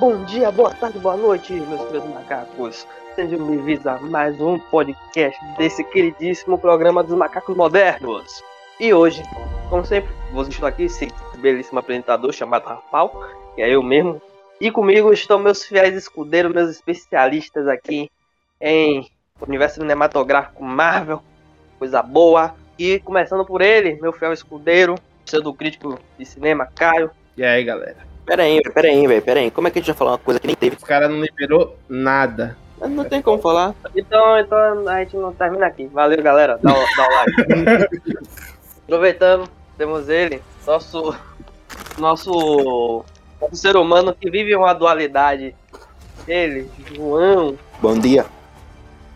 bom dia, boa tarde, boa noite, meus queridos macacos. Sejam bem-vindos a mais um podcast desse queridíssimo programa dos macacos modernos. E hoje, como sempre, vos estou aqui, esse belíssimo apresentador chamado Rafael, que é eu mesmo. E comigo estão meus fiéis escudeiros, meus especialistas aqui em universo cinematográfico Marvel, coisa boa. E começando por ele, meu fiel escudeiro, do crítico de cinema, Caio. E aí, galera? Pera aí, pera aí, velho, pera aí. Como é que a gente vai falar uma coisa que nem teve? Os caras não liberou nada. Não tem como falar. Então, então a gente não termina aqui. Valeu, galera. Dá, o- dá o like. Aproveitando, temos ele, nosso, nosso, nosso ser humano que vive uma dualidade. Ele, João. Bom dia.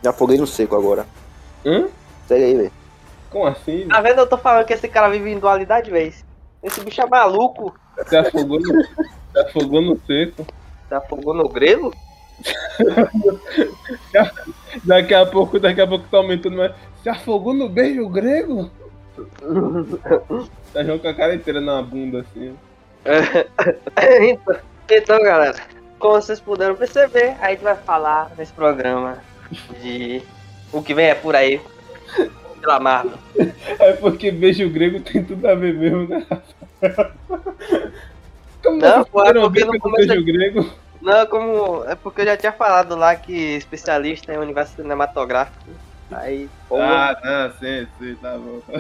Já afoguei no seco agora. Hum? Segue aí, velho. Como assim? Tá vendo? Eu tô falando que esse cara vive em dualidade, vez. Esse bicho é maluco. Se afogou no, se afogou no seco. Se afogou no grelo? Daqui a pouco, daqui a pouco tá aumentando, mas se afogou no beijo grego? Tá jogando com a cara inteira na bunda, assim. então, então, galera, como vocês puderam perceber, a gente vai falar nesse programa de o que vem é por aí pela Marvel. É porque beijo grego tem tudo a ver mesmo, né? Como Não, pô, é porque começo- beijo grego? Não, como. É porque eu já tinha falado lá que especialista em universo cinematográfico. Aí, como. Ah, não, sim, sim, tá bom.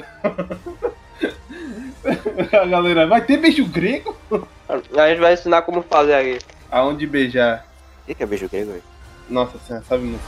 a galera, vai ter beijo grego? A gente vai ensinar como fazer aí. Aonde beijar? O que que é beijo grego, velho? Nossa senhora, sabe não?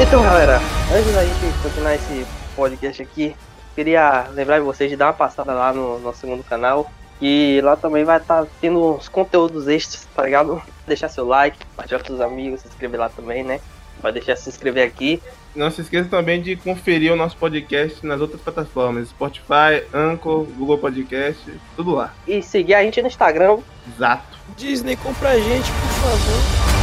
Então, galera, antes da gente continuar esse podcast aqui, queria lembrar vocês de dar uma passada lá no nosso segundo canal. E lá também vai estar tendo uns conteúdos extras, tá ligado? Deixar seu like, compartilhar com seus amigos, se inscrever lá também, né? Vai deixar se inscrever aqui. Não se esqueça também de conferir o nosso podcast nas outras plataformas: Spotify, Anchor, Google Podcast, tudo lá. E seguir a gente no Instagram. Exato. Disney, compra a gente, por favor.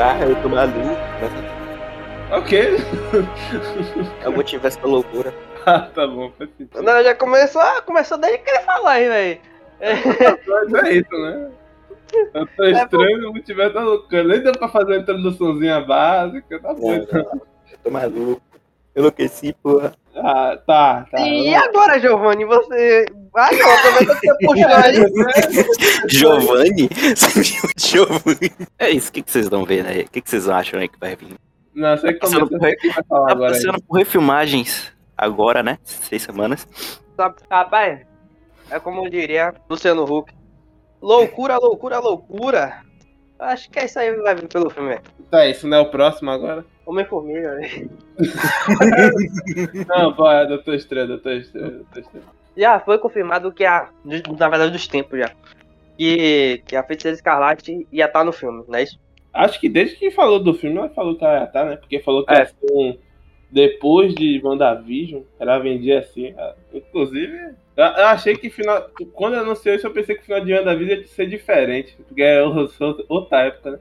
Ah, eu tô maluco. Mas Ok. É o multiverso da loucura. ah, tá bom. Não, já começou, ah, começou desde que ele falar aí, velho. Mas é isso, né? Eu tô estranho, não tiver tá loucura. Nem deu pra fazer uma introduçãozinha básica, tá bom. Não, não, não. Eu tô maluco. Enlouqueci, porra. Ah, tá, tá. E agora, Giovanni, você. Vai, ó, aproveita que você puxou aí. Giovanni? Você viu Giovanni? É isso, o que, que vocês vão ver aí? O que, que vocês acham aí que vai vir? Não, você começa, Passando por, falar tá agora aí. por refilmagens agora, né? Seis semanas. Sabe, Rapaz, é como eu diria Luciano Huck. Loucura, loucura, loucura. Acho que é isso aí que vai vir pelo filme. Tá, isso não é o próximo agora? Homem-Formiga, velho. Não, pô, é Doutor Estranho, Doutor Estranho, Doutor Estranho. Já foi confirmado que a. Na verdade, dos tempos já. Que, que a Feiticeira Escarlate ia estar no filme, não é isso? Acho que desde que falou do filme, ela falou que ela ia estar, né? Porque falou que É. ia ser um... Depois de WandaVision, ela vendia assim. ela- Inclusive, eu, achei que final. Quando eu anunciou isso, eu pensei que o final de WandaVision ia ser diferente. Porque é outra outra época, né?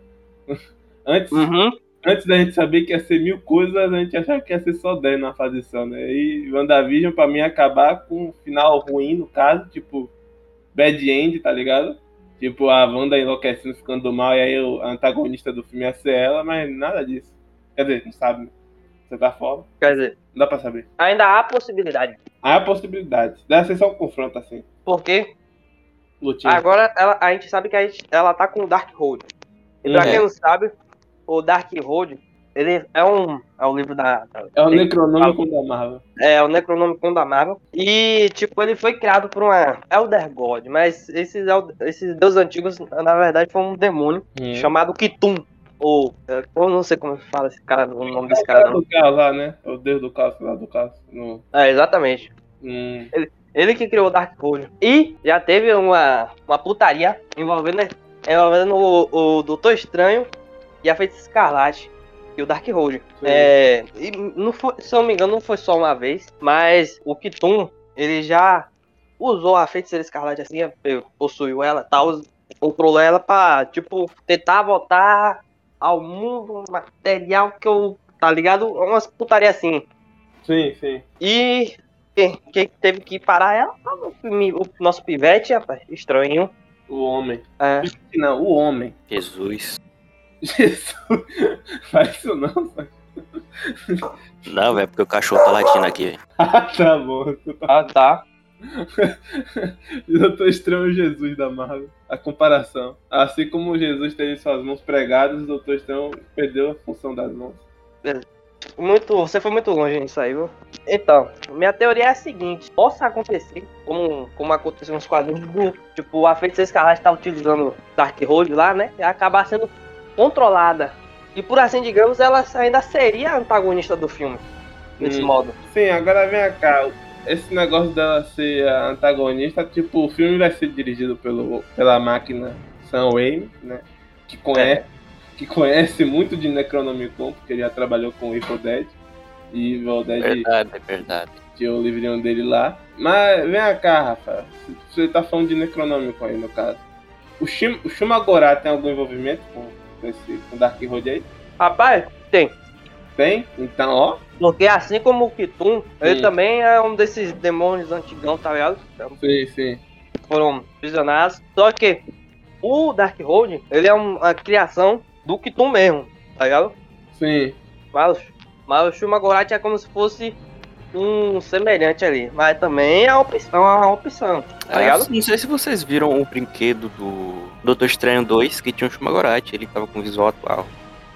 Antes, Uhum. Antes da gente saber que ia ser mil coisas, a gente achava que ia ser só 10 na só, né? E WandaVision, pra mim, ia acabar com um final ruim, no caso, tipo, bad end, tá ligado? Tipo, a Wanda enlouquecendo, ficando do mal, e aí o antagonista do filme ia ser ela, mas nada disso. Quer dizer, não sabe, né? De certa forma, Quer dizer, não dá pra saber. ainda há possibilidade. Há possibilidade. Deve ser só um confronto assim. Porque Lutinha. agora ela, a gente sabe que a gente, ela tá com o Darkhold. E pra Uhum. quem não sabe, o Darkhold, ele é um. É o livro da. é o Necronômico da Marvel. É, o Necronomicon da Marvel. E, tipo, ele foi criado por uma Elder God, mas esses, esses deuses antigos, na verdade, foi um demônio Hum. chamado Kitum. Ou, é, eu não sei como fala esse cara, o nome desse É o cara cara não. do caos lá, né? O deus do caos lá do caos. No... É, exatamente. Hum. Ele que criou o Darkhold. E já teve uma, uma putaria envolvendo, envolvendo o, o Doutor Estranho e a Feiticeira Escarlate. E o Darkhold. Sim. É, e não foi, se eu não me engano, não foi só uma vez, mas o Kitum, ele já usou a feiticeira escarlate assim, possuiu ela tal, controlou ela pra, tipo, tentar voltar ao mundo material que eu. Tá ligado? Umas putaria assim. Sim, sim. E quem, quem teve que parar ela o nosso pivete, rapaz. Estranho. O homem. É. Não, o homem. Jesus. Jesus. Faz isso não, sabe? Não, velho, porque o cachorro tá latindo aqui, velho. Ah, tá bom. Tá- Ah, tá. Doutor Estranho é o Jesus da Marvel. A comparação. Assim como Jesus teve suas mãos pregadas, o Doutor Estranho perdeu a função das mãos. Muito, você foi muito longe nisso aí, viu? Então, minha teoria é a seguinte: possa acontecer, como, como aconteceu nos quadrinhos do. Tipo, a feiticeira escarlate tá utilizando Darkhold lá, né? E acabar sendo controlada. E por assim digamos, ela ainda seria a antagonista do filme. Desse Hum. modo. Sim, agora vem cá. Esse negócio dela ser a antagonista, tipo, o filme vai ser dirigido pelo, pela máquina Sam Raimi, né? Que conhece, que conhece muito de Necronomicon, porque ele já trabalhou com Evil Dead. E Evil Dead Verdade, é verdade. tinha o livrinho dele lá. Mas vem cá, Rafa. Você tá falando de Necronomicon aí, no caso. O, Shim, o Shumagorá tem algum envolvimento com, com esse com Dark Road aí? Rapaz, tem. Tem? Então, ó. Porque assim como o Kitum, ele também é um desses demônios antigão, tá ligado? Sim, sim. foram prisionados. Só que o Darkhold, ele é uma criação do Kitum mesmo, tá ligado? Sim. Mas, mas o Shumagorat é como se fosse um semelhante ali. Mas também é uma opção, é uma opção, tá Ah, ligado? não sei se vocês viram o brinquedo do Doutor Estranho 2 que tinha um Shumagorati, ele tava com visual atual.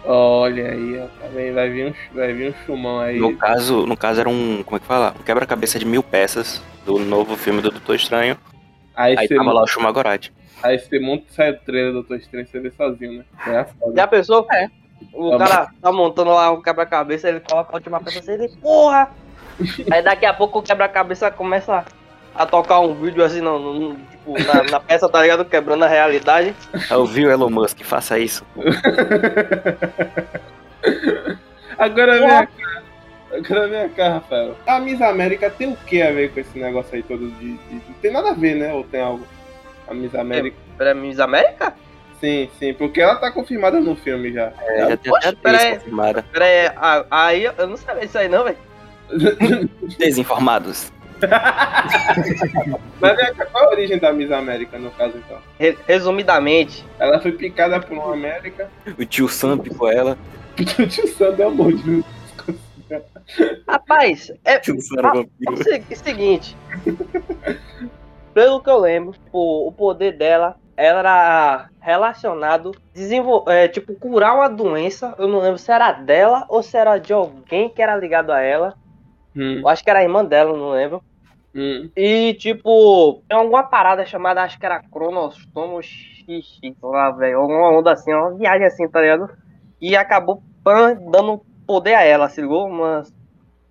Olha aí, ó. Vai vir um, vai vir um chumão aí. No caso, no caso era um, como é que fala? Um quebra-cabeça de mil peças do novo filme do Doutor Estranho. Aí, Aí você, tava lá o Shumagorati. aí você monta e sai o trailer do Doutor Estranho você vê sozinho, né? É foda. Já pensou? É. O Tá cara tá montando lá o quebra-cabeça, ele coloca a última peça assim, ele, porra! Aí daqui a pouco o quebra-cabeça começa a tocar um vídeo assim, no, no- no- tipo, na, na peça, tá ligado? Quebrando a realidade. Eu vi o Elon Musk, faça isso. Agora vem cá. Agora vem cá, Rafael. A Miss América tem o que a ver com esse negócio aí todo de, de- Não tem nada a ver, né? Ou tem algo? A Miss América. Pera, Miss América? Sim, sim, porque ela tá confirmada no filme já. É, já tem Poxa, até pera atriz aí. confirmada. Pera aí, eu não sabia disso aí não, velho. Desinformados. Mas qual a origem da Miss América, no caso, então? Re- Resumidamente, Ela foi picada por uma América. O tio Sam picou ela. O tio Sam deu amor de rapaz, é, O tio Sam era Ah, vampiro. é o se- seguinte. Pelo que eu lembro, o, o poder dela ela era relacionado desenvol é, tipo curar uma doença. Eu não lembro se era dela ou se era de alguém que era ligado a ela. Hum, Eu acho que era a irmã dela, não lembro. hum. E tipo, tem alguma parada chamada, acho que era Cronostomo XX lá, velho. Alguma onda assim, uma viagem assim, tá ligado? E acabou pan, dando poder a ela, se ligou? Umas,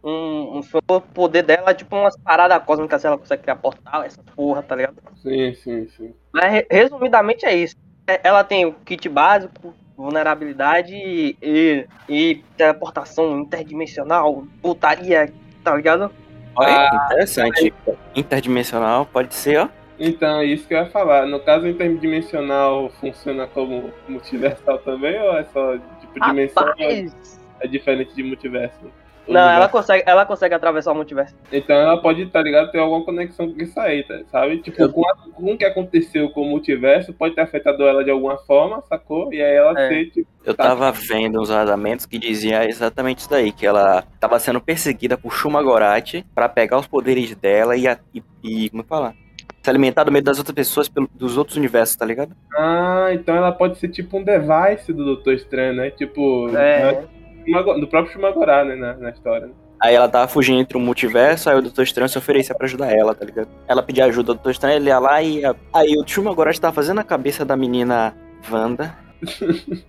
um, um poder dela, tipo umas paradas cósmicas, se ela consegue criar portal, essa porra, tá ligado? Sim, sim, sim. Mas re- resumidamente é isso. É- Ela tem o kit básico, vulnerabilidade e, e, e teleportação interdimensional, putaria, tá ligado? Olha, interessante. Interdimensional pode ser, ó. Então, é isso que eu ia falar. No caso interdimensional, funciona como multiversal também ou é só tipo dimensão? Rapaz! É diferente de multiverso? Não, ela consegue, ela consegue atravessar o multiverso. Então ela pode, tá ligado, ter alguma conexão com isso aí, tá? sabe? Tipo, com, a- com o que aconteceu com o multiverso, pode ter afetado ela de alguma forma, sacou? E aí ela É. ser, tipo, Eu Tá. tava vendo uns vazamentos que dizia exatamente isso daí, que ela tava sendo perseguida por Shumagorati pra pegar os poderes dela e, e, e como é que fala? Se alimentar do meio das outras pessoas, pelo- dos outros universos, tá ligado? ah, então ela pode ser tipo um device do Doutor Estranho, né? Tipo, É, né? Do próprio Shumagorá, né, na, na história. né? Aí ela tava fugindo entre o multiverso, aí o Doutor Estranho se oferecia pra ajudar ela, tá ligado? Ela pedia ajuda ao Doutor Estranho, ele ia lá e ia... Aí o Shumagorati tava fazendo a cabeça da menina Wanda.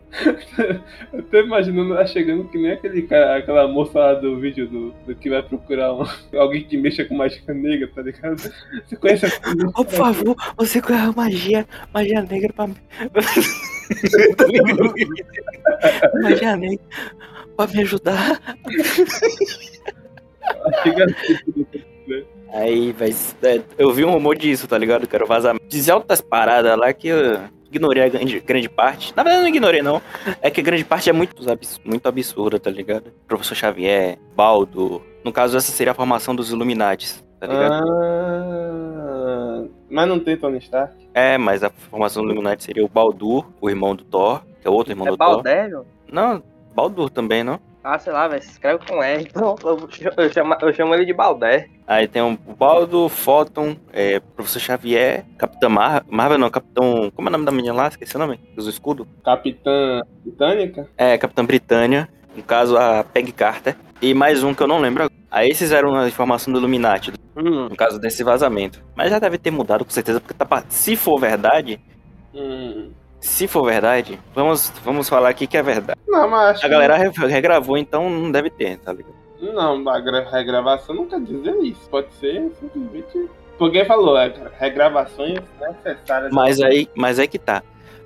Eu tô imaginando ela chegando que nem aquele cara, aquela moça lá do vídeo do, do que vai procurar um- alguém que mexa com mágica negra, tá ligado? Você conhece essa Oh, por favor, você conhece a magia, magia negra pra mim. magia negra pra me ajudar. Aí, vai. é, eu vi um rumor disso, tá ligado? Que era o vazamento. Dizia altas paradas lá que eu ignorei a grande, grande parte. Na verdade, eu não ignorei, não. É que a grande parte é muito, muito absurda, tá ligado? Professor Xavier, Baldo. No caso, essa seria a formação dos Illuminates, tá ligado? Ah, mas não tem Tony Stark. É, mas a formação do Illuminati seria o Baldur, o irmão do Thor, que é outro irmão É do Thor. Baldério? Não, Baldur também, não? Ah, sei lá, velho. Se escreve com R. Então, eu, eu chamo, eu chamo ele de Baldé. Aí tem o Baldo, Photon, é, Professor Xavier, Capitã Mar Marvel, não, Capitão. Como é o nome da menina lá? Esqueci o nome. Usa o escudo? Capitã Britânica? É, Capitã Britânia. No caso, a Peg Carter. E mais um que eu não lembro. agora. Aí esses eram a informação do Illuminati, Hum. no caso desse vazamento. Mas já deve ter mudado com certeza, porque tá, pa- se for verdade, Hum. Se for verdade, vamos, vamos falar aqui que é verdade. Não, mas acho A galera re- regravou, então não deve ter, tá ligado? que... Não, a gra- regravação não quer dizer isso. Pode ser simplesmente... Porque falou, é, regravações necessárias. Mas aí, mas aí que tá.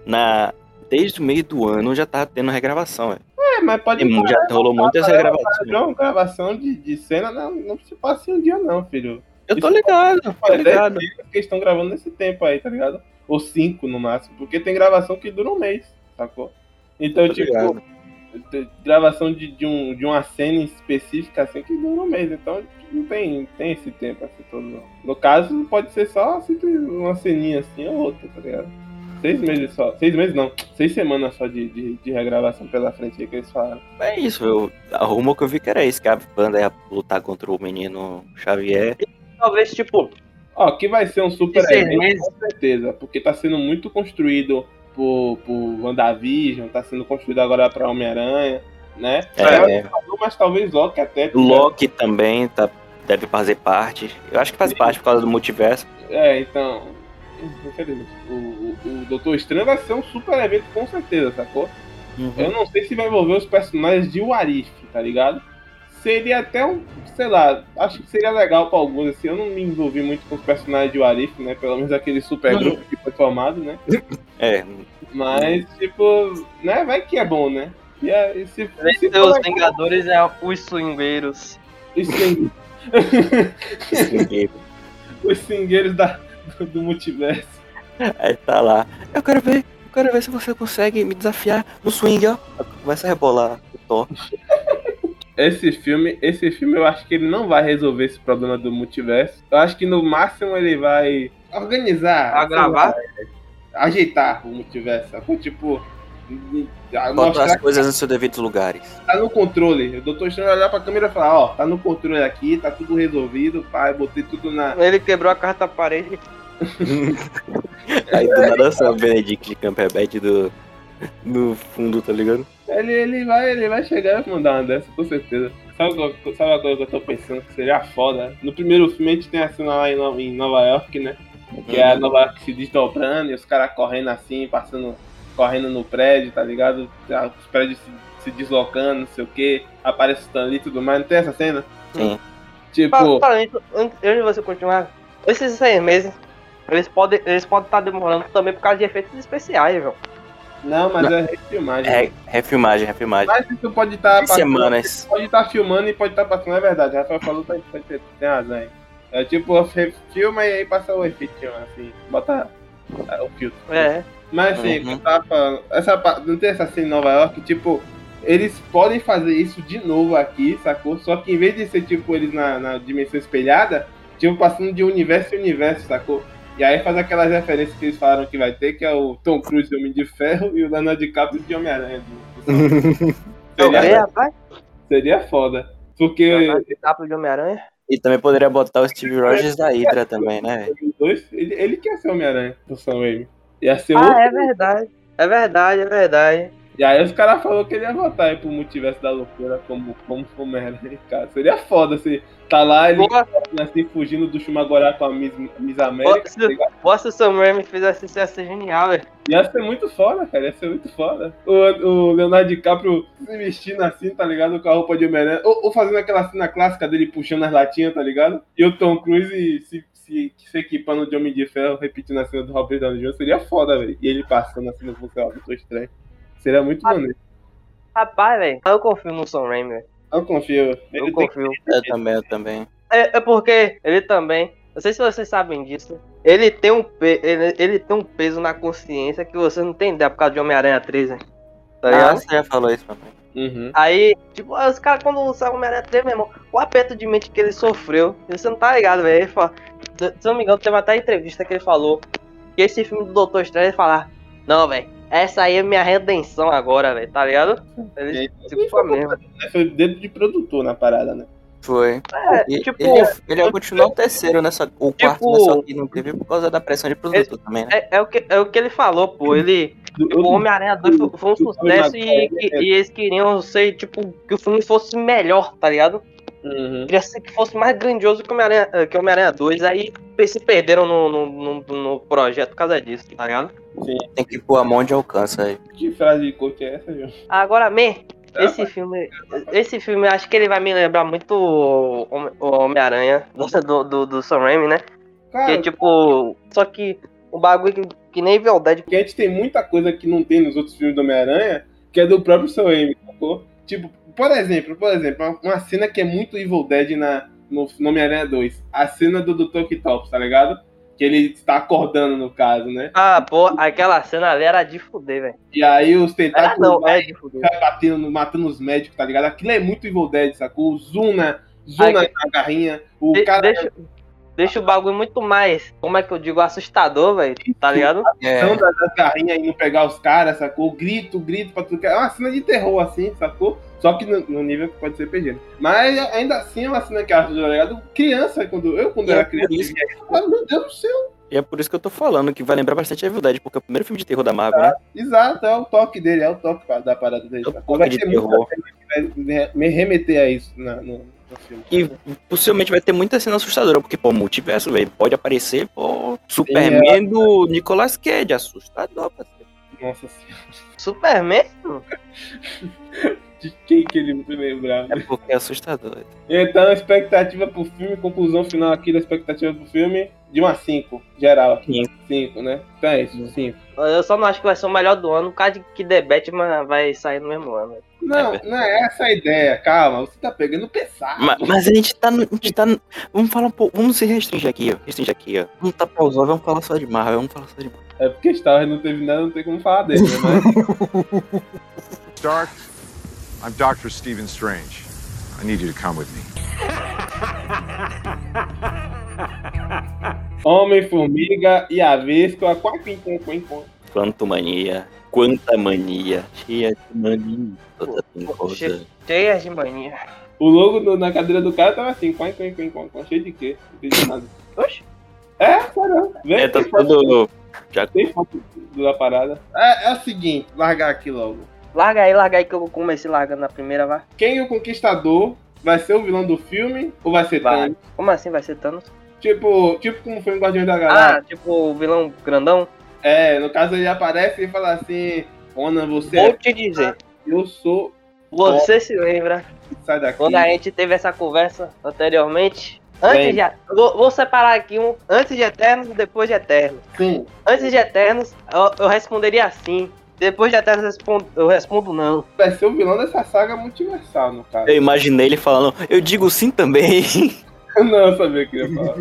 Na, desde o meio do ano já tá tendo regravação, é. É, mas pode E já rolou muitas regravações. Não, gravação de, de cena não, não se passa em um dia, não, filho. Eu tô ligado, tô ligado. 10 dias que estão gravando nesse tempo aí, tá ligado? Ou cinco no máximo, porque tem gravação que dura um mês, sacou? Então, Tô tipo, ligado. tem gravação de, de, um, de uma cena específica assim que dura um mês, então não tem, tem esse tempo assim todo. Não. No caso, pode ser só assim, uma ceninha assim ou outra, tá ligado? Seis meses só. Seis meses não, seis semanas só de, de, de regravação pela frente aí que eles falaram. É isso, eu, a rumor que eu vi que era isso, que a banda ia lutar contra o menino Xavier. Talvez, tipo, Ó, que vai ser um super evento, meses. com certeza, porque tá sendo muito construído por, por WandaVision, tá sendo construído agora pra Homem-Aranha, né? É, Mas talvez Loki até. o Loki também tá, deve fazer parte. Eu acho que faz parte por causa do multiverso. É, então. Infelizmente. O, o, o Doutor Estranho vai ser um super evento com certeza, sacou? Eu não sei se vai envolver os personagens de Warif, tá ligado? Seria até um, sei lá, acho que seria legal pra alguns, assim, eu não me envolvi muito com os personagens de Warif, né? Pelo menos aquele super grupo que foi formado, né? É, Mas, tipo, né? Vai que é bom, né? E, e se, se os legal, Vingadores é os swingueiros. os, swing- esse os swingueiros da, do, do multiverso. Aí tá lá. Eu quero ver, eu quero ver se você consegue me desafiar no swing, ó. Começa a rebolar o Thor. Esse filme, esse filme eu acho que ele não vai resolver esse problema do multiverso. Eu acho que no máximo ele vai organizar, A gravar? sei lá, ajeitar o multiverso. Tipo, Botar mostrar as coisas nos seus devidos lugares. tá no controle. O Doutor Estranho olhar pra câmera e falar, ó, tá no controle aqui, tá tudo resolvido, pai, botei tudo na. Ele quebrou a quarta parede. Aí do nada só o Benedict Cumberbatch do, no fundo, tá ligado? Ele, ele, vai, ele vai chegar e mandar uma dessa, com certeza. Sabe, sabe a coisa que eu tô pensando que seria foda? No primeiro filme a gente tem a cena lá em Nova, em Nova York, né? Que é a Nova York se desdobrando e os caras correndo assim, passando, correndo no prédio, tá ligado? Os prédios se, se deslocando, não sei o que, aparece o Stanley e tudo mais. Não tem essa cena? Sim. Tipo, nisso, antes antes de você continuar, esses seis meses, eles podem eles podem estar demorando também por causa de efeitos especiais, velho. Não, mas é refilmagem. É, refilmagem, refilmagem. Mas isso pode estar Três semanas. Pode estar filmando e pode estar passando, é verdade. Rafael falou, tá, tá, tem tem razão aí. É tipo, filma e aí passa o efeitinho, assim, bota o filtro. É. Mas assim, Uhum. que eu tava falando, essa, não tem essa cena em Nova York, tipo, eles podem fazer isso de novo aqui, sacou? Só que em vez de ser tipo eles na, na dimensão espelhada, tipo, passando de universo em universo, sacou? E aí faz aquelas referências que eles falaram que vai ter, que é o Tom Cruise de Homem de Ferro e o Leonardo DiCaprio de Homem-Aranha. seria, seria foda. Porque Leonardo DiCaprio de Homem-Aranha. E também poderia botar o Steve Rogers da Hydra também, né? ele, ele quer ser Homem-Aranha do Sam Raimi. Ia ser Ah, outro. é verdade. É verdade, é verdade. E aí os caras falaram que ele ia voltar aí pro multiverso da loucura como, como Homem-Aranha, cara. Seria foda se tá lá ele Boa, assim fugindo do Shumagorá com a Miss, Miss América, se, tá o Sam Raimi fizesse isso, ia ser genial, velho. Ia ser muito foda, cara. Ia ser muito foda. O, o Leonardo DiCaprio se vestindo assim, tá ligado? Com a roupa de Homem-Aranha. Ou, ou fazendo aquela cena clássica dele puxando as latinhas, tá ligado? E o Tom Cruise se, se, se equipando de Homem de Ferro, repetindo a cena do Robert Downey Jr. Seria foda, velho. E ele passando assim no funcional do estranho. Seria muito Ah, maneiro. Rapaz, velho. Eu confio no Sam Raimi, velho. Eu confio. Eu Ele tem confio. Eu também, eu também. é, é porque ele também. Não sei se vocês sabem disso. Ele tem um, pe- ele, ele tem um peso na consciência que você não tem ideia por causa de Homem-Aranha 3, né? Tá Ah, você já falou isso, papai. Uhum. Aí, tipo, os caras quando saiu o Homem-Aranha 3, meu irmão, o aperto de mente que ele sofreu, você não tá ligado, velho. Ele fala- Se eu não me engano, teve até entrevista que ele falou que esse filme do Doutor Estranho ele falar, não, velho, essa aí é minha redenção agora, velho, tá ligado? Ele tipo, foi mesmo. Foi dedo de produtor na parada, né? Foi. É, E- tipo, ele, ele ia continuar o terceiro nessa. O quarto, Tipo- né, só que não teve por causa da pressão de produtor também, né? é, é o que, é o que ele falou, pô. Ele. Do- Tipo, o Homem-Aranha 2 foi, foi um sucesso e, e- e eles queriam ser, tipo, que o filme fosse melhor, tá ligado? Uhum. Queria ser que fosse mais grandioso que o Homem-Aranha eh, que o Homem-Aranha 2. Aí se perderam no, no, no, no projeto por causa disso, tá ligado? Tem que pôr a mão onde alcança aí. Que frase de coach é essa, João? Agora, man, Tá, esse filme. Esse filme, acho que ele vai me lembrar muito o Home- o Homem-Aranha do, do, do, do Sam Raimi, né? Cara, Que tipo. Só que o bagulho que, que nem Dead. porque a gente tem muita coisa que não tem nos outros filmes do Homem-Aranha, que é do próprio Sam Raimi, sacou? Tipo, por exemplo, por exemplo, uma, cena que é muito Evil Dead na, no, Homem-Aranha 2. A cena do Dr. Octopus, tá ligado? Que ele está acordando, no caso, né? Ah, pô, aquela cena ali era de fuder, velho. E aí os tentáculos não, é de fuder. batendo, matando os médicos, tá ligado? Aquilo é muito Evil Dead, sacou? O zoom na, zoom Ai, na, que- na garrinha, o De- cara deixa, deixa o bagulho muito mais, como é que eu digo, assustador, velho. Tá ligado? É, ação das, garrinhas indo pegar os caras, sacou? Grito, grito pra tudo que é uma cena de terror, assim, sacou? Só que no, no nível que pode ser PG. Mas ainda assim é uma cena que eu acho legal. Criança, quando eu, quando E é era por criança, isso- eu falava, meu Deus do céu. e é por isso que eu tô falando, que vai lembrar bastante a Dead, porque é o primeiro filme de terror da Marvel, né? Exato, é o toque dele, é o toque da parada dele. É o toque Vai de terror. vai me remeter a isso na- no, no filme. E possivelmente vai ter muita cena assustadora, porque, pô, multiverso, velho, pode aparecer, pô, Superman do Nicolas Cage, assustador, parceiro. Nossa senhora. Superman? De quem que ele me lembrava? É porque é assustador. Então, expectativa pro filme, conclusão final aqui da expectativa pro filme, de uma 5, geral aqui. Cinco. 5, né? Então é isso, 5. Eu só não acho que vai ser o melhor do ano, por causa de que The Batman vai sair no mesmo ano. Não, É não é essa a ideia, calma, você tá pegando pesado. Mas, mas a gente tá. A gente tá Vamos falar um pouco. Vamos se restringir aqui, ó. Restringir aqui, ó. Vamos tá pausando, vamos falar só de Marvel, vamos falar só de Marvel. É porque Star Wars não teve nada, não tem como falar dele, né? Mas... I'm Dr. Stephen Strange. I need you to come with me. Homem-Formiga e a Vespa. Quanto mania. Quanta mania. Cheia de mania. Toda pincosa. Cheia de mania. O logo no- na cadeira do cara tava assim, quim, quim, quim, quim, quim, cheio de quê? Não entendi nada. Oxe. É, sério. Vem, É, tá tudo. Já Tem foto da parada. É, é o seguinte, largar aqui logo. Larga aí, larga aí que eu comecei largando na primeira, vai. Quem é o conquistador vai ser o vilão do filme ou vai ser Vai. Thanos? Como assim vai ser Thanos? Tipo, tipo como foi em Guardiões da Galáxia. Ah, tipo o vilão grandão? É, no caso ele aparece e fala assim, Ona, você Vou é... te dizer. Eu sou... Você se lembra Sai daqui. quando a gente teve essa conversa anteriormente? Antes Bem. de. Vou, vou separar aqui um antes de Eternos e depois de Eternos. Sim. Antes de Eternos, eu, eu responderia sim. Depois de eu respondo, eu respondo não. Vai ser o vilão dessa saga multiversal, no caso. Eu imaginei ele falando, eu digo sim também. não, eu sabia o que ia falar.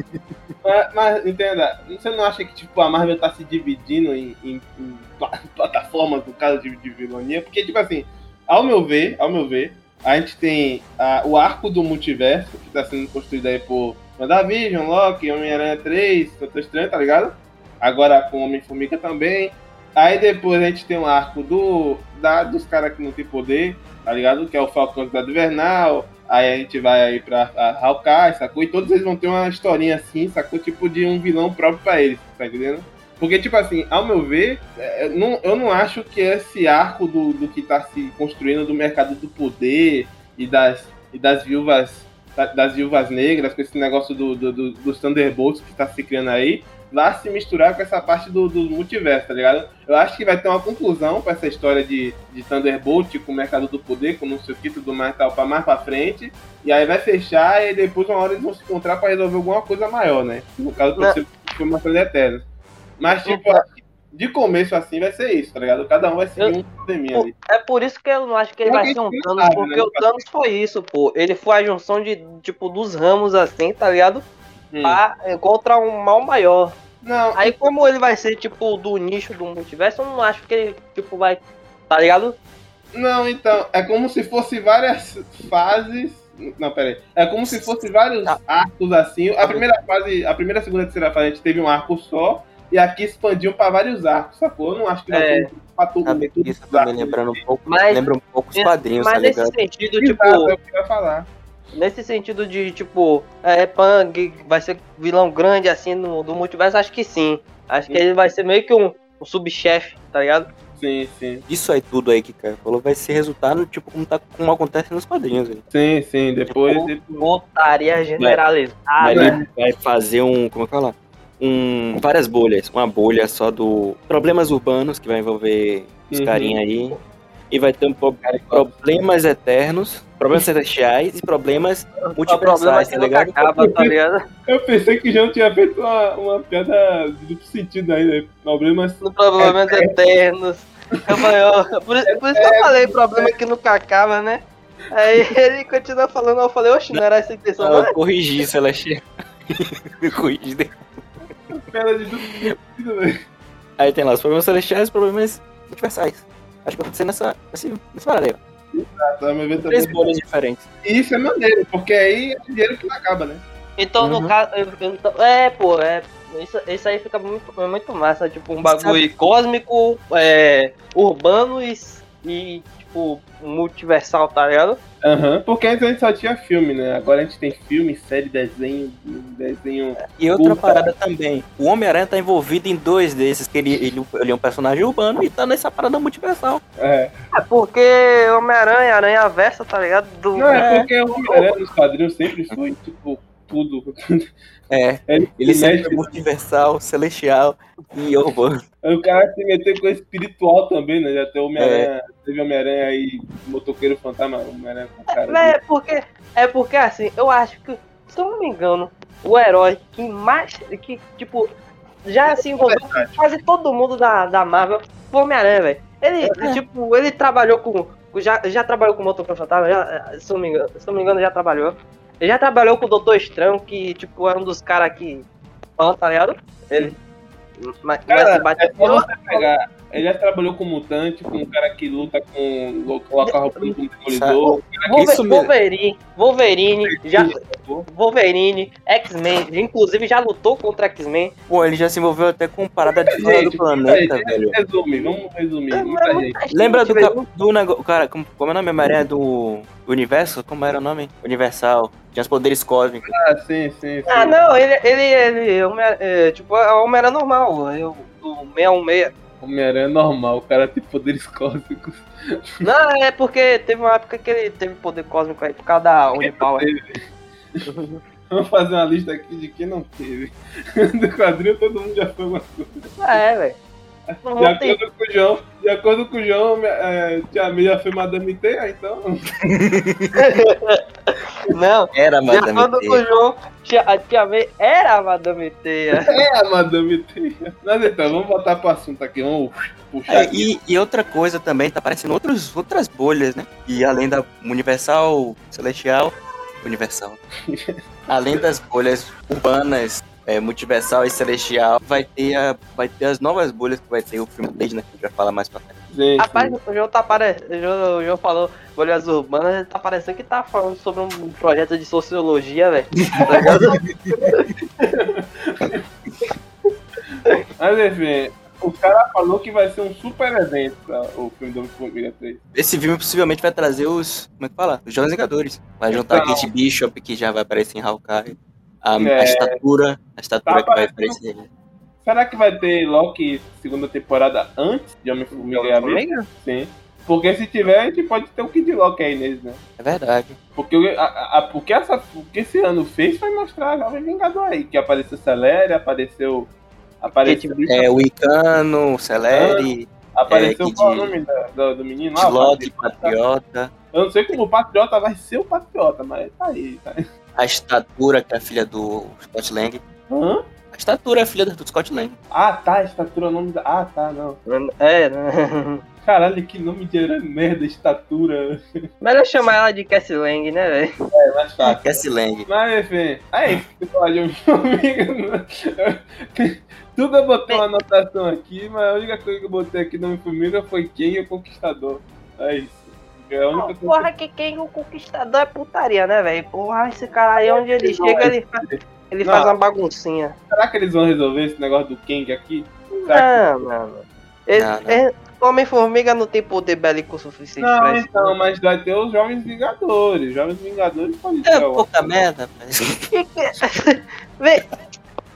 mas, mas, entenda, você não acha que tipo, a Marvel tá se dividindo em, em- em pla- plataformas no caso de, de vilania? Porque, tipo assim, ao meu ver, ao meu ver, a gente tem ah, o arco do multiverso, que tá sendo construído aí por WandaVision, Loki, Homem-Aranha 3, Doutor Estranho, tá ligado? Agora com Homem-Formiga também. Aí depois a gente tem o arco do, da, dos caras que não tem poder, tá ligado? Que é o Falcão da Invernal. Aí a gente vai aí pra Hawkeye, sacou? E todos eles vão ter uma historinha assim, sacou? Tipo de um vilão próprio pra eles, tá entendendo? Porque, tipo assim, ao meu ver, é, não- eu não acho que esse arco do, do que tá se construindo do mercado do poder e das, e das viúvas da- das viúvas negras, com esse negócio do, do- do- dos Thunderbolts que tá se criando aí, vá se misturar com essa parte do, do multiverso, tá ligado? Eu acho que vai ter uma conclusão pra essa história de, de Thunderbolt com o mercado do poder, com não sei o que, tudo mais tal, pra mais pra frente. E aí vai fechar e depois uma hora eles vão se encontrar pra resolver alguma coisa maior, né? No caso, Não. pode ser foi uma coisa eterna. Mas, tipo, Não. de começo assim vai ser isso, tá ligado? Cada um vai seguir um probleminha ali. É por isso que eu não acho que ele Não, vai ser um Thanos, sabe, porque né? o Thanos foi isso, pô. Ele foi a junção de, tipo, dos ramos, assim, tá ligado? Hum. Pra, contra um mal maior. Não, Aí como ele vai ser, tipo, do nicho do multiverso, eu não acho que ele, tipo, vai. Tá ligado? não, então, é como se fosse várias fases. Não, peraí. É como se fosse vários Tá. arcos assim. A primeira fase, a primeira, segunda e terceira fase a gente teve um arco só. E aqui expandiu pra vários arcos, sacou? Eu não acho que vai É. ser pra tudo. Sabe tudo isso tá lembrando um pouco. Mas- lembra um pouco os quadrinhos, Mas tá nesse ligado? sentido, Exato, tipo. é o que eu ia falar. Nesse sentido de, tipo, é, Pang vai ser vilão grande, assim, no, do multiverso, acho que sim. Acho que ele vai ser meio que um, um subchefe, tá ligado? Sim, sim. Isso aí tudo aí que o cara falou vai ser resultado, tipo, como, tá, como acontece nos quadrinhos. Velho. Sim, sim. Depois. Tipo, depois- Botaria generalizada. Mas né? ele vai fazer um. Como é que fala? Um, várias bolhas. Uma bolha só do problemas urbanos, que vai envolver os Uhum. carinha aí. E vai ter um problemas eternos, problemas celestiais e problemas é multiversais, tá ligado? acaba, tá ligado? Eu pensei que já tinha feito uma, uma piada de duplo sentido aí, né? Problemas. No problemas eternos. Eu falei, ó, por, isso- por isso que eu falei, problema que nunca acaba, né? Aí ele continua falando, eu falei, oxe, não era essa intenção, Não, não é? eu corrigi, celestial. eu corrigi. Piada de duplo sentido, velho. Aí tem lá os problemas celestiais e os problemas multiversais. Acho que vai ser nessa, aí. ó. Tá, mas vê também. Três bolhas diferentes. E isso é maneiro, porque aí é dinheiro que não acaba, né? Então, Uhum. no caso, então- é, pô, é. Isso, isso aí fica muito, é muito massa, tipo, um bagulho cósmico, é, urbano e, e, tipo, multiversal, tá ligado? Aham. Porque antes a gente só tinha filme, né? Agora a gente tem filme, série, desenho, desenho. E outra Puta. parada também. O Homem-Aranha tá envolvido em dois desses, que ele, ele, ele é um personagem urbano e tá nessa parada multiversal. É. É porque Homem-Aranha, Aranha Versa, tá ligado? Do, Não, é É. porque o Homem-Aranha nos quadrinhos sempre foi, tipo, tudo. É, Ele, ele se sempre é multiversal, celestial e urbano. O cara se meter com espiritual também, né? Já tem Homem-Aranha, teve Homem-Aranha aí, motoqueiro fantasma, Homem-Aranha com cara. É porque, é porque assim, eu acho que, se eu não me engano, o herói que mais, que, tipo, já se envolveu com quase todo mundo da, da Marvel foi Homem-Aranha, velho. Ele, tipo, ele trabalhou com, já, já trabalhou com o Motoqueiro Fantasma, já, se eu não me engano, se eu não me engano, já trabalhou. Ele já trabalhou com o Doutor Estranho, que, tipo, é um dos caras que, tá ligado? Ele... Mas, mas Cara, bate- é só você pegar. Ele já trabalhou com mutante, com um cara que luta com. coloca a roupa com demolidor. Wolver- Isso mesmo. Wolverine, Wolverine, já, Wolverine, X-Men, inclusive já lutou contra X-Men. Pô, ele já se envolveu até com parada de fora do Gente, planeta, aí, velho. Resume, vamos resumir. É, é gente. gente, Lembra do, do negócio. Cara, como, como é o nome? Homem-Aranha do Universo? Como era o nome? Universal. Tinha os poderes cósmicos. Ah, sim, sim, sim. Ah, não, ele, ele, ele Homem- é, tipo, é o Homem-Aranha normal, eu, do 616. Homem-Aranha é normal, o cara tem poderes cósmicos. Não, é porque teve uma época que ele teve poder cósmico aí por causa da Unipower. Vamos fazer uma lista aqui de quem não teve. Do quadrinho todo mundo já foi uma coisa. É, velho. De acordo com o João, de acordo com o João, é, Tia já foi Madame Teia, então. Não, Era, de mas acordo com o João, tia- a Tia May era a Madame Teia. É a Madame Teia. Mas então, vamos voltar pro assunto aqui, vamos puxar É, aqui. e, e outra coisa também, tá aparecendo outros, outras bolhas, né? E além da Universal, Celestial, Universal. além das bolhas urbanas, é, Multiversal e Celestial, vai ter, a, vai ter as novas bolhas que vai ter o filme Blade, né? Que a gente vai falar mais pra frente. Gente, Rapaz, o João tá parecendo. O João, o João falou bolhas urbanas, ele tá parecendo que tá falando sobre um projeto de sociologia, velho. Tá? Mas enfim, o cara falou que vai ser um super evento tá, o filme do Homem-Formiga 3. Esse filme possivelmente vai trazer os. Como é que fala? Os Jovens Vingadores. Vai juntar Então. a Kate Bishop, que já vai aparecer em Hawkeye. A, É. a estatura. A estatura Tá que vai aparecer. Será que vai ter Loki segunda temporada antes de Homem-Formiga? Sim. Porque se tiver, a gente pode ter o Kid Loki aí neles, né? É verdade. Porque, o- a, a, porque, essa, o que esse ano fez foi mostrar a Jovem Vingador aí. Que apareceu Celere, apareceu. Apareceu. É, o Icano, o Celeri, apareceu é, que qual o nome da- do, do menino lá? Slot. Patriota. Eu não sei como o Patriota vai ser o Patriota, mas tá aí. Tá aí. A estatura, que é a filha do Scott Lang. Hã? A estatura é filha do Scott Lang. Ah, tá, estatura é o nome da. Ah, tá, não. É, né? Caralho, que nome de merda, estatura. Melhor chamar ela de Cassie Lang, né, velho? É mais fácil. Cassie Lang. Mas enfim, é isso que pode, meu amigo. Tudo eu botei uma anotação aqui, mas a única coisa que eu botei aqui no Homem-Formiga foi quem é o conquistador. É isso. É a única coisa Porra, que quem o conquistador é putaria, né, velho? Porra, esse cara aí, onde ele Não, chega, é- ele faz, ele Não. faz uma baguncinha. Será que eles vão resolver esse negócio do Kang aqui? Será Não, mano. Ele, Não, não. é- Homem-Formiga não tem poder bélico suficiente Não, pra isso. então, mas vai ter os Jovens Vingadores. Jovens Vingadores podem É pouca merda. Que que- Vê,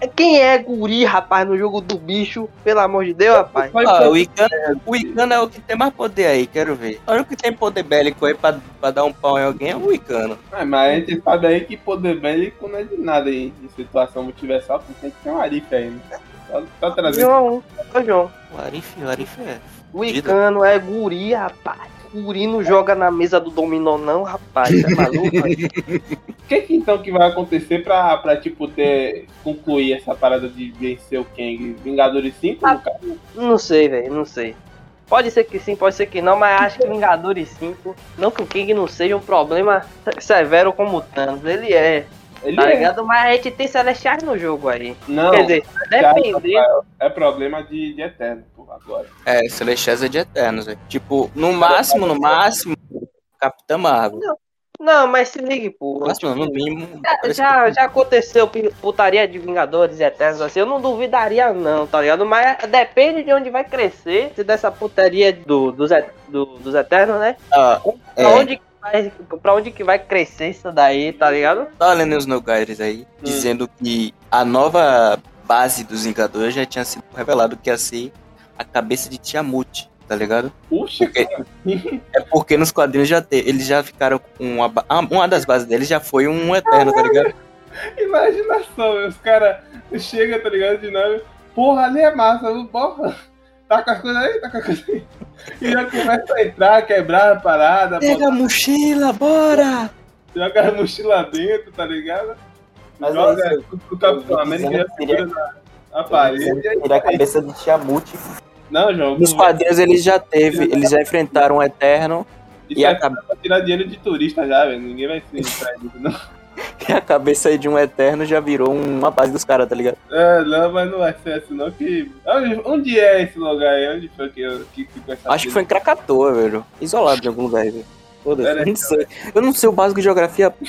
quem é guri, rapaz, no jogo do bicho? Pelo amor de Deus, rapaz. Ah, o Icano, o Icano é o que tem mais poder aí, quero ver. O único que tem poder bélico aí pra, pra dar um pau em alguém é o Icano. Ah, mas a gente sabe aí que poder bélico não é de nada em, em situação multiversal, porque tem que ter um Arif aí, né? Só, só trazer. João, ô João. O Arif, o Arif é. O Icano é guri, rapaz. Não joga na mesa do dominó, não, rapaz. É maluco? O que, que então que vai acontecer pra, pra tipo, ter, concluir essa parada de vencer o Kang? Vingadores 5, Ah. não sei, velho, não sei. Pode ser que sim, pode ser que não, mas acho que Vingadores 5, não que o King não seja um problema severo como o Thanos, ele é, Ele tá é. ligado? Mas a gente tem Celestiais no jogo aí. Não, Quer dizer, depender. é problema de, de Eterno, agora. É, Celestiais é de Eternos. Tipo, no máximo, no máximo, Capitã Marvel. Não, mas se ligue, pô. No máximo, no mínimo. Já, já, já aconteceu putaria de Vingadores Eternos assim, eu não duvidaria não, tá ligado? Mas depende de onde vai crescer se dessa putaria do, dos, do- dos Eternos, né? Ah, Pra, é, onde, que vai, pra onde que vai crescer isso daí, tá ligado? tá lendo os Nogaires aí, dizendo que a nova base dos Vingadores já tinha sido revelado que ia ser a cabeça de Tiamut, tá ligado? Puxa, Porque- É porque nos quadrinhos já te, eles já ficaram com uma, ah, uma das bases deles já foi um Eterno, tá ligado? imaginação, os caras chegam, tá ligado, de nave. Porra, ali é massa, porra. Tá com as coisas aí, tá com as coisas aí. E já começa a entrar, quebrar a parada, Pega a mochila, bora! joga a mochila dentro, tá ligado? Mas joga é isso. o Capitão América já segura na, na parede. e aí- Tirar a cabeça de Tiamut. Não, João, Nos quadrinhos eles já teve, eles já enfrentaram um Eterno isso e é a, tirar dinheiro de turista já, velho. Ninguém vai se isso, não. e a cabeça de um Eterno já virou uma base dos caras, tá ligado? É, não, mas não vai ser assim, não. Que... Onde, onde é esse lugar aí? Onde foi que, eu- que ficou essa Acho que foi em Krakatoa, velho. Isolado de algum lugar, velho. Foda-se, eu não sei. Eu não sei o básico de geografia.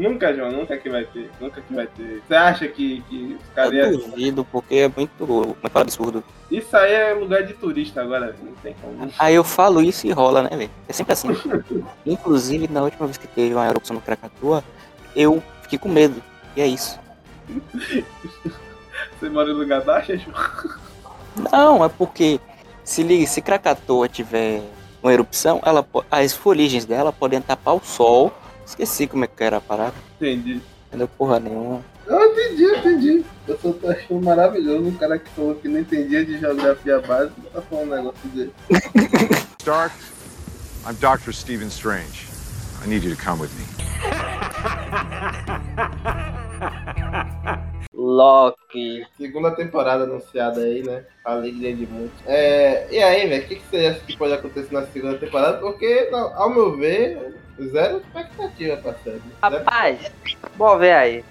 Nunca, João, nunca que vai ter. Nunca que vai ter. Você acha que, que os Eu caras iam- duvido, porque é muito. Fala absurdo. Isso aí é lugar de turista agora, não tem como. Aí eu falo isso e rola, né, velho? É sempre assim. Inclusive, na última vez que teve uma erupção no Krakatoa, eu fiquei com medo. E é isso. Você mora em lugar baixo, João? Não, é porque se liga, se Krakatoa tiver uma erupção, ela as fuligens dela podem tapar o sol. Esqueci como é que era a parada. Entendi. Entendeu porra nenhuma. Eu entendi, eu entendi. Eu só tô achando maravilhoso um cara que falou que não entendia de geografia básica tá falando um negócio dele. Stark, I'm Dr. Stephen Strange. I need you to come with me. Loki. Segunda temporada anunciada aí, né? Alegria de muito. É, e aí, velho, o que, que você acha que pode acontecer na segunda temporada? Porque, não, ao meu ver, zero expectativa pra série. Zero... Rapaz, bom ver aí.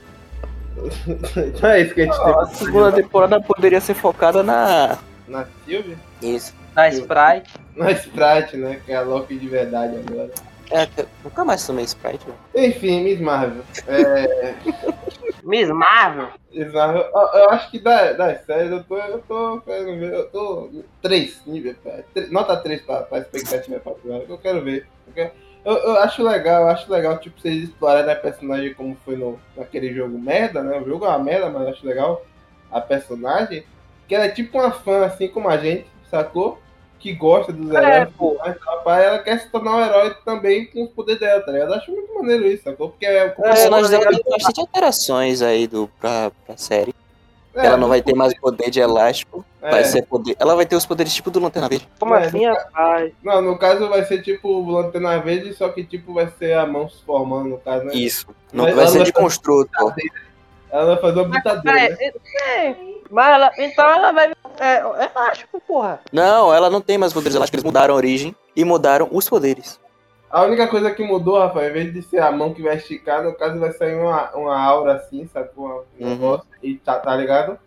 Não é isso que a gente A segunda temporada poderia ser focada na. tem na Sylvie. Isso. Na Sprite. Na Sprite, né? Que é a Loki de verdade agora. É, nunca mais tomei Sprite, velho. Enfim, Miss Marvel. É, Miss Marvel. Miss Marvel, eu, eu acho que das da séries eu tô, eu tô querendo ver, eu tô 3 nível, tre- nota 3 pra, pra expectativa pra eu quero ver. Eu, quero- eu, eu acho legal, eu acho legal, tipo, vocês explorarem a personagem como foi no, naquele jogo merda, né? O jogo é uma merda, mas eu acho legal a personagem, que ela é tipo uma fã, assim como a gente, sacou? Que gosta dos É, heróis. pô. Mas, rapaz, ela quer se tornar um herói também com os poderes dela, tá ligado? Eu acho muito maneiro isso, sacou? Porque é, O personagem dela tem bastante alterações aí do, pra, pra série. ela não vai ter mais poder de elástico. é, Vai ser poder. Ela vai ter os poderes tipo do Lanterna Verde. Como É, assim, rapaz? Não, no caso vai ser tipo o Lanterna Verde, só que tipo vai ser a mão se formando, no caso, né? Isso. Não Mas vai ser de construto. Ela vai fazer uma brincadeira. é, é, mas ela, então ela vai. É, é elástico, porra. Não, ela não tem mais poderes elásticos, eles mudaram a origem e mudaram os poderes. A única coisa que mudou, Rafael, em vez de ser a mão que vai esticar, no caso vai sair uma, uma aura assim, sacou? Um Uhum. E tá, tá ligado?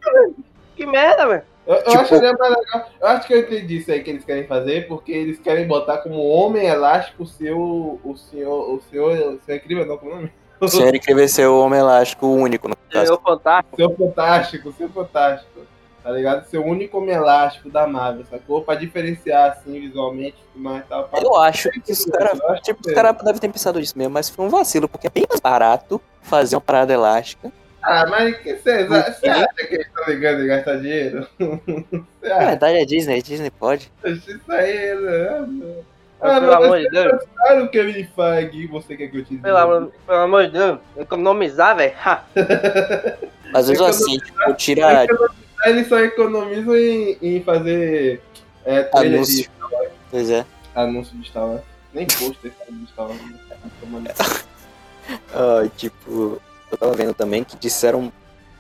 Que merda, velho. Eu, eu Tipo- acharia mais legal. Eu acho que eu entendi isso aí que eles querem fazer, porque eles querem botar como homem elástico o seu. O senhor. O senhor. O senhor incrível, não, como é o nome? O senhor incrível ser o Homem Elástico único, no É caso. o fantástico. Seu fantástico, o seu fantástico. Tá ligado? Ser o único homem elástico da Marvel, sacou? Pra diferenciar assim visualmente e tudo mais tal. Pra- Eu acho que os caras tipo, que os é. cara devem ter pensado nisso mesmo, mas foi um vacilo, porque é bem mais barato fazer uma parada elástica. Ah, mas que você acha que eles estão ligando em gastar dinheiro? Na verdade é Disney, a Disney pode. Isso aí, né? Mas, Ah, pelo mas amor de Deus. Claro que ele faz você quer que eu te diga. Pelo amor, pelo amor de Deus. Economizar, velho. Às vezes assim, tipo, tira Eles só economizam em, em fazer é, trailer anúncio. de Pois é. anúncio de Star Wars. Nem pôster de Star Wars. Ah, tipo, eu tava vendo também que disseram.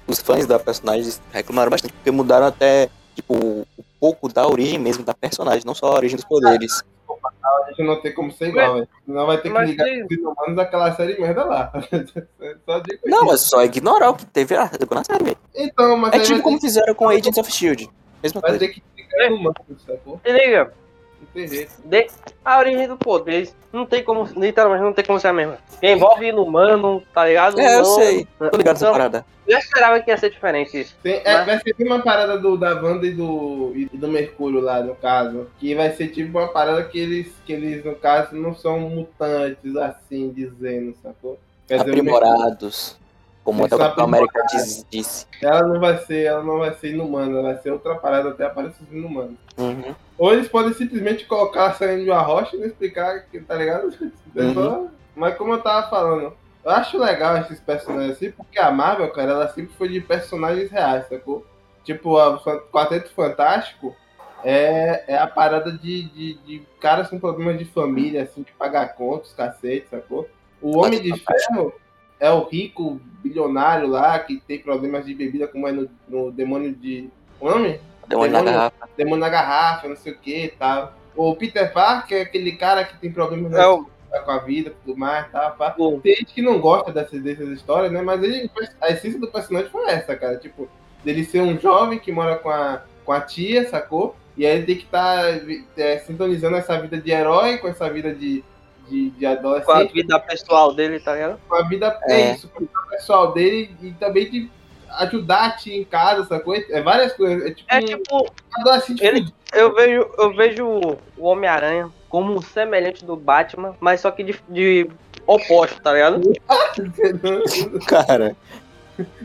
Os fãs da personagem reclamaram bastante, porque mudaram até, tipo, um pouco da origem mesmo da personagem, não só a origem dos poderes. A gente não tem como ser igual, velho. Senão vai ter que ligar tem- os inumanos daquela série merda lá. só digo Não, isso. é só ignorar o que teve na série, velho. Então, mas É tipo como fizeram com Agents of Shield. Mesma vai coisa. ter que ligar inumanos, sacou? Se liga. De- a origem do poder não tem como, literalmente não tem como ser a mesma. Quem envolve inumano, tá ligado? É, eu Não- sei. Tô ligado Então, parada. Eu esperava que ia ser diferente isso. Tem- é, Mas- vai ser uma parada do, da Wanda e do, e do Mercúrio lá, no caso. Que vai ser tipo uma parada que eles, que eles no caso, não são mutantes, assim, dizendo, sacou? Quer Aprimorados. Como até o Capitão América aprimorados. diz- disse. Ela não vai ser, ela não vai ser inumana, ela vai ser outra parada até aparecer os inumanos. Uhum. Ou eles podem simplesmente colocar saindo de uma rocha e não explicar, que, tá ligado? É só- Mas como eu tava falando, eu acho legal esses personagens assim, porque a Marvel, cara, ela sempre foi de personagens reais, sacou? Tipo, o Quarteto Fantástico é, é a parada de, de, de caras com problemas de família, assim, de pagar contas, cacete, sacou? O Homem de Ferro é o rico bilionário lá que tem problemas de bebida, como é no, no Demônio de. O nome? Demônio na Demônio- garrafa. Demônio na garrafa, não sei o que e tal. O Peter Parker é aquele cara que tem problemas É o, com a vida e tudo mais, tá? pá. o- Tem gente que não gosta dessas, dessas histórias, né? Mas ele, a essência do personagem foi essa, cara. Tipo, dele ser um jovem que mora com a, com a tia, sacou? E aí ele tem que estar sintonizando essa vida de herói com essa vida de, de, de com a adolescente, vida pessoal dele, tá ligado? com a vida, é, É. isso, com a vida pessoal dele e também de ajudar a tia em casa, sacou? É várias coisas. É tipo, É um tipo, adolescente ele- fudido. eu vejo, eu vejo o Homem-Aranha como um semelhante do Batman, mas só que de, de oposto, tá ligado? Cara,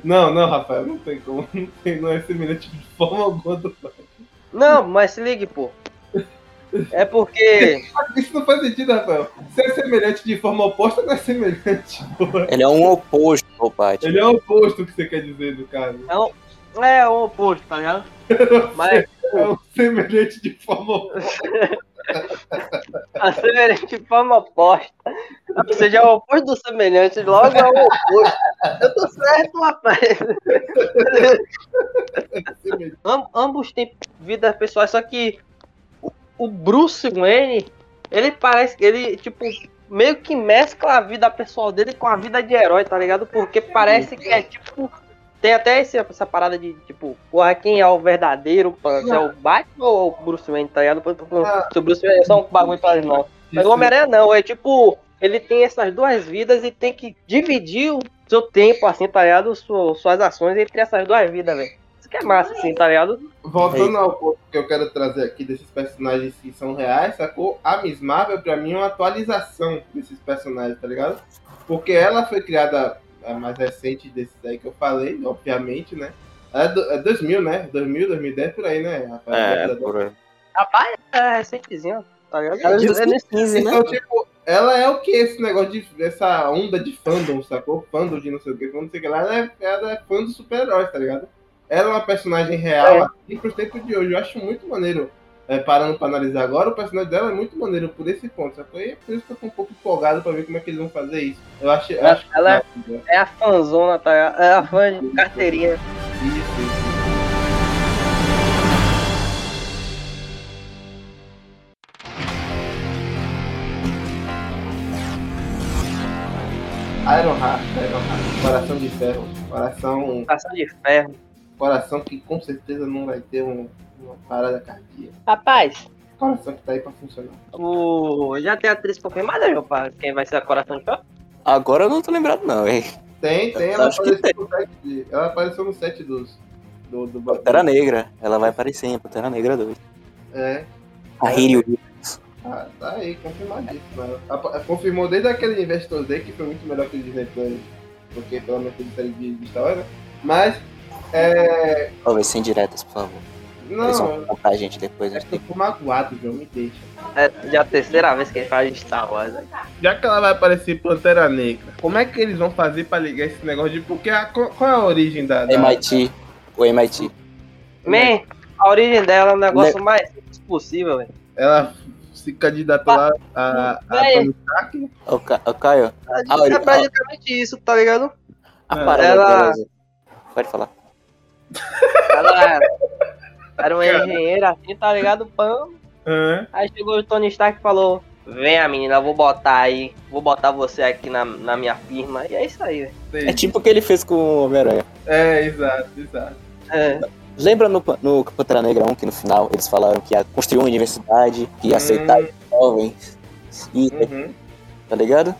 Não, não, Rafael, não tem como. Não, tem, não é semelhante de forma alguma do Não, mas se ligue, pô. É porque. Isso não faz sentido, Rafael. Se é semelhante de forma oposta, não é semelhante, porra. ele é um oposto Batman. Ele é o oposto que você quer dizer do cara. É o oposto, tá ligado? Mas É um semelhante de forma oposta. a semelhante de forma oposta. Ou seja, é o oposto do semelhante, logo é o oposto. Eu tô certo, rapaz. Am- ambos têm vidas pessoais, só que o- Bruce Wayne, ele parece que ele, tipo, meio que mescla a vida pessoal dele com a vida de herói, tá ligado? Porque parece que é tipo. Tem até esse- essa parada de, tipo, porra, quem é o verdadeiro? Se é o Batman ou o Bruce Wayne, tá ligado? Ah. Se o Bruce Wayne é só um bagulho pra eles, não. Mas o Homem-Aranha não, é tipo, ele tem essas duas vidas e tem que dividir o seu tempo, assim, tá ligado? Su- Suas ações entre essas duas vidas, velho. Isso que é massa, assim, tá ligado? Voltando ao ponto que eu quero trazer aqui desses personagens que são reais, sacou? A Miss Marvel, pra mim, é uma atualização desses personagens, tá ligado? Porque ela foi criada a mais recente desses aí que eu falei, obviamente, né? É, do, é 2000, né? 2000, 2010, por aí, né? Rafael? É, Década por aí. Rapaz, é recentezinho, tá ligado? Ela é de É nesse- 2015, né? Então, tipo, ela é o que esse negócio de. essa onda de fandom, sacou? Fandom de não sei o que, não sei o que lá. Ela é, ela é fã dos super-heróis, tá ligado? Ela é uma personagem real É. assim pros tempos de hoje. Eu acho muito maneiro é, parando pra analisar agora, o personagem dela é muito maneiro por esse ponto? E é por isso que eu tô um pouco empolgado pra ver como é que eles vão fazer isso. Eu acho, eu Ela- acho ela é- isso, É a fanzona, tá? É a fã de carteirinha. isso. Ironheart, Ironheart, coração de ferro, coração, Coração de ferro. Coração que com certeza não vai ter um- uma parada cardíaca. Rapaz, Coração que tá aí pra funcionar. o... já tem atriz confirmada, meu pai? Quem vai ser a Coração de Ferro? Agora eu não tô lembrado, não, hein? Tem, tem, ela apareceu no set, de- ela apareceu no set dos do, do Pantera Negra. Ela vai aparecer em Pantera Negra 2. É, A Riri ah, tá aí, confirmadíssimo. Ela confirmou desde aquele Investor Day que foi muito melhor que o Disney Plus, porque pelo menos teve série de, Wars, né? Mas, é. Talvez sem diretas, por favor. Eles vão Não, contar a gente depois. eu tô magoado, João, me deixa. É já a terceira vez que ele faz de Star Wars. né? Já que ela vai aparecer Pantera Negra, como é que eles vão fazer pra ligar esse negócio de. Porque a, qual é a origem da. da MIT. O MIT. Man, a origem dela é um negócio mais simples possível, velho. Ela se candidatou lá a, a Véi. Tony Stark. Ô, Ca- ô, Caio, Ah, É olha, praticamente isso, tá ligado? a É, parada ela- Pode falar. Ela era uma engenheira assim, tá ligado? Pã. Hã? Aí chegou o Tony Stark e falou: Vem, menina, eu vou botar aí, vou botar você aqui na, na minha firma. E é isso aí, velho. É tipo o que ele fez com o Homem-Aranha. É, exato, exato. É. Lembra no, no Pantera Negra 1 que no final eles falaram que ia construir uma universidade, que ia aceitar os jovens, e, Uhum. tá ligado?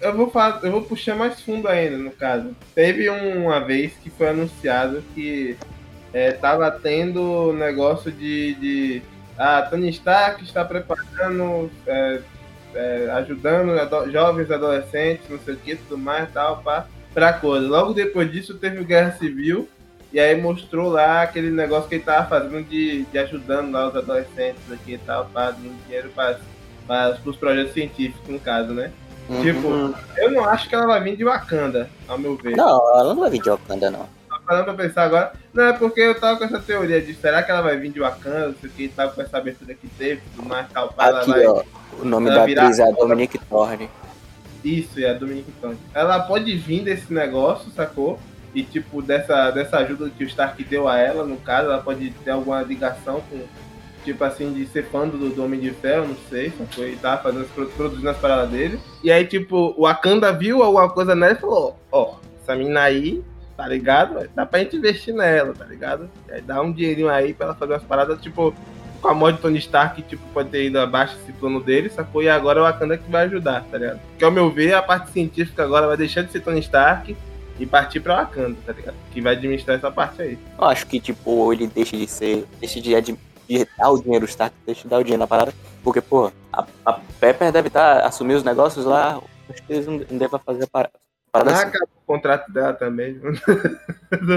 Eu vou, falar, eu vou puxar mais fundo ainda, no caso. Teve uma vez que foi anunciado que é, tava tendo negócio de, de. Ah, Tony Stark está preparando, é, é, ajudando ado- jovens adolescentes, não sei o que, tudo mais tal, pá, pra coisa. Logo depois disso teve Guerra Civil, e aí mostrou lá aquele negócio que ele tava fazendo de, de ajudando lá os adolescentes aqui e tal, pá, dando dinheiro para os projetos científicos, no caso, né? Uhum. Tipo, eu não acho que ela vai vir de Wakanda, ao meu ver. Não, ela não vai vir de Wakanda, não. Tô parando pra pensar agora. Não, é porque eu tava com essa teoria de será que ela vai vir de Wakanda, não sei o que, tava com essa abertura que teve, tudo mais, tal, Aqui, vai... ó, o nome da atriz é a Dominique Thorne. Isso, é a Dominique Thorne. Ela pode vir desse negócio, sacou? E tipo, dessa, dessa ajuda que o Stark deu a ela, no caso, ela pode ter alguma ligação com, tipo assim, de ser fã do, do Homem de Ferro, não sei, sacou? E tava fazendo, produzindo as paradas dele. E aí, tipo, o Wakanda viu alguma coisa nela e falou, ó, essa mina aí, tá ligado? Dá pra gente investir nela, tá ligado? E aí dá um dinheirinho aí pra ela fazer umas paradas, tipo, com a morte de Tony Stark, tipo, pode ter ido abaixo esse plano dele, sacou? E agora é o Wakanda que vai ajudar, tá ligado? Que ao meu ver, a parte científica agora vai deixar de ser Tony Stark e partir pra Wakanda, tá ligado? Que vai administrar essa parte aí. Eu acho que, tipo, ele deixa de ser. Deixa de, de dar o dinheiro, o Stark deixa de dar o dinheiro na parada. Porque, pô, a, a Pepper deve estar tá, assumir os negócios lá. Acho que eles não, não devem fazer a parada. parada Ah, assim. acabou o contrato dela também.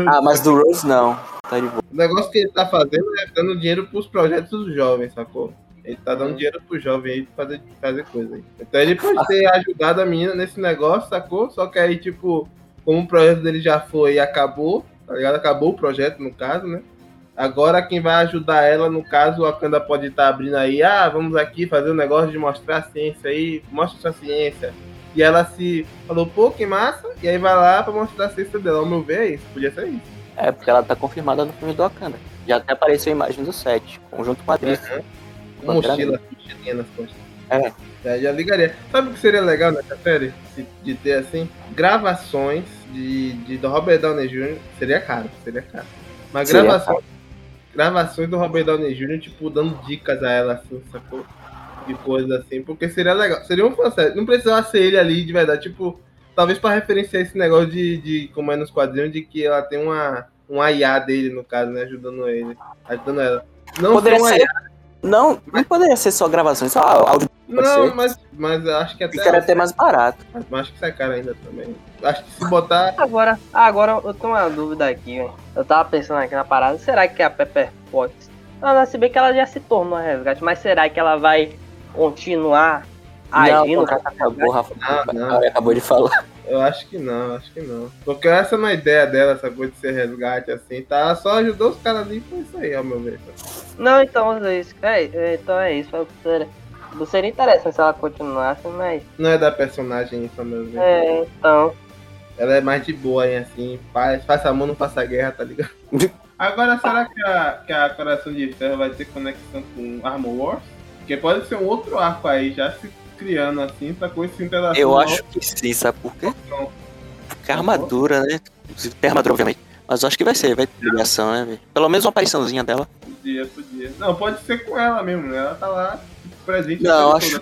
Ah, mas do Rose não. Tá de boa. O negócio que ele tá fazendo é dando dinheiro pros projetos dos jovens, sacou? Ele tá dando dinheiro pro jovem aí pra fazer, fazer coisa aí. Então ele pode ter ajudado a menina nesse negócio, sacou? Só que aí, tipo, como o projeto dele já foi e acabou, tá ligado? Acabou o projeto, no caso, né? Agora quem vai ajudar ela, no caso, a Kanda pode estar abrindo aí, ah, vamos aqui fazer um negócio de mostrar a ciência aí, mostra sua ciência. E ela se falou, pô, que massa, e aí vai lá pra mostrar a ciência dela. Ao meu ver, é isso, podia ser isso. É, porque ela tá confirmada no filme do Wakanda. Já até apareceu a imagem do set, conjunto com a atriz. Com mochila, mochilinha nas costas. É. Já, já ligaria. Sabe o que seria legal nessa série? De ter assim? Gravações de, de do Robert Downey Jr. Seria caro, seria caro. Mas Seria gravações, gravações do Robert Downey Jr., tipo, dando dicas a ela, assim, sacou? De coisas assim, porque seria legal. Seria um fansérie. Não precisava ser ele ali de verdade, tipo, talvez pra referenciar esse negócio de, de como é nos quadrinhos, de que ela tem uma, um IA dele, no caso, né? Ajudando ele. Ajudando ela. Não Poderia ser ser. Não, não poderia ser só gravações, só áudio. Não, mas, mas acho que até. Ficaria até mais barato. Mas acho que sai caro ainda também. Acho que se botar. Agora, agora eu tenho uma dúvida aqui, velho. Eu tava pensando aqui na parada. Será que a Pepper Potts. Não, não, se bem que ela já se tornou a resgate, mas será que ela vai continuar Não, agindo? o contrato acabou, Rafa. Ah, não. Acabou de falar. Eu acho que não, acho que não. Porque essa é a ideia dela, essa coisa de ser resgate assim, tá? Ela só ajudou os caras ali e foi isso aí, ao meu ver. Não, então é isso. É, então é isso. Seria, não seria interessante se ela continuasse, mas. Não é da personagem isso, ao meu ver. É, então. Ela é mais de boa, hein, assim. Faz, faça amor, não faça guerra, tá ligado? Agora, será que a, que a Coração de Ferro vai ter conexão com Armor Wars? Porque pode ser um outro arco aí, já se criando assim, pra com esse interação. Eu acho que sim, sabe por quê? Porque a armadura, né? Inclusive tem armadura, obviamente. Mas eu acho que vai ser, vai ter ligação, né? velho? Pelo menos uma apariçãozinha dela. Podia, podia. Não, pode ser com ela mesmo, né? Ela tá lá, presente. Não, a acho-.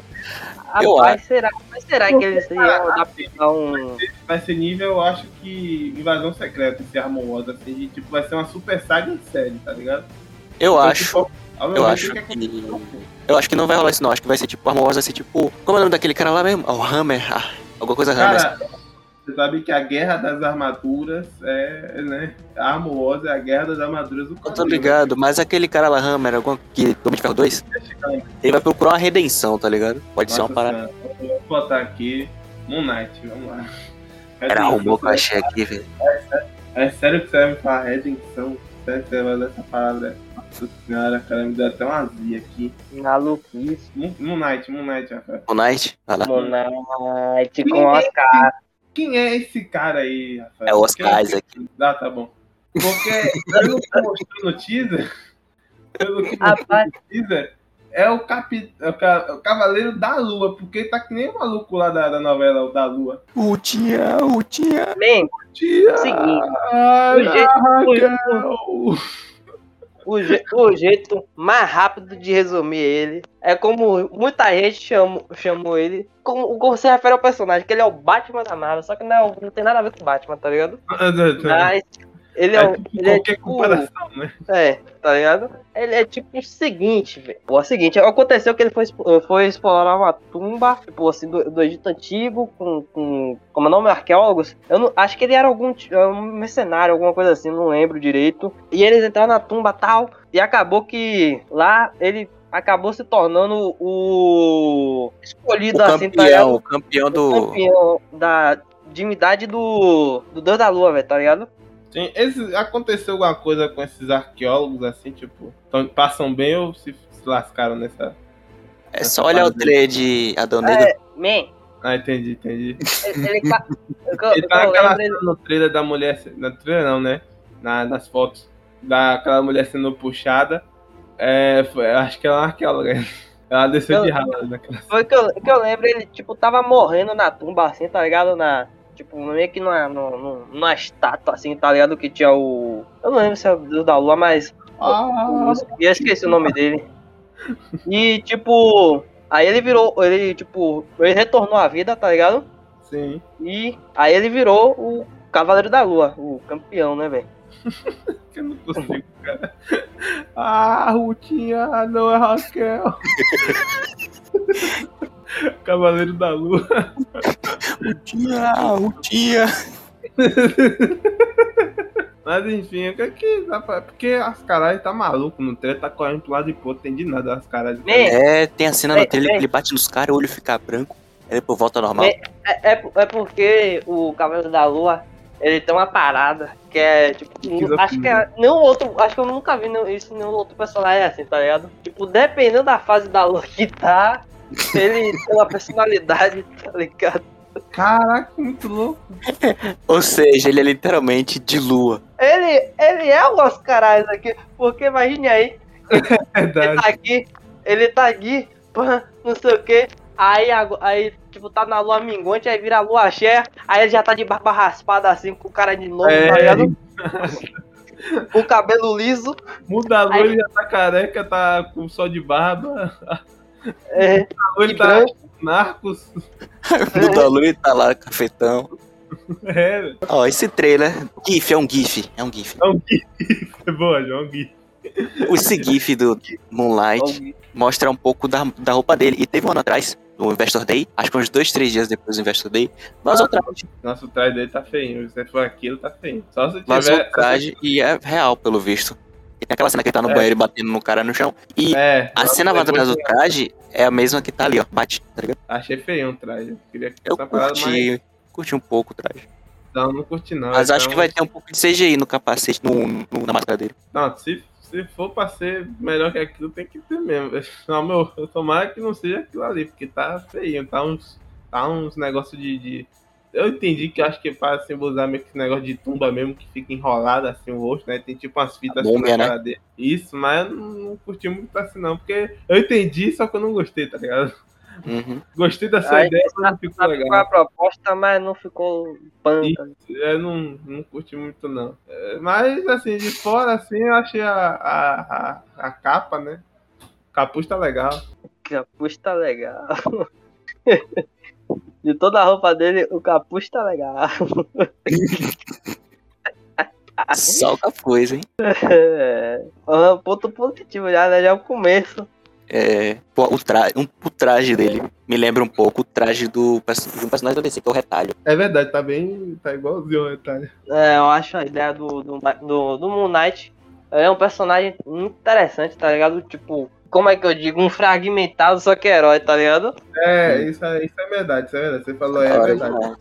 Eu Rapaz, será, mas será que eles iam adaptar um. Vai ser nível, eu acho que invasão secreta esse Armor Wars, assim, tipo, vai ser uma super saga em série, tá ligado? Eu Então, acho. tipo, Eu acho tem que. acontecer. Eu acho que não vai rolar isso, não. Acho que vai ser tipo Armor Wars, vai ser tipo. Como é o nome daquele cara lá mesmo? O Hammer. Ah, alguma coisa Hammer. Cara, você sabe que a guerra das armaduras é, né? A Armor Wars é a guerra das armaduras do Eu tô quadrinho, ligado, mas aquele cara lá, Hammer, alguma que Homem de Ferro 2, né? ele vai procurar uma redenção, tá ligado? Pode ser uma Nossa parada. Vou botar aqui Moon Knight, vamos lá. Era arrumou que eu achei aqui, velho. É sério que você vai me falar redenção? Sério que você vai essa palavra? Nossa senhora, cara, me deu até uma azia aqui. Maluquice. Moon Moon Knight, Moon Knight, Rafael. O Knight, vai lá. Monite com Oscar. Quem é esse cara aí, Rafael? É o Oscar Quem- Isaac. Ah, tá bom. Porque pelo que mostrou no teaser, pelo que mostrou Rapaz, no teaser, é o, capi, é o, é o Cavaleiro da Lua, porque tá que nem o maluco lá da, da novela, o da Lua. O tia, o tia. man, Tia! Seguinte, Ai, o jeito-! O, je- o jeito mais rápido de resumir ele é como muita gente chamou, chamou ele. Como, como se refere ao personagem, que ele é o Batman da Marvel, só que não, não tem nada a ver com o Batman, tá ligado? Mas ele é, É o- tipo ele é qualquer tipo. comparação, né? É, tá ligado? Ele é tipo o seguinte, velho. É o seguinte, aconteceu que ele foi, foi explorar uma tumba, tipo assim, do, do Egito Antigo, com, com. Como é o nome? Arqueólogos. Eu não, acho que ele era algum um mercenário, alguma coisa assim, não lembro direito. E eles entraram na tumba tal, e acabou que lá ele acabou se tornando o escolhido O assim, tá campeão, ligado? o campeão O do. campeão da divindade do, do Deus da Lua, velho, tá ligado? Sim, esse- aconteceu alguma coisa com esses arqueólogos, assim, tipo, tão- passam bem ou se, se lascaram nessa. É só olhar o trailer de Negro. É, man, Ah, entendi, entendi. ele, ele tá. eu- Ele tá naquela lembro, no trailer da mulher. Na trailer não, né? Na, nas fotos. Daquela mulher sendo puxada. É, foi- acho que ela é uma arqueóloga. Ela desceu de Eu- rala naquela Foi que eu, que eu lembro, ele, tipo, tava morrendo na tumba, assim, tá ligado? Na, tipo, meio que numa, numa, numa estátua, assim, tá ligado? Que tinha o... Eu não lembro se é o Deus da Lua, mas... Ah, Eu esqueci o nome dele. E, tipo... Aí ele virou, ele, tipo... Ele retornou à vida, tá ligado? sim. E aí ele virou o Cavaleiro da Lua, o campeão, né, velho? Que eu não consigo, cara. Ah, Rutinha, não é Raquel. Cavaleiro da Lua. Tia, o tia. Mas enfim, o que é que dá pra... Porque as caras tá maluco no trailer, tá correndo pro lado de pro outro, entendi nada das caras. Man, É, tem a cena no Ei, trailer que ele bate nos caras, o olho fica branco, aí depois volta ao normal. Ei. É, é, é porque o Cavaleiro da Lua, ele tem uma parada que é, tipo, Esquizofrenia. acho que é, nenhum outro, acho que eu nunca vi isso em nenhum outro personagem assim, tá ligado? Tipo, dependendo da fase da Lua que tá, ele tem uma personalidade, tá ligado? Caraca, muito louco. Ou seja, ele é literalmente de lua. Ele, ele é o Oscar Isaac aqui, porque imagine aí, ele Verdade. tá aqui, ele tá aqui, pã, não sei o que, aí, aí, tipo, tá na lua minguante, aí vira a lua cheia, aí ele já tá de barba raspada assim, com cara de novo, É. tá ligado? Com o cabelo liso, Muda a lua, Aí- ele já tá careca, tá com sol de barba. É, A lua, ele tá branco. narcos. O da lua ele tá lá, cafetão. É. Ó, esse trailer, GIF, é um GIF, é um GIF. é boa, João Gui. Esse GIF do Moonlight mostra um pouco da, da roupa dele. E teve um ano atrás, no Investor Day, acho que uns dois, três dias depois do Investor Day, vazou o traje. Nossa, o traje dele tá feinho. Se for aquilo, tá feio. Só se tiver. o traje e é real, pelo visto. E tem aquela cena que ele tá no É. banheiro batendo no cara no chão. E É. a cena depois atrás do eu traje é a mesma que tá ali, ó. Bate, tá ligado? Achei feio o traje. Queria que Eu mais. curti, curti um pouco o traje. Não, não curti não. Mas acho então- que vai ter um pouco de CGI no capacete, no, no- na máscara dele. Não, se, se for pra ser melhor que aquilo, tem que ter mesmo. Não, meu, eu tomara que não seja aquilo ali, porque tá feio, tá uns, tá uns negócios de, de- Eu entendi que acho que é pra simbolizar meio que esse negócio de tumba mesmo, que fica enrolado assim o rosto, né? Tem tipo umas fitas assim na né? cara dele. Isso, mas eu não, não curti muito assim não, porque eu entendi, só que eu não gostei, tá ligado? Uhum. Gostei dessa Aí, ideia, mas não ficou legal. é a proposta, mas não ficou panta. Eu não, não curti muito, não. É, Mas, assim, de fora, assim, eu achei a, a, a, a capa, né? Capuz tá legal. Capuz tá legal. De toda a roupa dele, o capuz tá legal. Só o capuz, hein? É. Um ponto positivo já, né? Já é o começo. É, o, tra um, o traje dele me lembra um pouco o traje do, de um personagem da DC, que é o retalho. É verdade, tá bem. Tá igualzinho o retalho. É, eu acho a ideia do, do, do, do Moon Knight é um personagem muito interessante, tá ligado? Tipo, como é que eu digo? Um fragmentado, só que herói, tá ligado? É, isso, é, isso é verdade, isso é verdade. Você falou, é, Da hora verdade. demais.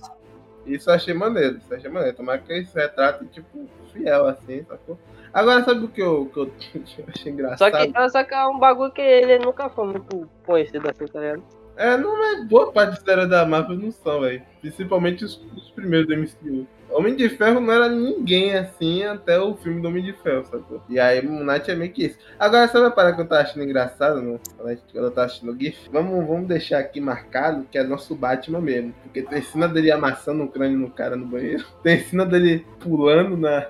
Isso eu achei maneiro, isso eu achei maneiro. Tomara que esse retrato, tipo, fiel, assim, sacou? Agora, sabe o que eu, que eu, que eu achei engraçado? Só que, só que é um bagulho que ele nunca foi muito conhecido assim, tá ligado? É, não é boa parte dos heróis da Marvel não são, velho. Principalmente os, os primeiros do MCU. Homem de Ferro não era ninguém assim até o filme do Homem de Ferro, sacou? E aí Moon Knight é meio que isso. Agora, sabe a parada que eu tava achando engraçado, não? Quando a eu tava assistindo o GIF? Vamos, vamos deixar aqui marcado que é nosso Batman mesmo. Porque tem cena dele amassando o crânio no cara no banheiro. Tem cena dele pulando na,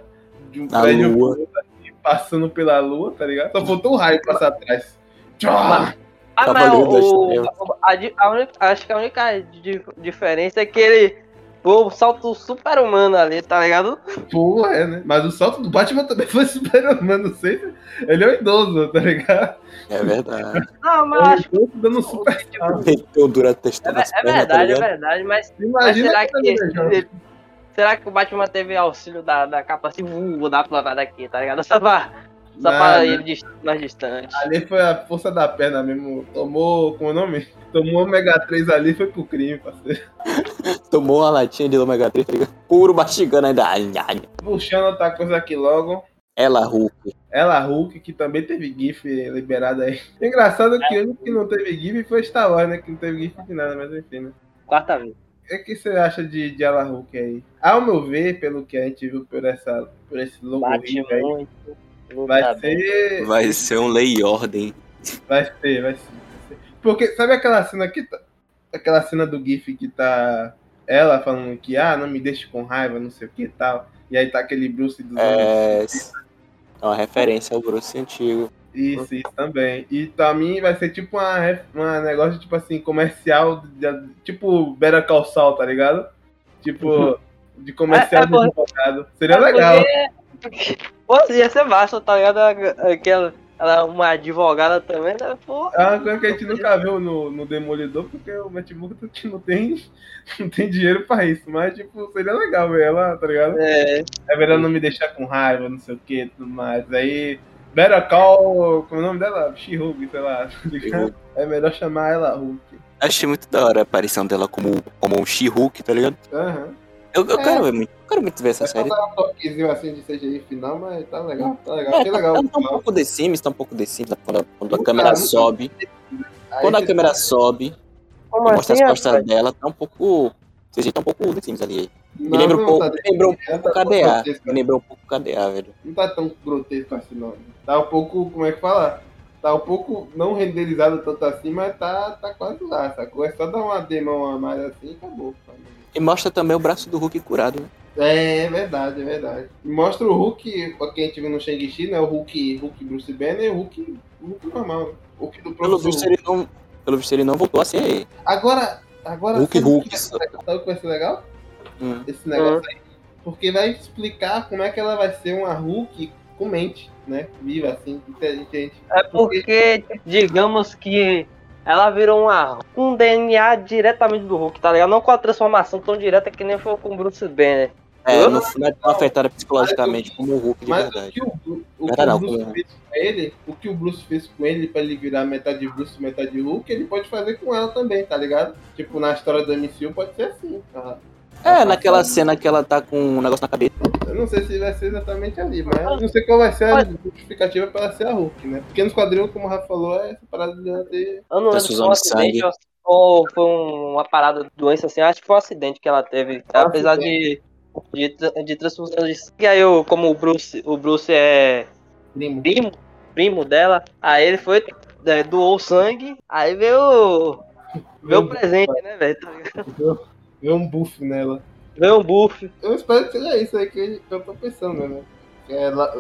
de um Na prédio lua. assim, passando pela lua, tá ligado? Só faltou um raio passar atrás. Tchau! Ah, mas Cavaleiro das o, a, a única- acho que a única di- diferença é que ele foi um salto super humano ali, tá ligado? Porra, é, né? Mas o salto do Batman também foi super-humano, não sei se... Ele é um idoso, tá ligado? É verdade. Não, mas É um acho idoso dando um super dura é, testando é tá verdade, é ligado? verdade, mas, mas Imagina será que que ele é jovem. será que o Batman teve auxílio da, da capa assim, uh, vou dar planada aqui, tá ligado? Só pra, só Não, pra ele mais distante. Ali foi a força da perna mesmo. Tomou, como é o nome? Tomou ômega 3 ali foi pro crime, parceiro. Tomou uma latinha de ômega 3, tá? Puro mastigando ainda. Ai, ai. Puxando outra coisa aqui logo. Ela, Hulk. Ela Hulk, que também teve GIF liberado aí. Engraçado que o único que não teve GIF foi Star Wars, né? Que não teve GIF de nada, mas enfim, né? Quarta vez. O que você acha de, de Ela Hulk aí? Ao meu ver, pelo que a gente viu por, essa, por esse logo aí, muito. Vai ser. Vai ser um lei e ordem. Vai ser, vai ser. Porque sabe aquela cena que tá. Aquela cena do GIF que tá ela falando que, ah, não me deixe com raiva, não sei o que e tal. E aí tá aquele Bruce dos anos. É. É uma referência ao Bruce antigo. Isso, isso também. E pra mim vai ser tipo uma, uma negócio, tipo assim, comercial, de- tipo Better Call Saul, tá ligado? Tipo, de comercial É, é de advogado. Seria legal. Porque, pô, ia ser massa, tá ligado? Aquela, ela, uma advogada também, né? Pô, É uma coisa que a gente nunca viu no, no Demolidor, porque o Matt Murdock não tem, não tem dinheiro pra isso. Mas, tipo, seria legal ver ela, tá ligado? é, É melhor não me deixar com raiva, não sei o que, tudo mais. Aí, Better Call, como é o nome dela? She-Hulk, sei lá. tá? É melhor chamar ela Hulk. Achei muito da hora a aparição dela como, como um She-Hulk, tá ligado? Aham. Eu, eu É. quero ver muito. Eu quero muito ver essa Vai série. dar um toquezinho assim de CGI final, mas tá legal, tá legal. É, tá, legal. tá o um pouco The Sims, tá um pouco The Sims, quando, a- quando a câmera nunca. sobe. Aí Quando a câmera sobe como mostra assim, as costas rapaz? dela, tá um pouco. Vocês tá um pouco The Sims ali. Me Não, lembra um pouco, tá- me lembrou um pouco tá KDA. Me lembrou um pouco KDA, velho. Não tá tão grotesco assim, não. Tá um pouco, como é que fala? Tá um pouco não renderizado tanto assim, mas tá, tá quase lá, sacou? É só dar uma demão a mais assim e acabou. E mostra também o braço do Hulk curado. né? É, é verdade, é verdade. E mostra o Hulk, o que a gente viu no Shang-Chi, né? O Hulk, Hulk Bruce Banner e o Hulk, o Hulk normal. né? Hulk do Pelo visto, ele não. Pelo visto, ele não voltou a ser. Agora, agora Hulk, sabe o Hulk, que-. Sabe o que vai ser legal? Hum. Esse negócio aí. Porque vai explicar como é que ela vai ser uma Hulk com mente, né? Viva, assim, inteligente. É porque, digamos que ela virou uma, um DNA diretamente do Hulk, tá ligado? Não com a transformação tão direta que nem foi com o Bruce Banner. É, Eu não não é tão afetada psicologicamente como o Hulk de Mas o verdade. que o, o, que Verdade, o não, Bruce fez com ele, o que o Bruce fez com ele pra ele virar metade Bruce, metade Hulk, ele pode fazer com ela também, tá ligado? Tipo, na história do MCU pode ser assim. tá? É, naquela cena que ela tá com um negócio na cabeça. Eu não sei se vai ser exatamente ali, mas eu não sei qual vai ser a justificativa para ela ser a Hulk, né? Porque nos quadrinhos, como o Rafa falou, é essa parada de ela ter. Eu não lembro se foi Transfusão um de acidente sangue. ou foi uma parada, doença assim. Acho que foi um acidente que ela teve. Ah, apesar de, de, de transfusão de sangue. E aí, eu, como o Bruce, o Bruce é Primo. primo, primo dela, aí ele foi, é, doou sangue, aí veio, veio o presente, né, velho? Vê um buff nela. Veio um buff. Eu espero que seja isso aí que eu tô pensando, né? É lá-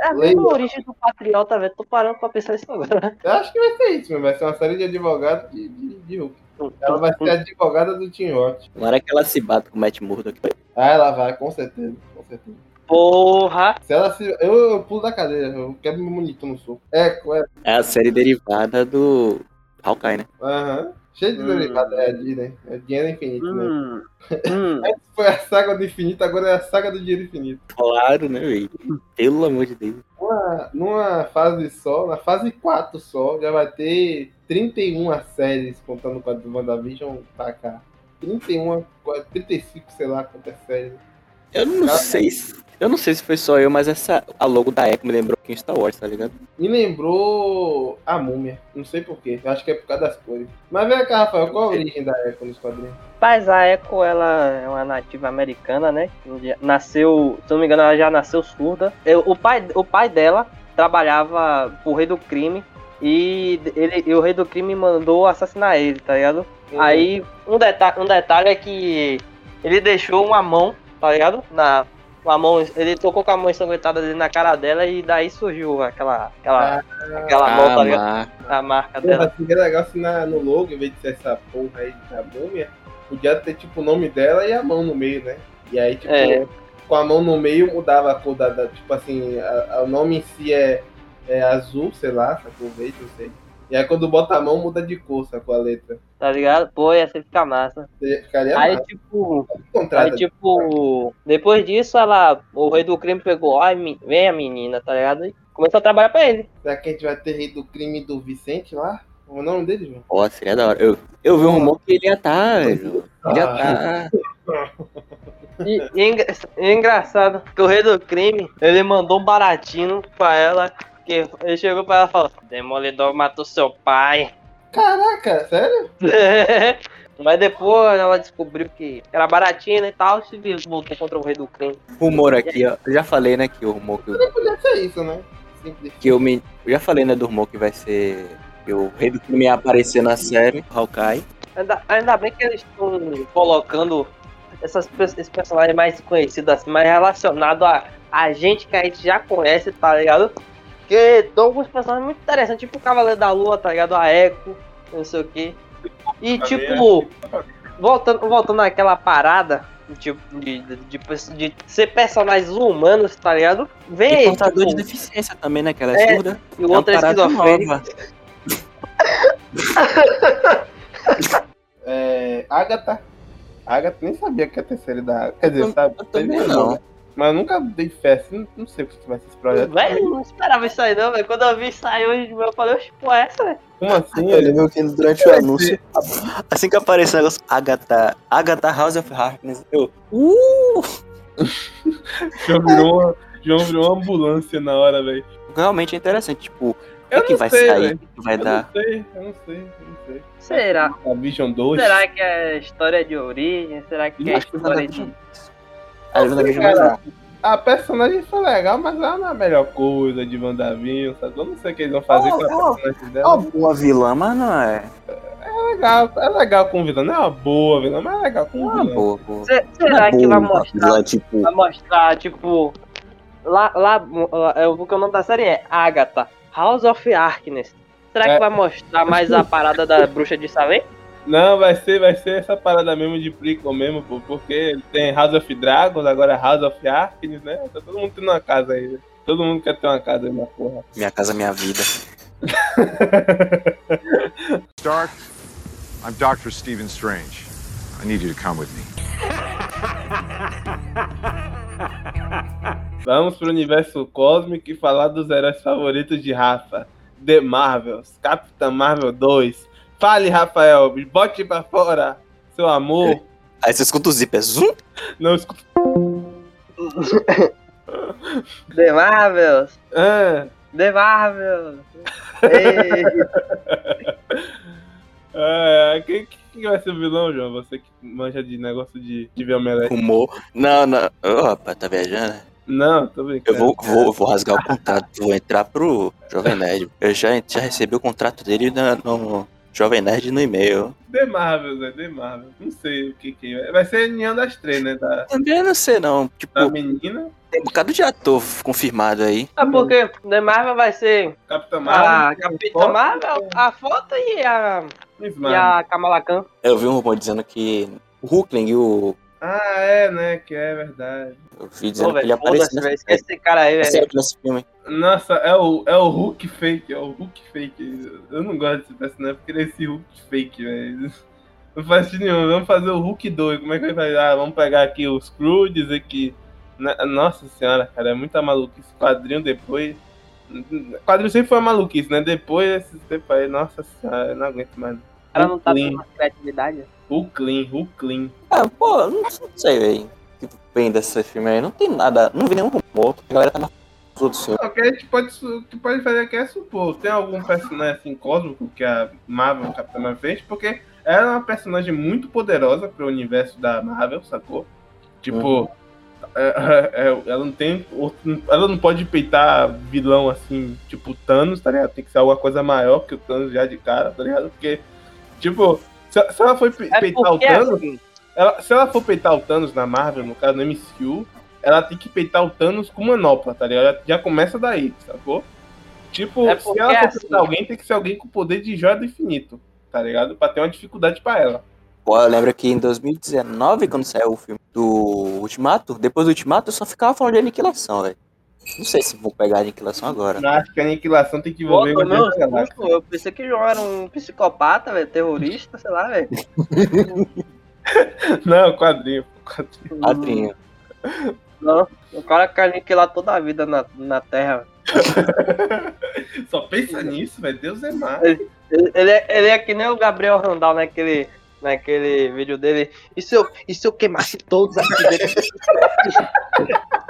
É a mesma origem do Patriota, velho. Tô parando pra pensar isso agora. Eu acho que vai ser isso, meu. vai ser uma série de advogados de, de, de Hulk. Ela vai ser a advogada do Team Rocket. Tomara é que ela se bata com o Matt Murdock. Ah, ela vai, com certeza, com certeza. Porra! Se ela se. Eu, eu pulo da cadeira, eu quero meu bonito no soco. É, é. É a série derivada do Hawkeye, né? Aham. Cheio de Hum. derivado, é Disney. É dinheiro infinito, né? Hum. Hum. Antes foi a saga do infinito, agora é a saga do dinheiro infinito. Claro, né, velho? Pelo amor de Deus. Numa, numa fase só, na fase 4 só, já vai ter 31 séries, contando com a do WandaVision pra cá. 31, 35, sei lá quantas séries. Eu não sei se. Eu não sei se foi só eu, mas essa. A logo da Echo me lembrou aqui em Star Wars, tá ligado? Me lembrou a múmia, não sei porquê, acho que é por causa das cores. Mas vem cá, Rafael, qual a origem da Echo nos quadrinhos? Mas a Echo, ela é uma nativa americana, né? Nasceu, se não me engano, ela já nasceu surda. Eu- O pai, o pai dela trabalhava pro rei do crime e, ele, e o rei do crime mandou assassinar ele, tá ligado? Aí, um, deta um detalhe é que ele deixou uma mão, tá ligado? Na, uma mão, ele tocou com a mão ensanguentada dele na cara dela e daí surgiu aquela, aquela, aquela mão, tá ligado? Ah, A marca Porra, dela. seria legal se na, no logo, em vez de ser essa porra aí da múmia, podia ter tipo o nome dela e a mão no meio, né? E aí, tipo, É. com a mão no meio mudava a cor da. da- tipo assim, a- a- o nome em si é, é azul, sei lá, sacou verde, não sei. E aí quando bota a mão muda de cor, sacou a letra. Tá ligado? Pô, ia ser ficar massa. Ficaria Aí, massa. tipo. Aí, tipo, depois disso, ela, o rei do crime pegou, ai, vem a menina, tá ligado? E começou a trabalhar pra ele. Será que a gente vai ter rei do crime do Vicente lá? O nome dele, João? ó, seria da hora. Eu, eu vi um rumor que ele ia estar, velho. Ele ia Ah. tá. E, e é e é engraçado que o rei do crime, ele mandou um baratinho pra ela, que ele chegou pra ela e falou, Demolidor matou seu pai. Caraca, sério? Mas depois ela descobriu que era baratinho e tal, se viu, voltou contra o rei do crime. Rumor aqui, ó. Eu já falei, né, que o rumor que eu, Podia ser isso, né? Simples. que eu me. Eu já falei, né, do rumor que vai ser. Que o rei do crime ia aparecer na série, Hawkeye. Ainda, ainda bem que eles estão colocando essas, pe- esses personagens mais conhecidos, assim, mais relacionados a, a gente que a gente já conhece, tá ligado? Porque tem alguns personagens muito interessantes, tipo o Cavaleiro da Lua, tá ligado? A Echo, não sei o que. E tipo, voltando, voltando àquela parada, tipo, de, de, de, de ser personagens humanos, tá ligado? Vem, E portador de tipo, deficiência também, né, que ela é, É, surda. e o outro é uma parada esquizofrênico. É, Agatha. Agatha nem sabia que ia ter série da Quer dizer, Eu- sabe? eu também Teve, não. Mas eu nunca dei fé, assim, não sei o que vai ser esse projeto. Velho, não esperava isso aí não, velho. Quando eu vi sair hoje, eu falei, oxe, pô, é essa, velho? Como assim? Ele viu que durante o anúncio. Assim que aparece o negócio, Agatha, Agatha House of Harkness, eu, uh! João virou, uma, João virou uma ambulância na hora, velho. Realmente é interessante, tipo, o Eu que vai sei, sair, o que vai Eu dar. não sei, eu não sei, eu não sei. Será? A Vision 2. Será que é história de origem? Será que é história de. A Luna Vision vai dar. A personagem foi legal, mas ela não é a melhor coisa de WandaVision, sabe? Eu não sei o que eles vão fazer Oh, com a oh, personagem É dela. uma boa vilã, mas não é. É legal, é legal com vilã. Não é uma boa vilã, mas é legal com Ah, vilã. boa, boa. Se- Será que vai boa, mostrar? vilã, tipo. Vai mostrar, tipo. Lá, lá, lá é, porque o nome da série é Agatha, House of Darkness. Será É. que vai mostrar mais a parada da bruxa de Salem? Não, vai ser, vai ser essa parada mesmo de prequel mesmo, pô, porque tem House of Dragons, agora é House of Arknes, né? Tá todo mundo tendo uma casa aí, né? Todo mundo quer ter uma casa aí na porra. Minha casa, minha vida. Stark, I'm Dr. Stephen Strange. I need you to come with me. Vamos pro universo cósmico e falar dos heróis favoritos de Rafa. The Marvels, Capitã Marvel 2. Fale, Rafael, bote pra fora, seu amor. Aí você escuta o zíper. Zum. Não, escuta. The Marvels! Ah, The Marvels! Ah, quem, quem vai ser o vilão, João? Você que manja de negócio de, de ver omelete. Humor. Não, não. Rapaz, tá viajando? né? Não, tô Eu brincando. vou, vou, vou rasgar o contrato, vou entrar pro Jovem Nerd. Eu já, já recebi o contrato dele na- no Jovem Nerd no e-mail. The Marvels, é The Marvels. Não sei o que que é. Vai ser nenhum das três, né? Da, Também não sei não. Tipo, da menina, tem um bocado de ator confirmado aí. Ah, porque The Marvel vai ser Capitã a Marvel, Capitã Marvel, a Foto e a, e Marvel. a Kamala Khan. Eu vi um rumor dizendo que o Hulkling e o. Ah, é, né? Que é verdade. Eu vi dizendo Pô, que ele foda-se, nessa. Esquece esse cara aí, velho. nesse filme. Nossa, é o, é o Hulk fake, é o Hulk fake. Eu não gosto desse personagem porque ele é esse Hulk fake, velho. Não faz sentido nenhum. Vamos fazer o Hulk 2. Como é que vai? Ah, vamos pegar aqui o Screw, dizer que. Na- Nossa senhora, cara, é muita maluquice. Quadrinho depois. Quadrinho sempre foi uma maluquice, né? Depois, esse tempo aí, nossa senhora, eu não aguento mais. O cara não tá tendo criatividade. Hulkling, Hulkling. Ah, pô, não, não sei, velho. O que vem desse filme aí? Não tem nada. Não vi nenhum rumor. A galera tá na produção. O que a gente pode, o que pode fazer aqui é supor. Tem algum personagem assim cósmico que a Marvel, a Capitã Marvel fez, porque ela é uma personagem muito poderosa pro universo da Marvel, sacou? Tipo, é- é- é- ela não tem. Ela não pode peitar vilão assim, tipo Thanos, tá ligado? Tem que ser alguma coisa maior que o Thanos já de cara, tá ligado? Porque, tipo, se, se ela for pe- É peitar o porque, Thanos. assim, Ela- se ela for peitar o Thanos na Marvel, no caso no MCU, ela tem que peitar o Thanos com manopla, tá ligado? Já, já começa daí, sacou? Tipo, É se ela for assim- peitar alguém, tem que ser alguém com poder de joia do infinito, tá ligado? Pra ter uma dificuldade pra ela. Pô, eu lembro que em 2019, quando saiu o filme do Ultimato, depois do Ultimato eu só ficava falando de aniquilação, velho. Não sei se vou pegar a aniquilação agora. Eu acho que a aniquilação tem que envolver o sustos, eu pensei que o João era um psicopata, velho, terrorista, sei lá, velho. Não, quadrinho. quadrinho. Padrinho. Não, o cara quer aniquilar toda a vida na, na Terra. Só pensa nisso, velho. Deus é má. Ele, ele é, ele é que nem o Gabriel Randall naquele, naquele vídeo dele. E se eu, e se eu queimasse todos aqui dentro?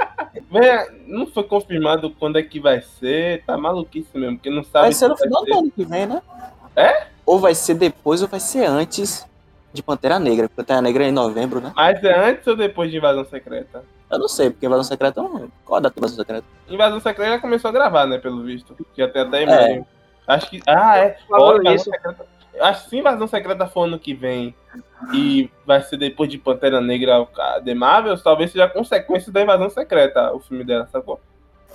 Véi, não foi confirmado quando é que vai ser. Tá maluquice mesmo, porque não sabe. Vai ser no final ser. do ano que vem, né? É? Ou vai ser depois ou vai ser antes de Pantera Negra. Pantera Negra é em novembro, né? Mas é antes ou depois de Invasão Secreta? Eu não sei, porque Invasão Secreta não. Qual a data da Invasão Secreta? Invasão Secreta já começou a gravar, né, pelo visto. Já tem até e-mail. Acho que. Ah, é. Invasão isso, Secreta. Acho que se Invasão Secreta for ano que vem e vai ser depois de Pantera Negra a The Marvels, talvez seja consequência da Invasão Secreta, o filme dela, sacou?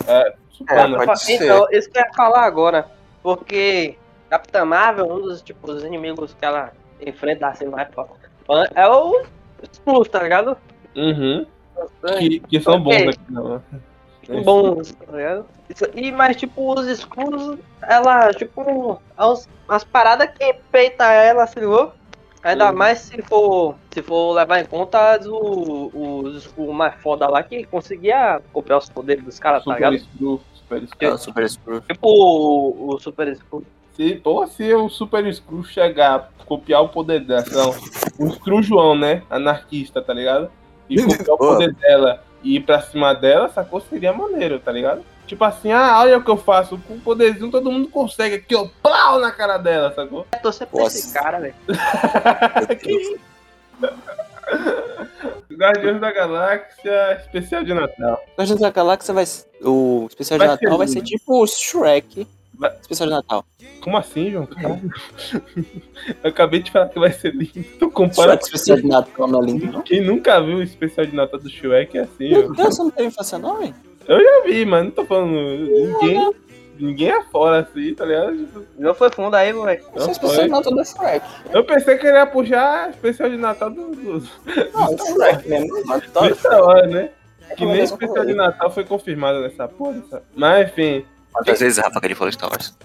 É, supondo. pode ser. então, isso que eu ia falar agora. Porque Capitã Marvel, um dos tipo, os inimigos que ela enfrenta assim mais pra- é o Skrulls, tá ligado? Uhum. Que, que são bons aqui, não. Bons, tá ligado? E, mas, tipo, os Skrulls, ela, tipo, as, as paradas que peita ela, se ligou? Ainda Uhum. mais se for, se for levar em conta os Skrulls mais foda lá que conseguia copiar os poderes dos caras, tá ligado? Screw, Super Screw. É o Super Screw. Tipo o, o Super Skrull. Se, pô, se o Super Screw chegar, copiar o poder dela, não, o Screw João, né? Anarquista, tá ligado? E copiar o poder dela e ir pra cima dela, sacou? Seria maneiro, tá ligado? Tipo assim, ah, olha o que eu faço. Com o poderzinho todo mundo consegue aqui, ó, plau na cara dela, sacou? Eu torcer pra Nossa. esse cara, velho. que isso? Guardiões da Galáxia, especial de Natal. Guardiões da Galáxia vai ser- O especial Vai de ser Natal vai lindo. ser tipo o Shrek. Especial de Natal. Como assim, João? Caralho. Eu acabei de falar que vai ser lindo. Tu compara Shrek especial de Natal não é lindo, não? Quem nunca viu o especial de Natal do Shrek é assim. Meu Deus, você não teve infância não, velho? Eu vi, mas não tô falando. Ninguém, ninguém é fora assim, tá ligado? Não foi fundo aí, velho. Esse é Não especial foi. de Natal do Shrek. Eu pensei que ele ia puxar especial de Natal do. do... Não, o Shrek mesmo. Natal. Nessa hora, né? Que nem Mas- especial de Natal foi confirmado nessa porra. sabe? Mas enfim, Quantas vezes, Rafa, que ele falou Star Wars?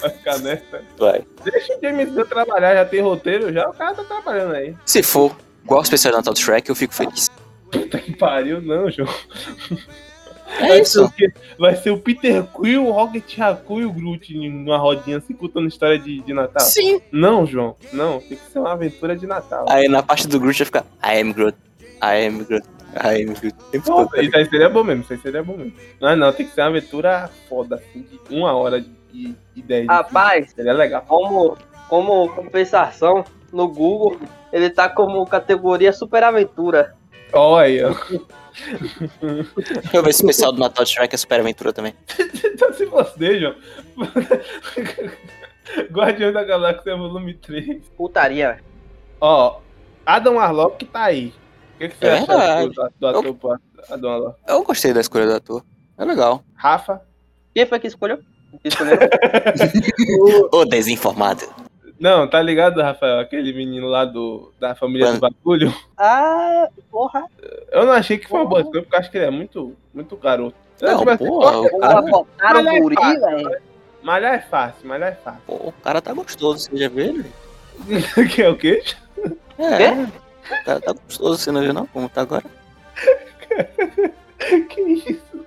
vai ficar nessa. Vai. Deixa o James Gunn trabalhar, já tem roteiro, já o cara tá trabalhando aí. Se for igual o especial de Natal do Shrek, eu fico feliz. Puta que pariu, não, João. É Vai ser, isso. quê? Vai ser o Peter Quill, o Rocket Raccoon e o Groot numa rodinha assim, contando história de, de Natal. Sim. Não, João, não. Tem que ser uma aventura de Natal. Aí na parte do Groot vai ficar I am Groot. I am Groot. I am Groot. O tempo Pô, todo, tá isso aí seria bom mesmo, isso aí seria bom mesmo. Não, não, tem que ser uma aventura foda, assim, de uma hora de, de ideia. de Rapaz, filme. Seria legal. como, como compensação, no Google, ele tá como categoria Super Aventura. Olha aí, ó. Deixa eu ver se o especial do Natal de Shrek é Super Aventura também. Então se você, João. Guardião da Galáxia Volume 3. Putaria, velho. Ó, Adam Warlock tá aí. O que, que você É acha verdade. do, do ator pro Warlock? Eu gostei da escolha do ator. É legal. Rafa? Quem foi que escolheu? Que escolheu? Ô, desinformado. Não, tá ligado, Rafael? Aquele menino lá do, da família do Mano. bagulho. ah, porra. Eu não achei que foi uma boa escolha, porque eu acho que ele é muito, muito garoto. Não, Tipo assim, porra, o cara, botaram é o guri, velho. Malhar é fácil, malhar é fácil. pô, o cara tá gostoso, você já viu ele? que é o quê? É. O cara tá gostoso, você não viu não? Como tá agora? Que isso?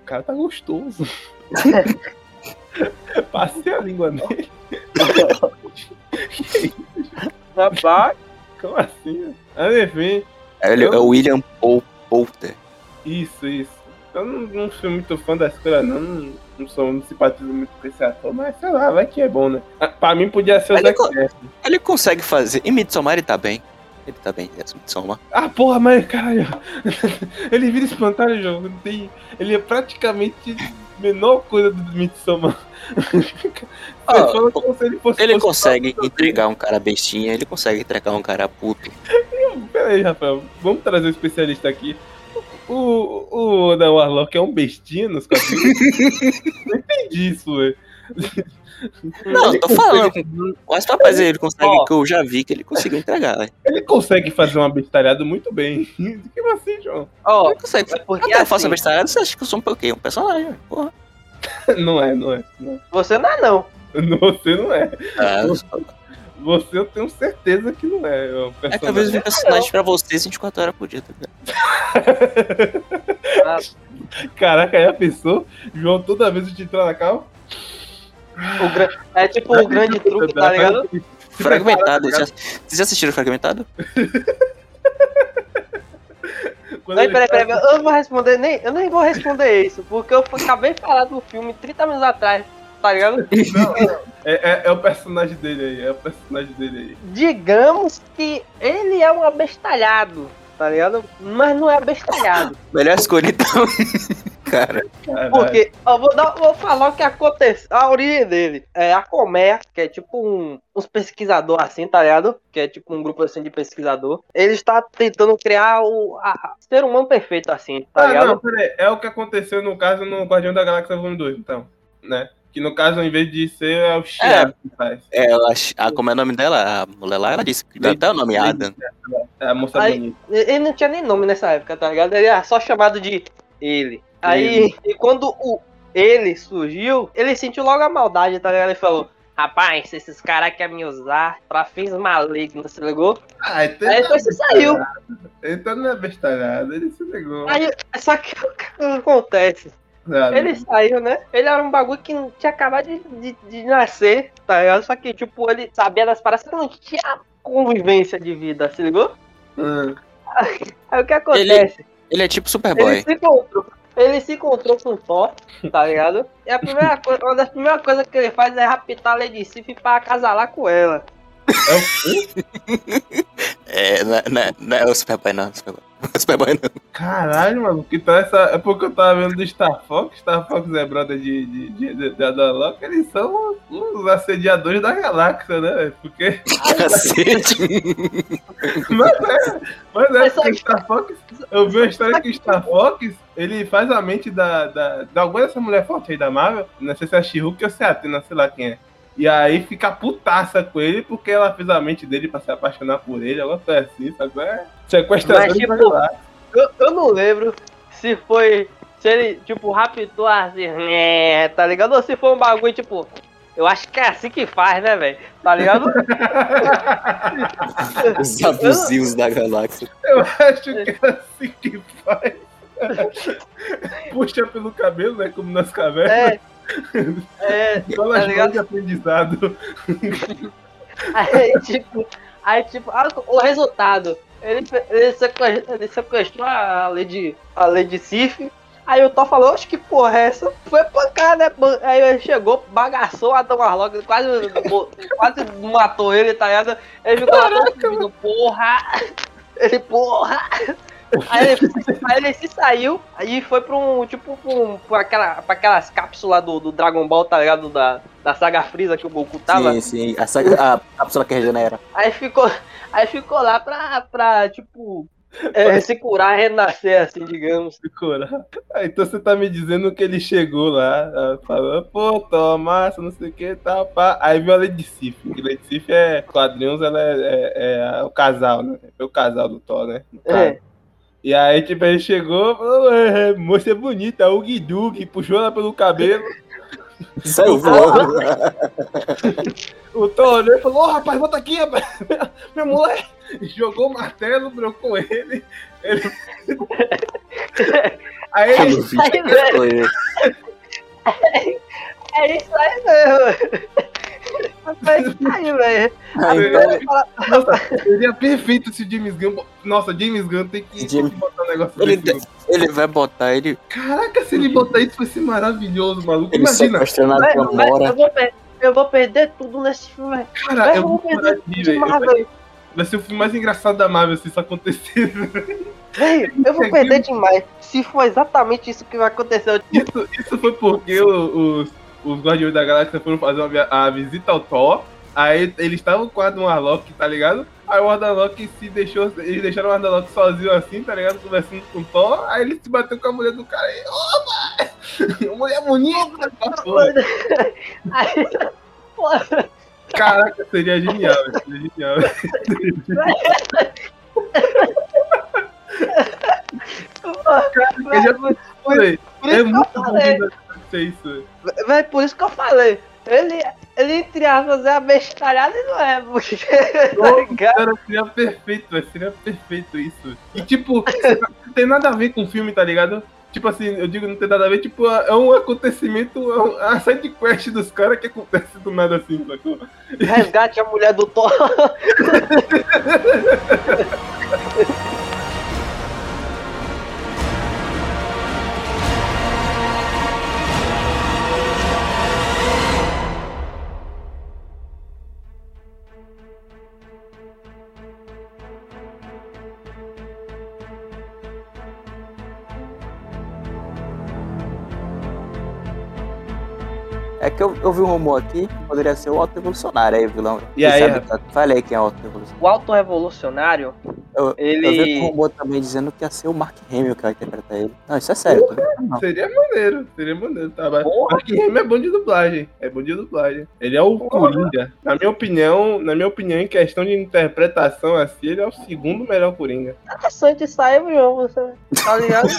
O cara tá gostoso. Passei a língua nele. Rapaz, Como assim? Mas enfim, É, ele, é o William Paul Poulter. isso, isso. Eu não, não sou muito fã da escolha, não. Não, não sou, não simpatizo muito com esse ator, mas sei lá, vai que é bom, né? Ah, Pra mim podia ser o Zac. Ele consegue fazer. Em Midsommar ele tá bem. Ele tá bem, é Midsommar. Ah, porra, mas caralho. Ele vira espantalho o jogo. Não tem, ele é praticamente menor coisa do. Você Ah, ele. Ele consegue entregar um cara bestinha, ele consegue entregar um cara puto. Pera aí, Rafael. Vamos trazer um especialista aqui. O, o da Warlock é um bestinha nos quadrinhos? não entendi isso, velho. Não, Ele tô consegue- falando. Mas rapaz, ele consegue, Ó. que eu já vi que ele conseguiu entregar, velho. Ele consegue fazer uma bestalhada muito bem. Que assim, João? ó, Ele consegue. é porque Até eu faço assim, uma bestalhada, você acha que eu sou um, quê? um personagem, porra. Não é, não é. Não, você não é não. Você não é. Ah, Você eu tenho certeza que não é. um é que às vezes eu personagem. pra vocês 24 horas por dia, tá ligado? Caraca, aí a pessoa, João, toda vez que te entrar na calma. O gra- É tipo o grande truque, tá ligado? Fragmentado. Já, vocês já assistiram Fragmentado? Quando Peraí, peraí, eu não vou responder, nem, eu nem vou responder isso, porque eu acabei de falar do filme 30 minutos atrás, tá ligado? É, é- é o personagem dele aí, é o personagem dele aí. Digamos que ele é um abestalhado, tá ligado? Mas não é abestalhado. Melhor escolha então. Cara. Porque eu vou, dar, vou falar o que aconteceu, a origem dele. É a Colmeia, que é tipo um, uns pesquisadores assim, tá ligado? Que é tipo um grupo assim de pesquisador. Ele está tentando criar o a- ser humano perfeito assim, tá Ah, ligado? não, peraí. É o que aconteceu no caso no Guardião da Galáxia Volume 2, então. Né? Que no caso, ao invés de ser, é o Chiab que faz. É, ela, a, como é o nome dela? A mulher lá, ela disse que deu até o nome Adam. É a moça Aí- bonita. Ele não tinha nem nome nessa época, tá ligado? Ele era só chamado de ele. Aí, e quando o ele surgiu, ele sentiu logo a maldade, tá ligado? Ele falou: Rapaz, esses caras querem me usar pra fins malignos, se ligou? Ah, então, Aí depois você saiu. então não é bestalhado, ele se negou. Aí, só que o que acontece? Ele saiu, né? Ele era um bagulho que não tinha acabado de, de, de nascer, tá ligado? Só que, tipo, ele sabia das paradas, que não tinha convivência de vida, se ligou? Hum. Aí o que acontece? Ele é tipo Ele Superboy. se encontrou. Ele se encontrou com o Thor, tá ligado? E a primeira coisa, uma das primeiras coisas que ele faz é raptar a Lady Sif pra acasalar com ela. É o quê? É, não, é- não, é- não é o Superboy, não. Superboy. Superboy não. Caralho, mano, que tá essa. É porque eu tava vendo do Star Fox, Star Fox é brother de, de, de, de, de Adaloc, eles são os assediadores da galáxia, né? Porque. Cacete. Mas é, mas é Mas porque Star Fox. Eu vi uma história que o Star Fox ele faz a mente da, da, da alguma dessa mulher forte aí da Marvel, não sei se é a She-Hulk ou se é a Athena, sei lá quem é. E aí fica putaça com ele porque ela fez a mente dele pra se apaixonar por ele, alguma coisa assim, sabe? É sequestrador Mas, de tipo. Eu, eu não lembro se foi. Se ele, tipo, raptou assim, né, tá ligado? Ou se foi um bagulho, tipo. Eu acho que é assim que faz, né, velho? Tá ligado? Os abusivos da galáxia. Eu acho que é assim que faz. Puxa pelo cabelo, né? Como nas cavernas. É. É, Escola tá ligado? de aprendizado. Aí, tipo, aí, tipo, ah, o resultado. Ele, ele, sequestrou, ele sequestrou a Lady, a Lady Sif. Aí o Thor falou, acho que porra é essa? Foi pancada, né? Aí ele chegou, bagaçou a Tom Warlock, quase, quase matou ele, tá ligado? Ele ficou lá todo fudido, porra! Ele, porra! Aí ele, aí ele se saiu e foi pra um, tipo, pra, um, pra, aquela, pra aquelas cápsulas do, do Dragon Ball, tá ligado? Da, da saga Freeza que o Goku tava. Sim, sim. A, saga- a cápsula que regenera. Aí ficou, aí ficou lá pra, pra tipo, é, se curar, renascer, assim, digamos. Cora. Ah, então você tá me dizendo que ele chegou lá, falou, pô, toma massa, não sei o que, tal, pá. Aí viu a Lady Sif, que Lady Sif é, quadrinhos, ela é, é- é o casal, né? É o casal do Thor, né? No caso. É. E aí, tipo, ele chegou, falou, é, é, moça bonita, o Guidug, puxou ela pelo cabelo. Saiu voando. O Thor olhou e falou, ô rapaz, volta aqui, rapaz, minha mulher. Jogou o martelo, brocou ele. ele... aí ele Aí. É isso aí mesmo. É isso aí, velho. Ah, então, seria perfeito se o James Gunn. Nossa, James Gunn tem que, tem James- que botar um negócio ele, desse. ele vai botar ele Caraca, se ele botar isso vai ser maravilhoso, maluco. ele Imagina, velho, Gamora. eu, vou per- eu vou perder tudo nesse filme, cara, Velho, eu eu vou perder tudo demais, Vai- velho. Vai ser o filme mais engraçado da Marvel se isso acontecer. Velho, eu vou perder demais. Se for exatamente isso que vai acontecer, eu Isso, isso foi porque o- os, os Guardiões da Galáxia foram fazer uma a visita ao Thor. Aí eles estavam com o Adam Warlock, tá ligado? Aí o Adam Warlock se deixou. Eles deixaram o Adam Warlock sozinho assim, tá ligado? Conversando com o Thor. Aí ele se bateu com a mulher do cara e. Opa! Mulher bonita! Porra. Aí, porra, Caraca, seria genial, seria genial. Eu já por é muito ser isso. Véi, por isso que eu falei. Ele, ele entre aspas, é abestalhado e não é, porque. tá ligado? Cara, seria perfeito, velho, seria perfeito isso. E tipo, não tem nada a ver com o filme, tá ligado? Tipo assim, eu digo não tem nada a ver, tipo, é um acontecimento, é um- a side quest dos caras que acontece do nada assim, sacou? Resgate a mulher do Thor. Que eu, eu vi um rumor aqui que poderia ser o Auto Evolucionário aí, vilão. E aí, sabe, tá- Falei quem é o Auto Evolucionário. O auto-revolucionário, Eu, eu vi ele. um rumor também dizendo que ia ser o Mark Hamill que vai interpretar ele. Não, isso é sério. tô não. Seria maneiro, seria maneiro, tá? Mas Porra. Mark Hamill é bom de dublagem, é bom de dublagem. Ele é o Coringa. Na minha opinião, na minha opinião, em questão de interpretação assim, ele é o segundo melhor Coringa. Interessante isso aí, meu. Você tá ligado?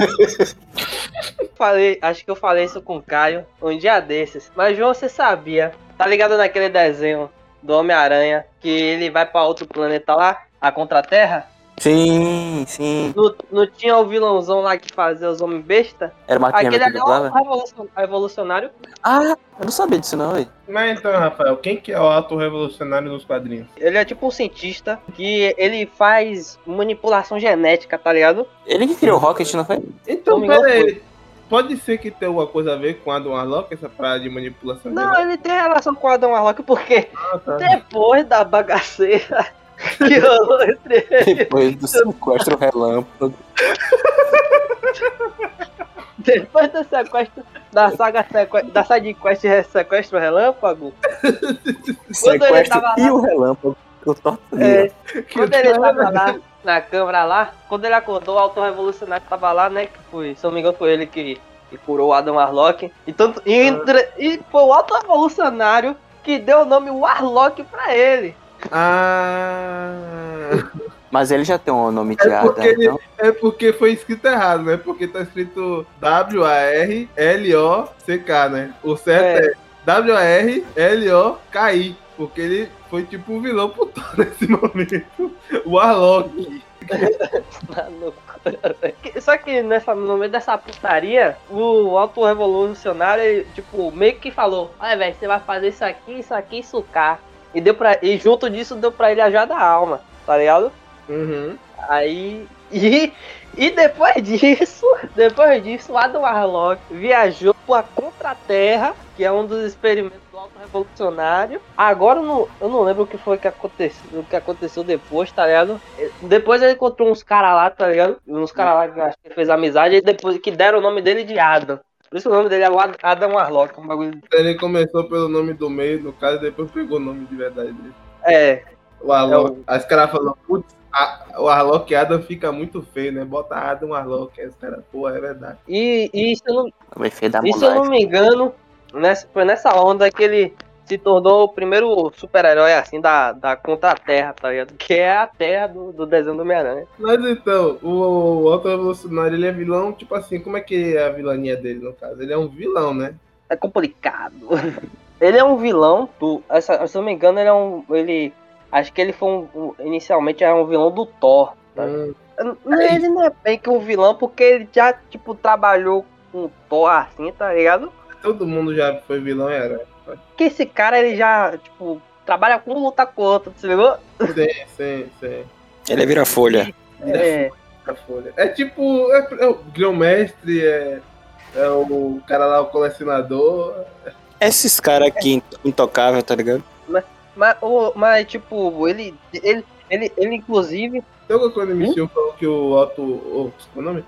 falei, acho que eu falei isso com o Caio um dia desses. Mas, João, você sabia? Tá ligado naquele desenho do Homem-Aranha que ele vai pra outro planeta lá? A Contra-Terra? Sim, sim. Não, não tinha o vilãozão lá que fazia os homens besta? Era o Mark Aquele que ali é revolucion- revolucionário. Ah, eu não sabia disso não, ué. Mas então, Rafael, quem que é o ato revolucionário nos quadrinhos? Ele é tipo um cientista que ele faz manipulação genética, tá ligado? Ele que criou o Rocket, não foi? Então, Não Pode ser que tenha alguma coisa a ver com a Adam Warlock, essa parada de manipulação Não, genética? ele tem relação com Adam Warlock porque Ah, tá. depois da bagaceira que rolou entre eles, Depois do sequestro relâmpago. depois do sequestro da saga sequestro, da side quest sequestro relâmpago, Quando ele Sequestro tava e lá- o relâmpago. Eu torturia. é, Que quando ele tava lá na câmara lá, quando ele acordou, o auto-revolucionário tava lá, né? Que foi, se não me engano, foi ele que, que curou o Adam Warlock. E, tanto, e, entre- e foi o auto-revolucionário que deu o nome Warlock pra ele. Ah. Mas ele já tem um nome de É porque, Adam, ele- então. é porque foi escrito errado, né? Porque tá escrito W-A-R-L-O-C-K, né? O certo é, W-A-R-L-O-K-I. Porque ele foi tipo o vilão por todo esse momento. O. Maluco. Só que nessa, no meio dessa putaria, o alto revolucionário, ele, tipo, meio que falou: Olha, velho, você vai fazer isso aqui, isso aqui, isso cá. E, deu pra, e junto disso deu pra ele a da alma, tá ligado? Uhum. Aí. E, e depois disso, depois disso, o Adam Warlock viajou pra Contra-Terra, que é um dos experimentos do Alto Revolucionário. Agora eu não, eu não lembro o que foi que aconteceu, o que aconteceu depois, tá ligado? Depois ele encontrou uns caras lá, tá ligado? Uns caras lá que acho que fez amizade, e depois que deram o nome dele de Adam. Por isso o nome dele é Adam Warlock, um bagulho. Ele começou pelo nome do meio, no caso, e depois pegou o nome de verdade dele. É, O Warlock. É o- Aí os caras falaram, putz, a- o Warlock Adam fica muito feio, né? Bota Adam Warlock. Aí os caras, pô, é verdade. e, e se eu não, da E se eu não me engano, nessa, foi nessa onda que ele se tornou o primeiro super-herói assim da, da Contra-Terra, tá ligado? Que é a terra do, do desenho do Homem-Aranha. Mas então, o, o Alto Revolucionário, ele é vilão, tipo assim, como é que é a vilania dele, no caso? Ele é um vilão, né? É complicado. Ele é um vilão do. Essa, se eu não me engano, ele é um. Ele. Acho que ele foi um. um- inicialmente era um vilão do Thor. Tá? Hum, Ele não é bem que um vilão, porque ele já, tipo, trabalhou com o Thor assim, tá ligado? todo mundo já foi vilão e era. Que esse cara, ele já, tipo, trabalha com um, luta com o outro, você ligou? Sim, sim, sim. Ele vira folha. É. A folha. É tipo, é, é o grão-mestre, é, é o cara lá, o colecionador. Esses caras aqui intocável, tá ligado? Mas, o- mas tipo, ele, ele, ele, ele inclusive, Então quando o Michel falou que o Otto. O, qual é o nome?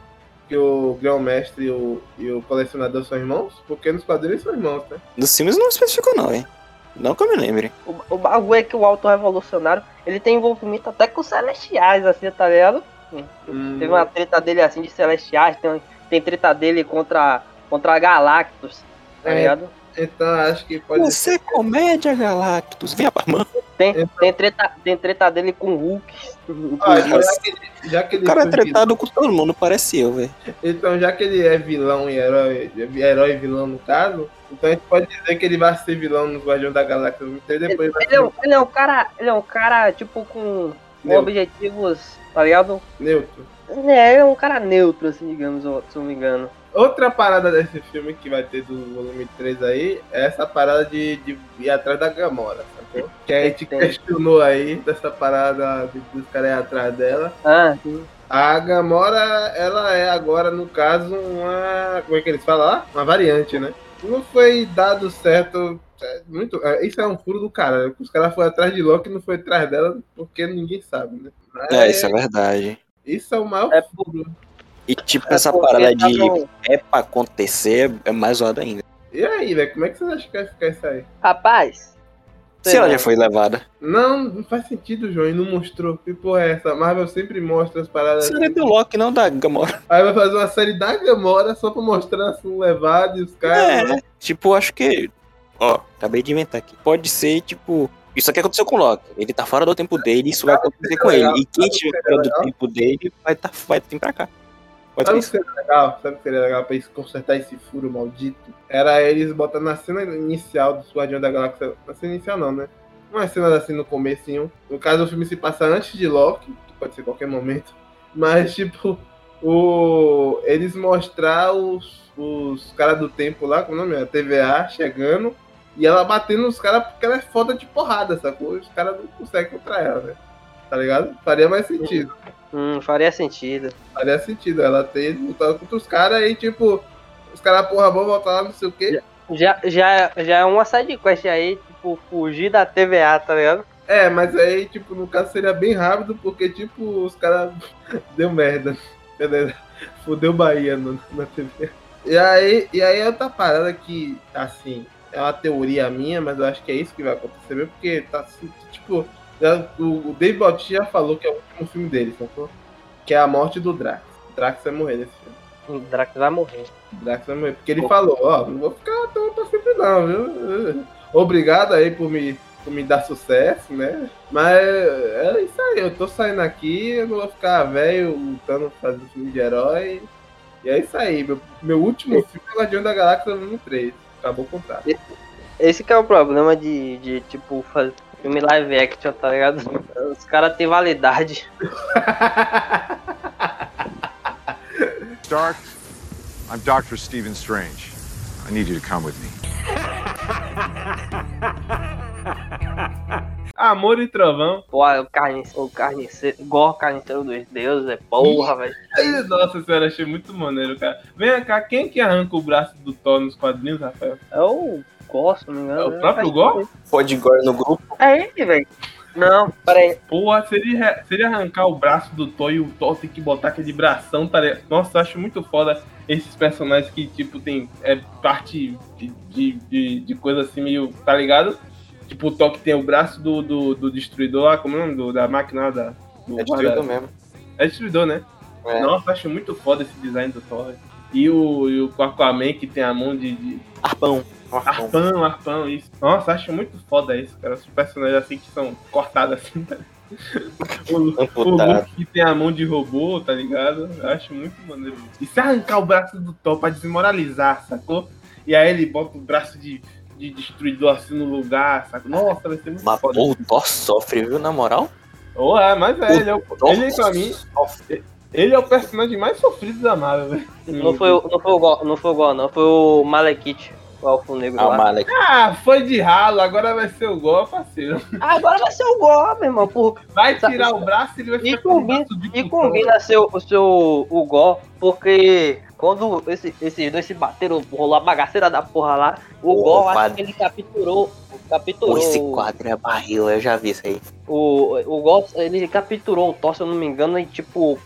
Que o grão-mestre e o, e o colecionador são irmãos? Porque nos quadrinhos são irmãos, né? Dos filmes não especificou não, hein? Não que eu me lembre. o, o bagulho é que o Alto Revolucionário, ele tem envolvimento até com os Celestiais, assim, tá ligado? Hum, Teve uma treta dele, assim, de Celestiais, tem, tem treta dele contra, contra Galactus, tá É. ligado? Então acho que pode Você é comédia, Galactus. Vem pra mão. Tem, tem, treta, tem treta dele com o Hulk. Ah, já que ele, já que O ele cara é vilão, tretado com todo mundo, parece eu, velho. então já que ele é vilão e herói, herói e vilão no caso, então a gente pode dizer que ele vai ser vilão nos Guardiões da Galáxia 23 e depois vai ele, é um, ser ele é um cara, ele é um cara, tipo, com, com objetivos, tá ligado? neutro. É, ele é um cara neutro, assim, digamos, se eu não me engano. Outra parada desse filme que vai ter do volume 3 aí é essa parada de, de ir atrás da Gamora, sacou? Que a gente questionou aí dessa parada de, dos caras ir atrás dela. Ah, sim. A Gamora, ela é agora, no caso, uma. Como é que eles falam lá? Uma variante, né? Não foi dado certo. é, Muito, é, isso é um furo do cara. Os caras foram atrás de Loki e não foi atrás dela porque ninguém sabe, né? É, isso é verdade. isso é o maior É furo. E tipo, essa porque parada de tavam- é pra acontecer é mais zoado ainda. E aí, velho, como é que vocês acham que vai ficar isso aí? Rapaz. Se ela já foi levada. Não, não faz sentido, João. E não mostrou. Que porra é essa? A Marvel sempre mostra as paradas. Seria do Loki, não da Gamora. Aí vai fazer uma série da Gamora só pra mostrar assim, levado e os caras. É, tipo, acho que. Ó, acabei de inventar aqui. Pode ser, tipo. Isso aqui aconteceu com o Loki. Ele tá fora do tempo dele, isso vai acontecer com ele. E quem tiver fora do tempo dele vai, tá, vai vir pra cá. Pode Sabe o que seria legal? Sabe o que seria legal pra eles consertar esse furo maldito? Era eles botar na cena inicial do Guardião da Galáxia. Na cena inicial não, né? Uma cena assim no comecinho. No caso, o filme se passa antes de Loki, que pode ser qualquer momento. Mas, tipo, o... eles mostrar os, os caras do tempo lá, como é o nome? A TVA chegando. E ela batendo nos caras porque ela é foda de porrada, sacou? Os caras não conseguem contra ela, né? Tá ligado? Faria mais sentido. Hum, faria sentido. Faria sentido ela ter lutado contra os caras e, tipo, os caras, porra, vão voltar lá, não sei o quê. Já, já, já é uma sidequest aí, tipo, fugir da TVA, tá ligado? É, mas aí, tipo, no caso seria bem rápido, porque, tipo, os caras deu merda. Beleza? Fudeu Bahia no, na TV. E aí, e aí é outra parada que, assim, é uma teoria minha, mas eu acho que é isso que vai acontecer mesmo, porque tá tipo, o, o Dave Bautista já falou que é o último filme dele, sacou? Que é a morte do Drax. O Drax vai morrer nesse filme. O Drax vai morrer. O Drax vai morrer. Porque ele falou, ó, não vou ficar toa pra sempre não, viu? Obrigado aí por me, por me dar sucesso, né? Mas é isso aí, eu tô saindo aqui, eu não vou ficar velho lutando, fazendo filme de herói. E é isso aí, meu, meu último filme é Guardião da Galáxia número 3. Acabou o contrato. esse que é o problema de, de tipo, fazer filme live action, tá ligado? Os caras têm validade. Stark, I'm Dr. Stephen Strange. I need you to come with me. Amor e Trovão. Pô, o carniceiro, o carniceiro, igual o carniceiro dos deuses, é porra, velho. Ai, Nossa senhora, achei muito maneiro, cara. Vem cá, quem que arranca o braço do Thor nos quadrinhos, Rafael? É o Gor, se não me engano. É o próprio Gor? Pode Gore no grupo. É ele, velho. Não, peraí. Porra, seria, seria arrancar o braço do Thor e o Thor ter que botar aquele bração, tá ligado? Nossa, eu acho muito foda esses personagens que, tipo, tem é, parte de, de, de, de coisa assim meio, tá ligado? Tipo, o Thor que tem o braço do, do, do destruidor lá, como é o nome do, da máquina lá da. Do É destruído mesmo. É destruidor, né? É. Nossa, eu acho muito foda esse design do Thor. E o, e o Aquaman que tem a mão de, de Arpão. Arpão. arpão, arpão, isso. Nossa, acho muito foda isso, cara. Os personagens assim que são cortados assim, tá ligado? O, o. Hulk que tem a mão de robô, tá ligado? Eu acho muito maneiro. E se arrancar o braço do Thor pra desmoralizar, sacou? E aí ele bota o braço de, de destruidor assim no lugar, sacou? Nossa, vai ser muito Mas foda. pô, o Thor sofre, viu, na moral? Oh, é, mas é, ele é, o, Thor ele, pra mim, sofre. ele é o personagem mais sofrido da Marvel, velho. Não foi, o- não foi o Gor, não foi o Gor, não. Foi o Malekith, o Elfo Negro Ah, lá. Malek. Ah, foi de ralo, agora vai ser o Gol, parceiro. Ah, agora vai ser o Gor, meu irmão. Por... Vai Sabe- tirar o braço e ele vai E ficar com o combina, braço de e combina ser o, seu o Gor, porque quando esse, esses dois se bateram, rolou a bagaceira da porra lá, o Porra, Gor acho que ele capturou. Capturou. esse quadro é barril, eu já vi isso aí. O, o Gor, ele capturou o Thor, se eu não me engano, e tipo,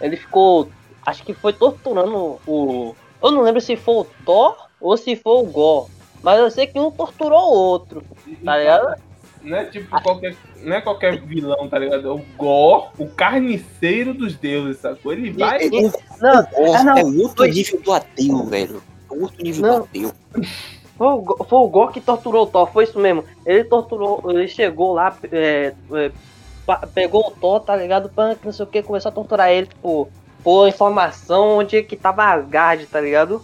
ele ficou. Acho que foi torturando o. Eu não lembro se foi o Thor ou se foi o Gor. Mas eu sei que um torturou o outro, tá ligado? Não é tipo qualquer. Não é qualquer vilão, tá ligado? É o Gor, o carniceiro dos deuses, sacou? Ele vai. E- O Não, Thor ah, não, é outro foi- nível do ateu, velho. É outro nível Não. do ateu. Foi o, Go- foi o Gor que torturou o Thor, foi isso mesmo. Ele torturou, ele chegou lá, é, é, pegou o Thor, tá ligado? Punk, não sei o que, começou a torturar ele, tipo, por informação onde que tava Asgard, tá ligado?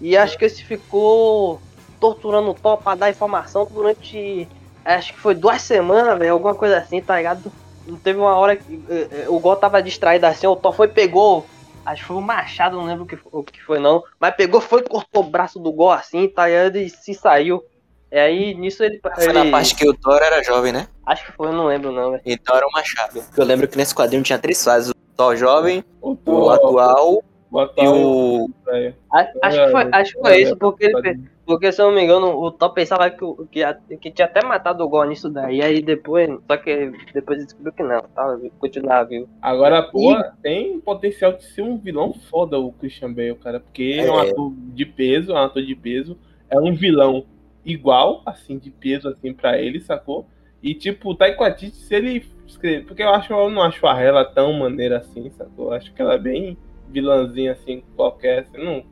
E acho que esse ficou torturando o Thor pra dar informação durante. Acho que foi duas semanas, velho, alguma coisa assim, tá ligado? Não teve uma hora que é, é, o Gor tava distraído assim, o Thor foi pegou. Acho que foi o machado, não lembro o que, fo- o que foi não. Mas pegou, foi, cortou o braço do Gol assim, tá ligado? E se saiu. E aí, nisso ele. Foi na parte que o Thor era jovem, né? Acho que foi, eu não lembro não, velho. Então era o Machado. Eu lembro que nesse quadrinho tinha três fases: o Thor jovem, O o atual e atual, o. Acho que foi, acho que foi isso, porque ele Porque se eu não me engano, o Thor pensava que, que, que tinha até matado o Gol nisso daí. Aí depois. Só que depois descobriu que não, tá? Continuava vivo. Agora, pô, tem potencial de ser um vilão foda o Christian Bale, cara. Porque é um É. ator de peso, é um ator de peso. É um vilão igual, assim, de peso, assim, pra ele, sacou? E, tipo, o Waititi, se ele escrever... Porque eu, acho, eu não acho a ela tão maneira assim, sacou? Eu acho que ela é bem vilãzinha, assim, qualquer. Assim, não,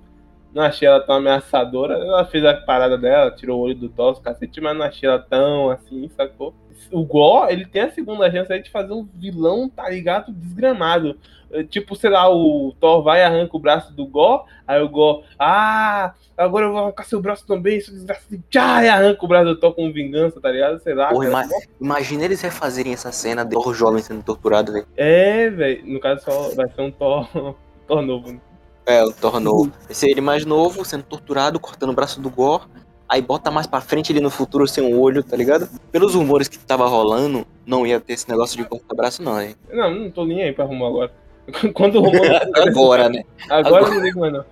não achei ela tão ameaçadora. Ela fez a parada dela, tirou o olho do Thor, cacete, mas não achei ela tão, assim, sacou? O Gó, ele tem a segunda chance aí de fazer um vilão, tá ligado? Desgramado. É, Tipo, sei lá, o Thor vai e arranca o braço do Gó, aí o Gó, ah, agora eu vou arrancar seu braço também, seu desgraçado, tchá, e arranca o braço do Thor com vingança, tá ligado? Sei lá. Porra, cara. ima- imagina eles refazerem essa cena de Thor jovem sendo torturado, velho. É, velho, no caso só vai ser um Thor, Thor novo. né? É, o Thor novo. Esse é ele mais novo, sendo torturado, cortando o braço do Gore. Aí bota mais pra frente ele no futuro sem um olho, tá ligado? Pelos rumores que tava rolando, não ia ter esse negócio de cortar braço, não, hein? Não, não tô nem aí pra arrumar agora. Quando o Romano. Agora, né? agora eu agora. não ligo mais, não.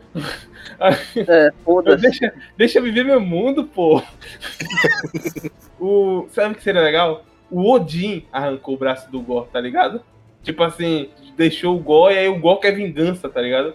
É, foda-se. Deixa, deixa eu viver meu mundo, pô. o, sabe o que seria legal? O Odin arrancou o braço do Gor, tá ligado? Tipo assim, deixou o Gor e aí o Gor quer vingança, tá ligado?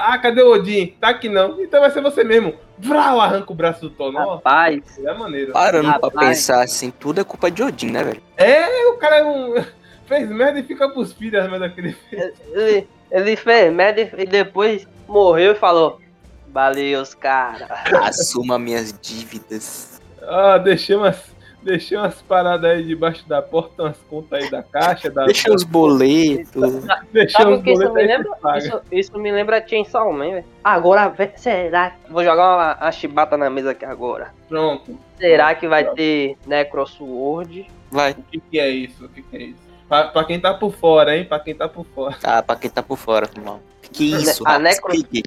Ah, cadê o Odin? Tá aqui não. Então vai ser você mesmo. Vrau, arranca o braço do Thor. Nossa, Rapaz, é maneiro. Parando pra Rapaz. pensar assim, tudo é culpa de Odin, né, velho? É, o cara é um... fez merda e fica pros filhos as merda que ele fez. ele, ele fez merda e depois morreu e falou: Valeu, os caras. Assuma minhas dívidas. Ah, deixei umas, Deixei umas paradas aí debaixo da porta, umas contas aí da caixa. Da... Deixa os boletos. Deixei Sabe uns o que isso boletos me que lembra? Isso, isso me lembra Chainsaw Man, velho. Agora, será? Vou jogar uma, a chibata na mesa aqui agora. Pronto. Será que vai ter Necrosword? Vai. O que, que é isso? O que, que é isso? Pra, pra quem tá por fora, hein? Pra quem tá por fora. Ah, pra quem tá por fora, irmão. Que isso? A necro- Explique.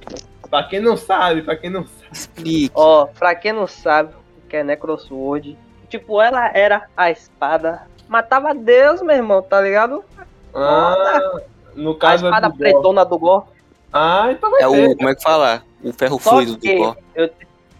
Pra quem não sabe, pra quem não sabe. Explique. Ó, pra quem não sabe o que é Necrosword, tipo, ela era a espada. Matava Deus, meu irmão, tá ligado? Ah, no A caso espada é do pretona do Gore. Ah, então vai É ter. o. Como é que fala? O ferro Só fluido do Thor. eu,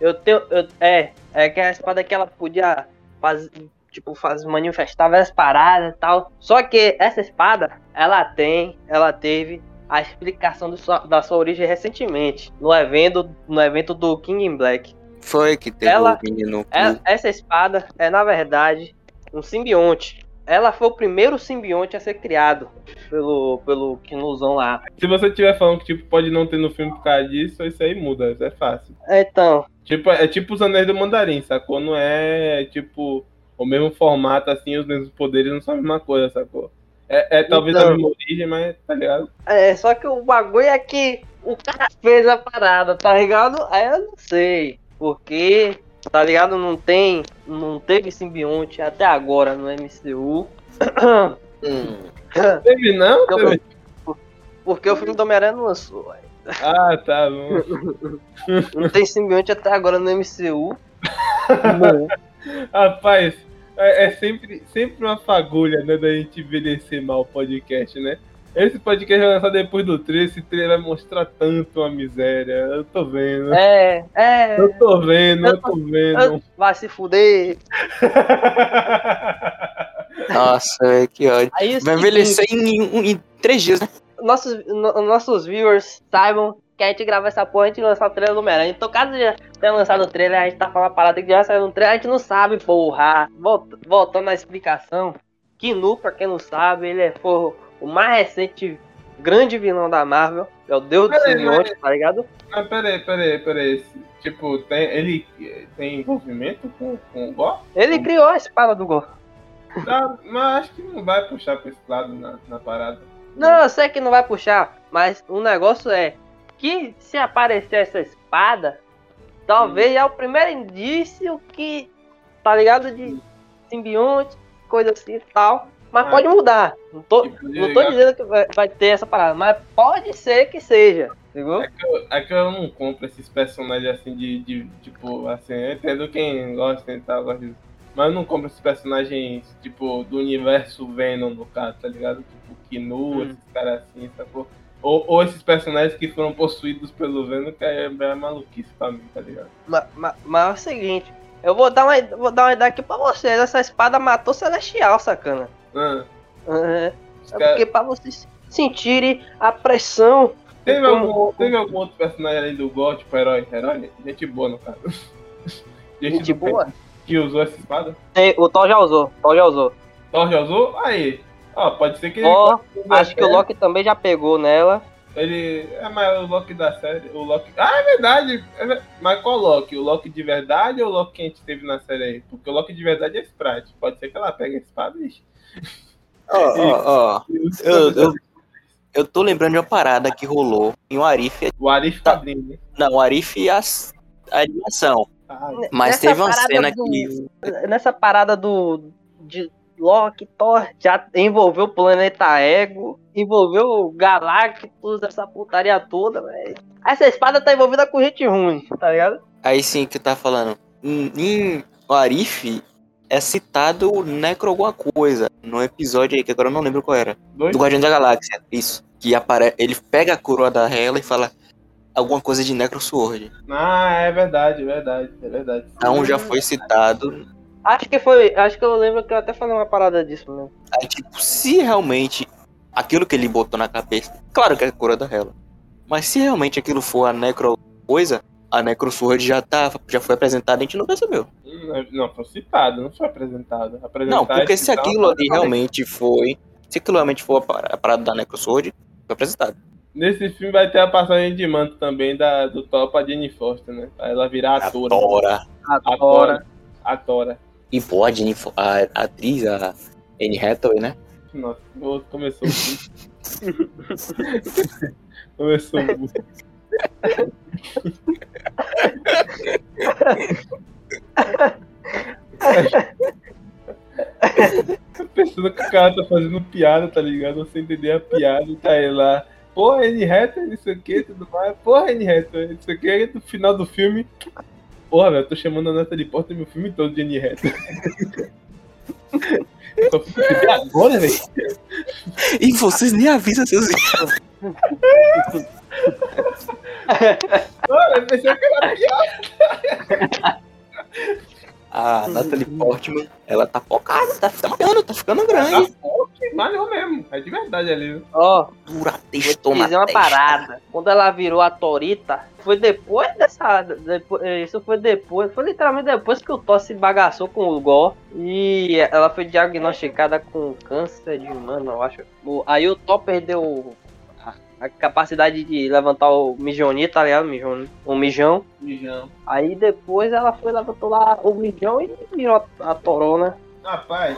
eu tenho. Eu, é, é que a espada que ela podia fazer. Tipo, faz, manifestar várias paradas e tal. Só que essa espada, ela tem. Ela teve a explicação sua- da sua origem recentemente. No evento, no evento do King in Black. Foi que teve Ela- o menino. É- essa espada é, na verdade, um simbionte. Ela foi o primeiro simbionte a ser criado pelo, pelo Kinuzão lá. Se você estiver falando que tipo, pode não ter no filme por causa disso, isso aí muda, isso é fácil. Então, Tipo, é tipo os anéis do mandarim, sacou? Não é tipo o mesmo formato, assim, os mesmos poderes não são a mesma coisa, sacou? É, é talvez Então. a mesma origem, mas tá ligado? é, só que o bagulho é que o cara fez a parada, tá ligado? Aí eu não sei. Porque, tá ligado? Não tem. Não teve simbionte até agora no MCU. Hum. Teve não? Teve? Porque o filme do Homem-Aranha não lançou. Ah, tá bom. Não tem simbionte até agora no MCU. Rapaz, é, é sempre, sempre uma fagulha, né, da gente envelhecer mal o podcast, né? Esse podcast vai lançar depois do 3, esse trailer vai mostrar tanto uma miséria. Eu tô vendo. É, é. Eu tô vendo, eu tô vendo. Vai se fuder. Nossa, velho, que ódio. Aí, é Vai envelhecer em, em- em três dias, né? nossos, no- nossos viewers saibam que a gente grava essa porra, a gente lança o trailer do Homem-Aranha. Então, caso já tenha lançado o trailer, a gente tá falando uma parada que já saiu no trailer, a gente não sabe, porra. Volta- voltando à explicação, Kinu, pra quem não sabe, ele é foi o mais recente grande vilão da Marvel. É o deus do Peraí, simbionte, tá ligado? Mas peraí, peraí, peraí. Tipo, tem, ele tem envolvimento com, com o Gó? Ele criou a espada do Gol. Tá, mas acho que não vai puxar pra esse lado na, na parada. Não, eu sei que não vai puxar, mas o negócio é que se aparecer essa espada, talvez é o primeiro indício que, tá ligado? De simbionte, coisa assim e tal. Mas Ah. pode mudar. Não tô, Tipo, não tô dizendo que vai, vai ter essa parada, mas pode ser que seja. Entendeu? É que, eu, é que eu não compro esses personagens assim de, de tipo, assim, eu entendo quem gosta e tal, gosta disso. Mas eu não compro esses personagens, tipo, do universo Venom, no caso, tá ligado? Tipo, Kinu, Hum. esses caras assim, sacou? Ou, ou esses personagens que foram possuídos pelo Venom, que é, é maluquice pra mim, tá ligado? Mas, mas, mas é o seguinte, eu vou dar uma, vou dar uma ideia aqui pra vocês. Essa espada matou Celestial, sacana. Ah, É, é porque pra vocês sentirem a pressão. Teve como- algum, teve algum outro personagem além do God, tipo, herói? Herói? Gente boa, no caso. Gente, Gente boa? Que usou essa espada? Tem- o Thor já usou, Thor já usou. Thor já usou? Aí. Ó, pode ser que ele. Thor, acho que o Loki também já pegou nela. Ele. É, mas o Loki da série. O Loki. Ah, é verdade! É Mas qual Loki? O Loki de verdade ou o Loki que a gente teve na série aí? Porque o Loki de verdade é Sprite. Pode ser que ela pegue a espada e. Ó, ó, ó. Eu, eu, eu tô lembrando de uma parada que rolou em um Arif. O Arif quadrinho, né? Não, o Arif e as, a animação. Ah, Mas teve uma cena do- que. Nessa parada do. De Loki, Thor, já envolveu o planeta Ego, envolveu Galactus, essa putaria toda, velho. Essa espada tá envolvida com gente ruim, tá ligado? Aí sim que tá falando. Em, o Arif é citado o Necro alguma coisa. No episódio aí, que agora eu não lembro qual era. dois? Do Guardião da Galáxia. Isso. Que apare... ele pega a coroa da Hela e fala alguma coisa de Necro Sword. Ah, é verdade, é verdade, é verdade. Então já foi citado. Acho que foi. Acho que eu lembro que eu até falei uma parada disso mesmo. Aí, tipo, se realmente aquilo que ele botou na cabeça. Claro que é a coroa da Hela. Mas se realmente aquilo for a Necro coisa, a Necro Sword já, tá, já foi apresentada e a gente não percebeu. Hum, Não, foi citado, não foi apresentado. Apresentar Não, porque se aquilo ali não. realmente foi. Se aquilo realmente for a par- a parada da Necro Sword, foi apresentado. Nesse filme vai ter a passagem de manto também da, do Thor pra Jenny Foster, né? Pra ela virar atora. Adora. Agora. A Tora. E a, Jennifer, a, a atriz, a Anne Hathaway, né? Nossa, começou começou muito. Pensando que o cara tá fazendo piada, tá ligado? Você entender a piada e tá ele lá. Porra, N reta, isso aqui, tudo mais. Porra, N reta, isso aqui aí no final do filme. Porra, velho, eu tô chamando a Natalie Portman meu filme todo de N reta. Só fui perceber agora, velho. E vocês nem avisam seus Mano, eu pensei que era piada. A Natalie Portman, ela tá focada, tá ficando, tá ficando Tá grande. forte, valeu mesmo. É de verdade ali. viu? Ó, Dura vou te textona. dizer uma parada. Quando ela virou a Torita, foi depois dessa. depois- isso foi depois. Foi literalmente depois que o Thor se bagaçou com o Gore. E ela foi diagnosticada com câncer de mano, eu acho. Aí o Thor perdeu a, a capacidade de levantar o Mijonito, tá ligado? Mijon, o mijão. Mijão. Aí depois ela foi, levantou lá o mijão e virou a, a Torona. Rapaz,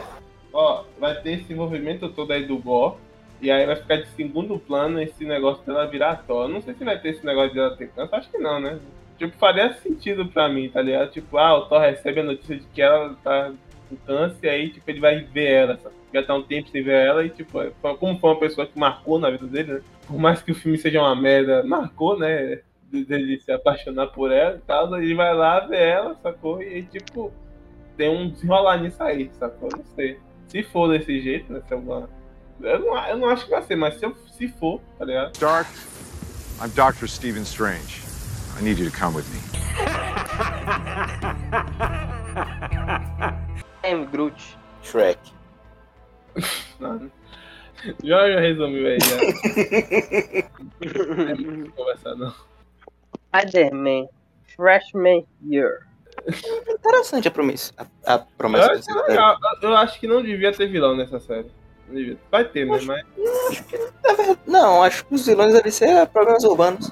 ó, vai ter esse movimento todo aí do Gore. E aí vai ficar de segundo plano esse negócio dela virar Thor. Eu Não sei se vai ter esse negócio dela ter câncer, acho que não, né? Tipo, faria sentido pra mim, tá ligado? Tipo, ah, o Thor recebe a notícia de que ela tá com câncer, e aí, tipo, ele vai ver ela, sabe? Já tá um tempo sem ver ela, e, tipo, é, como foi uma pessoa que marcou na vida dele, né? Por mais que o filme seja uma merda, marcou, né? De- Dele se apaixonar por ela e tal, ele vai lá ver ela, sacou? E, aí, tipo, tem um desenrolar nisso aí, sacou? Não sei. Se for desse jeito, né? Se é eu, não, eu não acho que vai ser, mas se, eu- se for, tá ligado? Stark, I'm Dr. Stephen Strange. I need you to come with me. M. Groot. Shrek. Não. Já, já resumiu aí, já. Não tem muito o que conversar, não. Spider-Man. Freshman Year. Interessante a promessa. A, a Eu promessa acho, dessa série. legal. Eu acho que não devia ter vilão nessa série. Não devia. Vai ter, né? Mas. Não, acho que os vilões devem ser programas urbanos.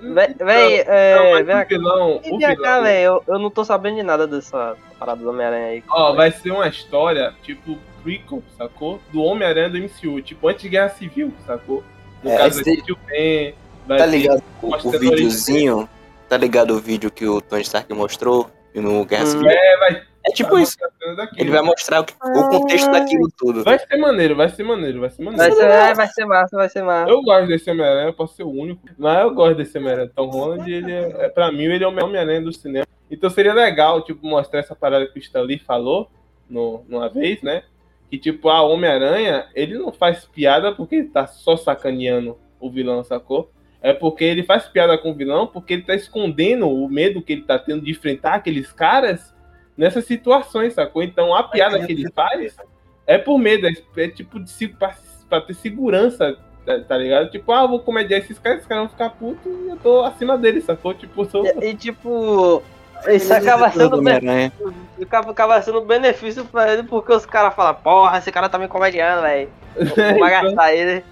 Véi, véi, é, vem o aqui. vilão. E O vem cá, vilão velho, eu, eu não tô sabendo de nada dessa parada do Homem-Aranha aí. ó, vai ser uma história, tipo, prequel, sacou? Do Homem-Aranha do MCU, tipo, antes de Guerra Civil, sacou? No É, caso, vai Tio Ben, vai Tá ligado o, o videozinho? Tá ligado o vídeo que o Tony Stark mostrou no Guerra Hum. Civil? É, vai. É tipo isso. Daqui, Ele vai mostrar o, que- o contexto daquilo tudo. Vai ser maneiro, vai ser maneiro, vai ser Vai maneiro. ser, é, vai ser massa, vai ser massa. Eu gosto desse Homem-Aranha, eu posso ser o único. Mas eu gosto desse Homem-Aranha. Tom Holland, ele é, é, pra mim, ele é o Homem-Aranha do cinema. Então seria legal, tipo, mostrar essa parada que o Stan Lee falou no, numa vez, né? Que, tipo, a Homem-Aranha, ele não faz piada porque ele tá só sacaneando o vilão, sacou? É porque ele faz piada com o vilão porque ele tá escondendo o medo que ele tá tendo de enfrentar aqueles caras nessas situações, sacou? Então a piada que ele faz é por medo, é, é tipo de pra, pra ter segurança, tá, tá ligado? Tipo, ah, vou comediar esses caras, esses caras vão ficar putos e eu tô acima deles, sacou? Tipo, sou. E, e, tipo, isso acaba sendo, be- Homem-Aranha. acaba, sendo benefício pra ele porque os caras falam, porra, esse cara tá me comediando, velho. Vou bagaçar ele.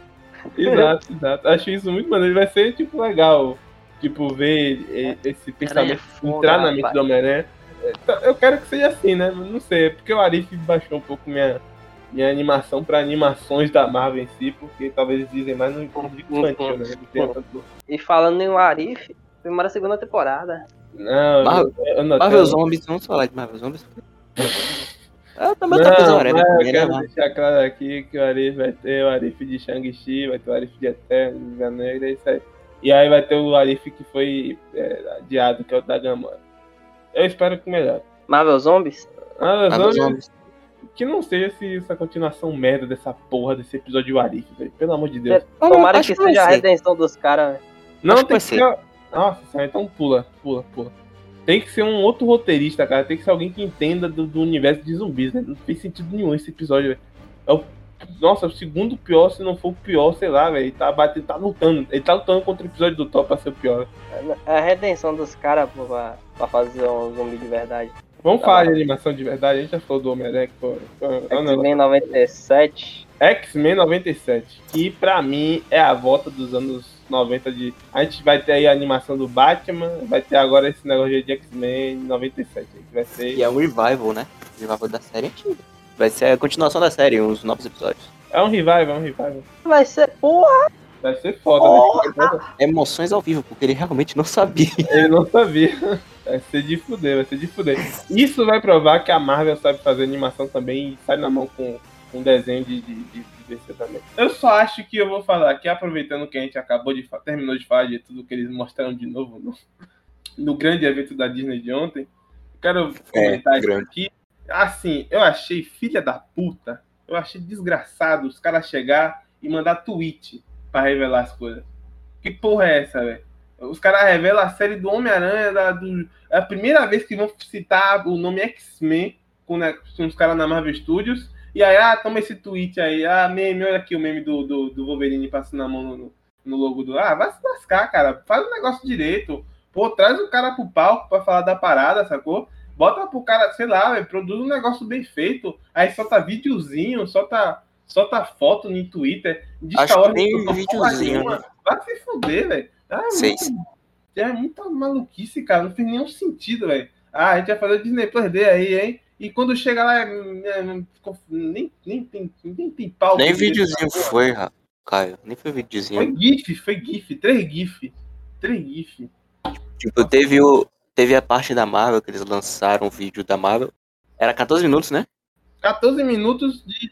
Exato, exato. Acho isso muito maneiro. Vai ser, tipo, legal. Tipo, ver esse Aranha pensamento é foda, entrar na mente do Homem-Aranha. Então, Eu quero que seja assim, né? Não sei, é porque o Arif baixou um pouco minha, minha animação pra animações da Marvel em si, porque talvez eles dizem mais no público infantil, né? Tanto- E falando em Warif, primeira segunda temporada. Não, Marvel- eu, não Marvel tenho- Zombies, vamos falar de Marvel Zombies. Ah, também Não, tá fazendo mas eu né, quero mano? deixar claro aqui que o Arif vai ter o Arif de Shang-Chi, vai ter o Arif de Eterno, de Viva Negra, é isso aí. E aí vai ter o Arif que foi é, adiado, que é o da Gamora. Eu espero que melhore. Marvel Zombies? Ah, Marvel Zombies- Zombies. que não seja esse- essa continuação merda dessa porra desse episódio do Arif, velho. Pelo amor de Deus. Tomara Acho que seja a ser. redenção dos caras. velho. Não que tem que ser. Nossa, senhora, então pula, pula, pula. Tem que ser um outro roteirista, cara. Tem que ser alguém que entenda do, do universo de zumbis, né? Não fez sentido nenhum esse episódio, velho. É o, nossa, o segundo pior, se não for o pior, sei lá, velho. Ele tá batendo, tá lutando. Ele tá lutando contra o episódio do Thor pra ser o pior. É a redenção dos caras pra, pra fazer um zumbi de verdade. Vamos Tá falar de animação de verdade. A gente já falou do Homem-Aranha, é negócio- X-Men 97. X-Men 97, que pra mim é a volta dos anos 90 de. A gente vai ter aí a animação do Batman, vai ter agora esse negócio de X-Men 97, aí, que vai ser. E é um revival, né? revival da série antiga. Vai ser a continuação da série, uns novos episódios. É um revival, é um revival. Vai ser porra. Vai ser foda, né? Emoções ao vivo, porque ele realmente não sabia. Ele não sabia. Vai ser de fuder, vai ser de fuder. Isso vai provar que a Marvel sabe fazer animação também e sai na mão com um desenho de, de, de, de DC também. Eu só acho que eu vou falar aqui, aproveitando que a gente acabou de terminou de falar de tudo que eles mostraram de novo no, no grande evento da Disney de ontem. Quero comentar isso grande. aqui. Assim, eu achei filha da puta. Eu achei desgraçado os caras chegar e mandar tweet pra revelar as coisas. Que porra é essa, velho? Os caras revelam a série do Homem-Aranha, da- do- é a primeira vez que vão citar o nome X-Men com, né, com os caras na Marvel Studios. E aí, ah, toma esse tweet aí. Ah, meme, olha aqui o meme do, do, do Wolverine passando a mão no, no- logo do. Ah, vai se lascar, cara. Faz o negócio direito. Pô, traz o cara pro palco pra falar da parada, sacou? Bota pro cara, sei lá, véio, produz um negócio bem feito. Aí solta videozinho, solta, solta foto no Twitter. Acho que soltou porra videozinho, né? Vai se fuder, velho. Ah, é É muita maluquice, cara. Não fez nenhum sentido, velho. Ah, a gente vai fazer o Disney Plus Day aí, hein? E quando chega lá, é- é- nem, nem, tem, nem tem pau. Nem videozinho porra. foi, Caio. Nem foi videozinho. Foi GIF, foi GIF. Três GIF. Três GIF. Tipo, teve, o, teve a parte da Marvel que eles lançaram o vídeo da Marvel. Era 14 minutos, né? 14 minutos de,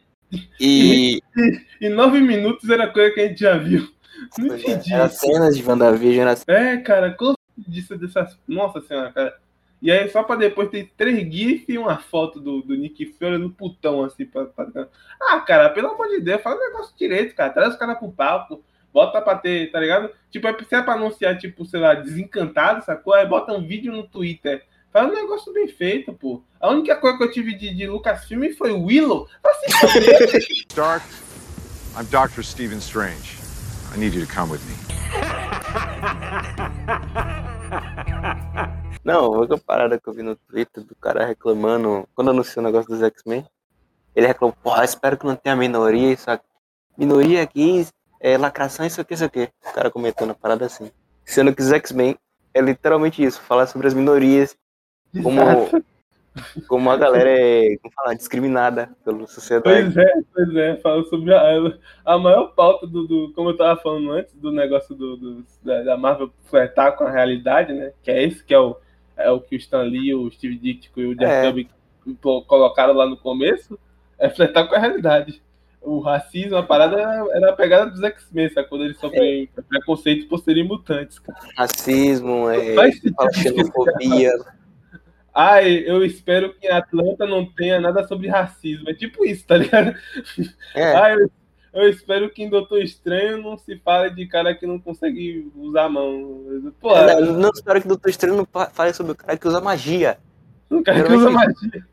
E e 9 minutos era coisa que a gente já viu. Não entendi. era cenas de WandaVision, era É, cara, quanto disso dessas. Nossa senhora, cara. E aí, só pra depois ter três GIF e uma foto do, do Nick Fury no putão, assim. Pra, pra- Ah, cara, pelo amor de Deus, faz o negócio direito, cara. Traz os caras pro palco, bota pra ter, tá ligado? Tipo, é- se é pra anunciar, tipo, sei lá, desencantado, sacou? Aí bota um vídeo no Twitter. Faz um negócio bem feito, pô. A única coisa que eu tive de, de Lucasfilm foi o Willow. Foder. Stark, I'm Dr. Stephen Strange. I need you to come with me. Não, uma parada que eu vi no Twitter do cara reclamando, quando anunciou o negócio dos X-Men, ele reclamou, porra, espero que não tenha minoria, isso aqui. Minoria aqui, é, lacração, isso aqui, isso aqui. O cara comentando a parada assim. Sendo que os X-Men é literalmente isso, falar sobre as minorias, como, como a galera é, como falar, discriminada pela sociedade. Pois é, pois é, fala sobre a, a maior pauta do, do- como eu tava falando antes, do negócio do, do- da, da Marvel flertar com a realidade, né? Que é esse que é o, é o que o Stan Lee, o Steve Ditko e o Jeff É. Kirby colocaram lá no começo, é flertar com a realidade. O racismo, a parada era, a pegada dos X-Men, sabe? Quando eles sofrem preconceito por serem mutantes, cara. Racismo, é, xenofobia. Ai, eu espero que em Atlanta não tenha nada sobre racismo. É tipo isso, tá ligado? É, Ah, eu, eu espero que em Doutor Estranho não se fale de cara que não consegue usar a mão. Pô, É, não, não espero que o Doutor Estranho não fa- fale sobre o cara que usa magia. um cara que usa magia.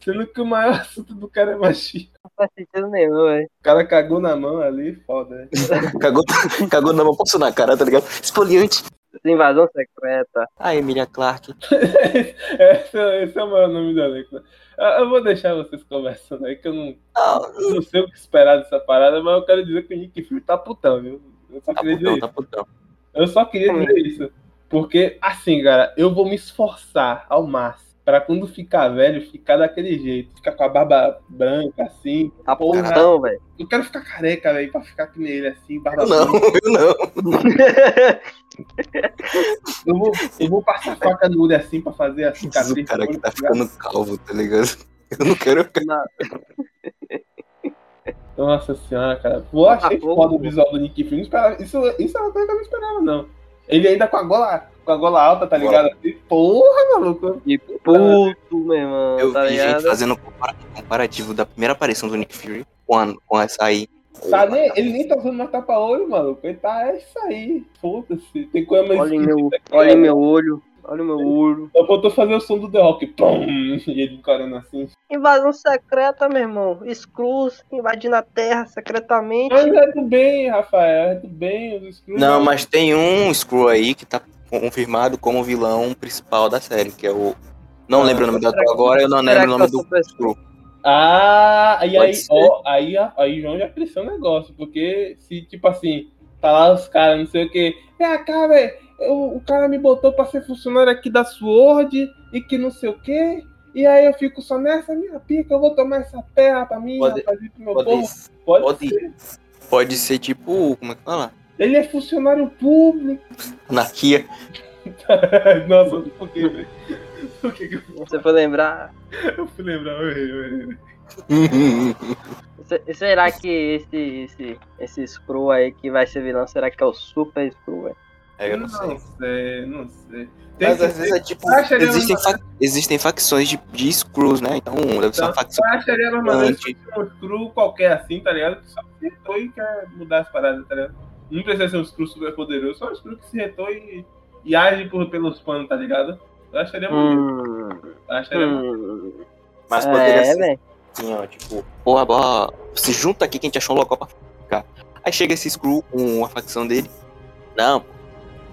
Sendo que o maior assunto do cara é magia. Não faz sentido nenhum, velho. O cara cagou na mão ali, foda, né? Cagou, cagou na mão, passou na cara, tá ligado? Esfoliante. Invasão secreta. Ah, Emilia Clarke. esse, é- esse é o maior nome do elenco. Eu, vou deixar vocês conversando aí, que eu não, Não, não sei o que esperar dessa parada, mas eu quero dizer que o Nick Fury tá putão, viu? Eu só tá queria dizer putão, isso. tá putão. Eu só queria dizer isso. Porque, assim, cara, eu vou me esforçar ao máximo pra quando ficar velho, ficar daquele jeito. Ficar com a barba branca, assim. Tá Porra. velho. Eu quero ficar careca, velho, pra ficar que nem ele, assim, barba Eu não, branca. eu não. Eu vou, eu vou passar faca no olho, assim, pra fazer a Diz cicatriz. o cara que tá ficando calvo, tá ligado? Eu não quero ficar. Na- Nossa senhora, cara. Pô, achei Tá pouco, foda o visual do Nick Fury. Isso, isso é uma coisa que eu não esperava, não. Ele ainda com a gola, com a gola alta, tá ligado? Assim, Porra, maluco. Que puto, meu irmão. Eu tá vi ligado? gente fazendo compara- comparativo da primeira aparição do Nick Fury com, a, com essa aí. Tá, nem, ele nem tá usando mais tapa-olho, maluco. Ele tá, é isso aí. Foda-se. Tem coisa mais. Olha meu, que olha em meu olho. Olha o meu olho. Só faltou fazer o som do The Rock. Pum, e ele encarando assim. Invasão secreta, meu irmão. Screws invadindo a Terra secretamente. Mas é do bem, Rafael. É do bem. Os Skrulls- Não, mas tem um Screw aí que tá confirmado como vilão principal da série, que é o. Não Ah, lembro o nome do será ator agora, eu não lembro o nome eu do? Screw. Ah, e aí, ó, aí, aí João já cresceu um negócio, porque se, tipo assim, tá lá os caras, não sei o que, é cá, velho, o cara me botou pra ser funcionário aqui da SWORD e que não sei o que, E aí eu fico só nessa minha pica, eu vou tomar essa terra pra mim, Pode- rapaz, pro meu Pode, povo. Pode, pode- ser. pode ser tipo. Como é que fala? Ele é funcionário público. Anarquia. Nossa, por que, velho? Por que, que eu, Você foi lembrar. eu fui lembrar? Eu errei, eu errei. Se- Será que esse, esse, esse Screw aí que vai ser vilão, será que é o Super Screw? velho? É, eu não sei. Não sei, não sei. Tem Mas às vezes é tipo. Acharia Existem, uma- fa- existem facções de, de Screws, né? Então deve ser uma Então, facção. Eu acharia fosse um screw qualquer assim, tá ligado? Que só se retou e quer mudar as paradas, tá ligado? Não precisa ser um screw super poderoso, só um screw que se retou e, e age por, pelos panos, tá ligado? Eu acharia. Hum, Eu acharia hum. Mas poderia É, ser velho. assim, ó, tipo, porra, bora, se junta aqui que a gente achou um local pra ficar. Aí chega esse Screw com a facção dele. Não,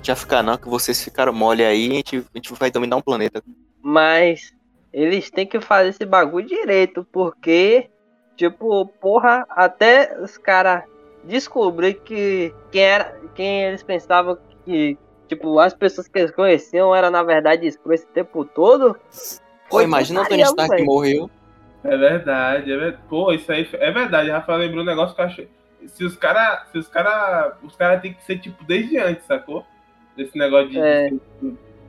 tinha ficar não, que vocês ficaram mole aí, a gente, a gente vai dominar um planeta. Mas eles têm que fazer esse bagulho direito, porque, tipo, porra, até os caras descobrir que quem era, quem eles pensavam que, tipo, as pessoas que eles conheciam era na verdade Screw esse tempo todo. Pô, imagina o Tony Stark morreu. É verdade, é verdade. Pô, isso aí é verdade. Rafael lembrou um negócio que eu achei. Se os caras. Se os caras. Os caras tem que ser tipo desde antes, sacou? Desse negócio de. É. de-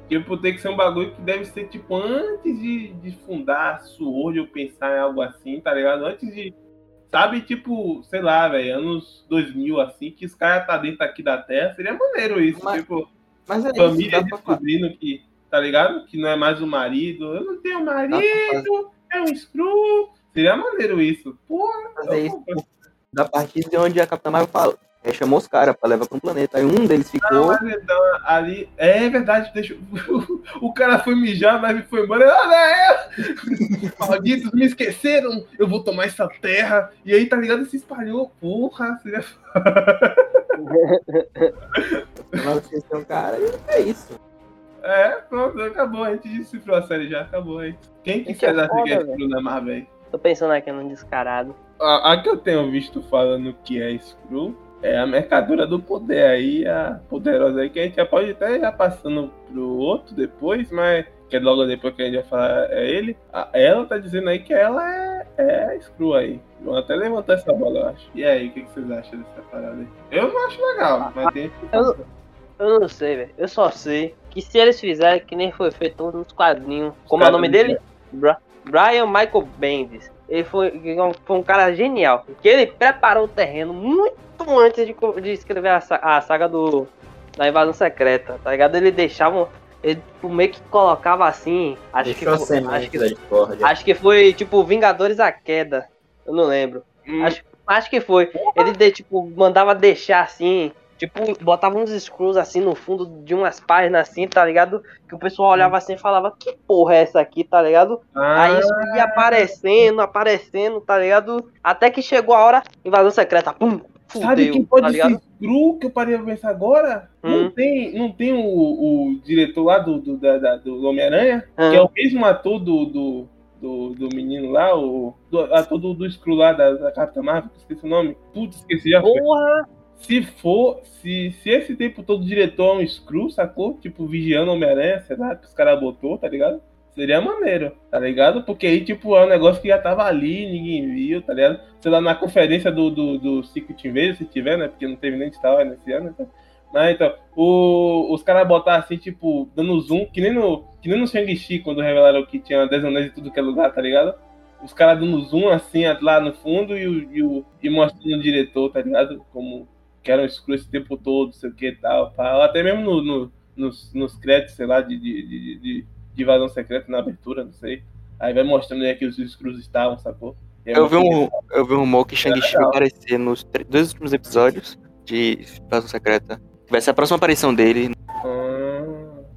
tipo, tem que ser um bagulho que deve ser tipo antes de, de fundar a Sword ou pensar em algo assim, tá ligado? Antes de. Sabe, tipo, sei lá, velho, anos 2000 assim, que os caras tá dentro aqui da Terra, seria maneiro isso. Mas- tipo, Mas é família fa- descobrindo que, tá ligado? Que não é mais o marido. Eu não tenho marido, é um screw. Seria maneiro isso. Porra, fazer eu- isso da partir de onde a Capitã Marvel fala. Aí chamou os caras pra levar pra um planeta. Aí um deles Não, ficou. mas então, ali. É verdade, deixa. O cara foi mijar, mas foi embora. Olha, é! Malditos me esqueceram! Eu vou tomar essa terra. E aí, tá ligado? Se espalhou. Porra, seria. Nós esquecemos o cara. E é isso. É, pronto, acabou. A gente decifrou a série já, acabou aí. Quem que é será que é velho. Screw na Marvel? Tô pensando aqui no descarado. A, a que eu tenho visto falando que é Screw é a mercadora do poder aí, a poderosa aí, que a gente já pode até já passando pro outro depois, mas que é logo depois que a gente vai falar é ele. A- ela tá dizendo aí que ela é, é aí. Vão até levantar essa bola, eu acho. E aí, o que, que vocês acham dessa parada aí? Eu não acho legal, mas tem Eu-. Eu não sei, velho. Eu só sei que se eles fizerem que nem foi feito nos quadrinhos. Como é o nome dele? Bra- Brian Michael Bendis. Ele foi, foi um cara genial. Porque ele preparou o terreno muito antes de, de escrever a, a saga do da invasão secreta, tá ligado? Ele deixava. Ele tipo, meio que colocava assim. Acho que, Deixou foi, acho, que, discórdia. acho que foi tipo Vingadores a Queda. Eu não lembro. Hum, Acho, acho que foi. Ele de, tipo, mandava deixar assim. Tipo, botava uns screws assim no fundo de umas páginas assim, tá ligado? Que o pessoal olhava assim e falava, que porra é essa aqui, tá ligado? ah, Aí isso ia aparecendo, aparecendo, tá ligado? Até que chegou a hora, invasão secreta, pum, fudeu, Sabe quem pode tá ser Screw que eu parei pra pensar agora? Não Hum. tem, não tem o, o diretor lá do, do, da- da- do Homem-Aranha? Hum. Que é o mesmo ator do, do, do, do menino lá, o do, ator do, do Screw lá da, da Capitã Marvel, que esqueci o nome. Putz, esqueci já. Porra! Se for, se, se esse tempo todo o diretor é um Screw, sacou? Tipo, vigiando Homem-Aranha, sei lá, que os caras botou, tá ligado? Seria maneiro, tá ligado? Porque aí, tipo, é um negócio que já tava ali, ninguém viu, tá ligado? Sei lá, na conferência do, do, do Secret Invasion, se tiver, né? Porque não teve nem de Star Wars nesse ano, então. Mas então, o- os caras botaram assim, tipo, dando zoom, que nem no, que nem no Shang-Chi, quando revelaram que tinha 10 anéis em tudo que é lugar, tá ligado? Os caras dando zoom assim lá no fundo e, e, e mostrando o diretor, tá ligado? Como que eram escuros esse tempo todo, sei o que e tal. Pá. Até mesmo no, no- nos, nos créditos, sei lá, de, de, de, de, de invasão secreta na abertura, não sei. Aí vai mostrando aí que os escuros estavam, sacou? É Eu vi, um, eu vi um rumor que Shang-Chi vai legal. aparecer nos dois últimos episódios de Invasão Secreta. Vai ser a próxima aparição dele.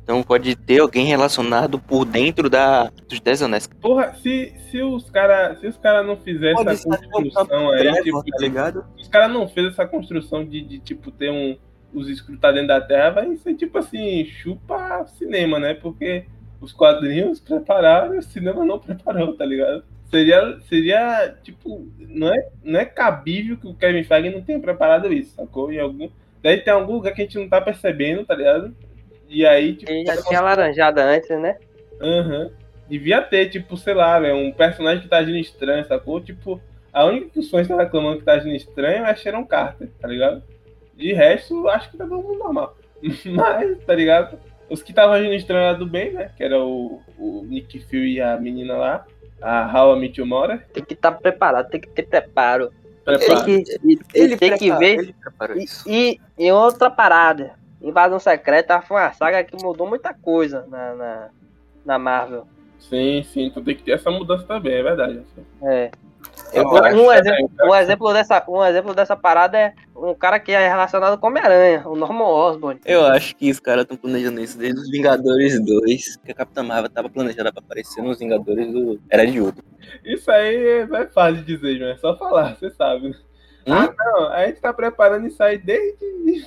Então pode ter alguém relacionado por dentro da, dos Dez Anéis. Porra, se, se os caras se os cara não fizessem essa construção aí, tipo, tá ligado? se os caras não fez essa construção de, de, tipo, ter um. Os tá dentro da terra, vai ser tipo assim, chupa cinema, né? Porque os quadrinhos prepararam e o cinema não preparou, tá ligado? Seria, seria tipo, não é, não é cabível que o Kevin Feige não tenha preparado isso, sacou? Em algum, daí tem algum lugar que a gente não tá percebendo, tá ligado? E aí, tipo, Ele já tinha laranjada antes, né? Aham. devia ter, tipo, sei lá, velho, um personagem que tá agindo estranho, sacou? Tipo, a única que os fãs estão reclamando que tá agindo estranho é Sharon Carter, tá ligado? De resto, acho que tá todo mundo normal. Mas, tá ligado? Os que estavam agindo estranho era do bem, né? Que era o, o Nick Fury e a menina lá, a How I Met Your Mother. Tem que estar preparado, tem que ter preparo. Prepara. Tem que, e- e tem que prepara- ver. Ele preparou isso. E, e outra parada. Invasão Secreta foi uma saga que mudou muita coisa na, na, na Marvel. Sim, sim, então tem que ter essa mudança também, é verdade. É. Eu Um, um exemplo, um, exemplo dessa, um exemplo dessa parada é um cara que é relacionado com Homem-Aranha, o Norman Osborn. Eu acho que os caras estão planejando isso desde os Vingadores 2, que a Capitã Marvel tava planejada pra aparecer nos Vingadores do Era de Ouro. Isso aí é fácil de dizer, mas é só falar, você sabe. Hum? Ah, não, a gente tá preparando isso aí desde.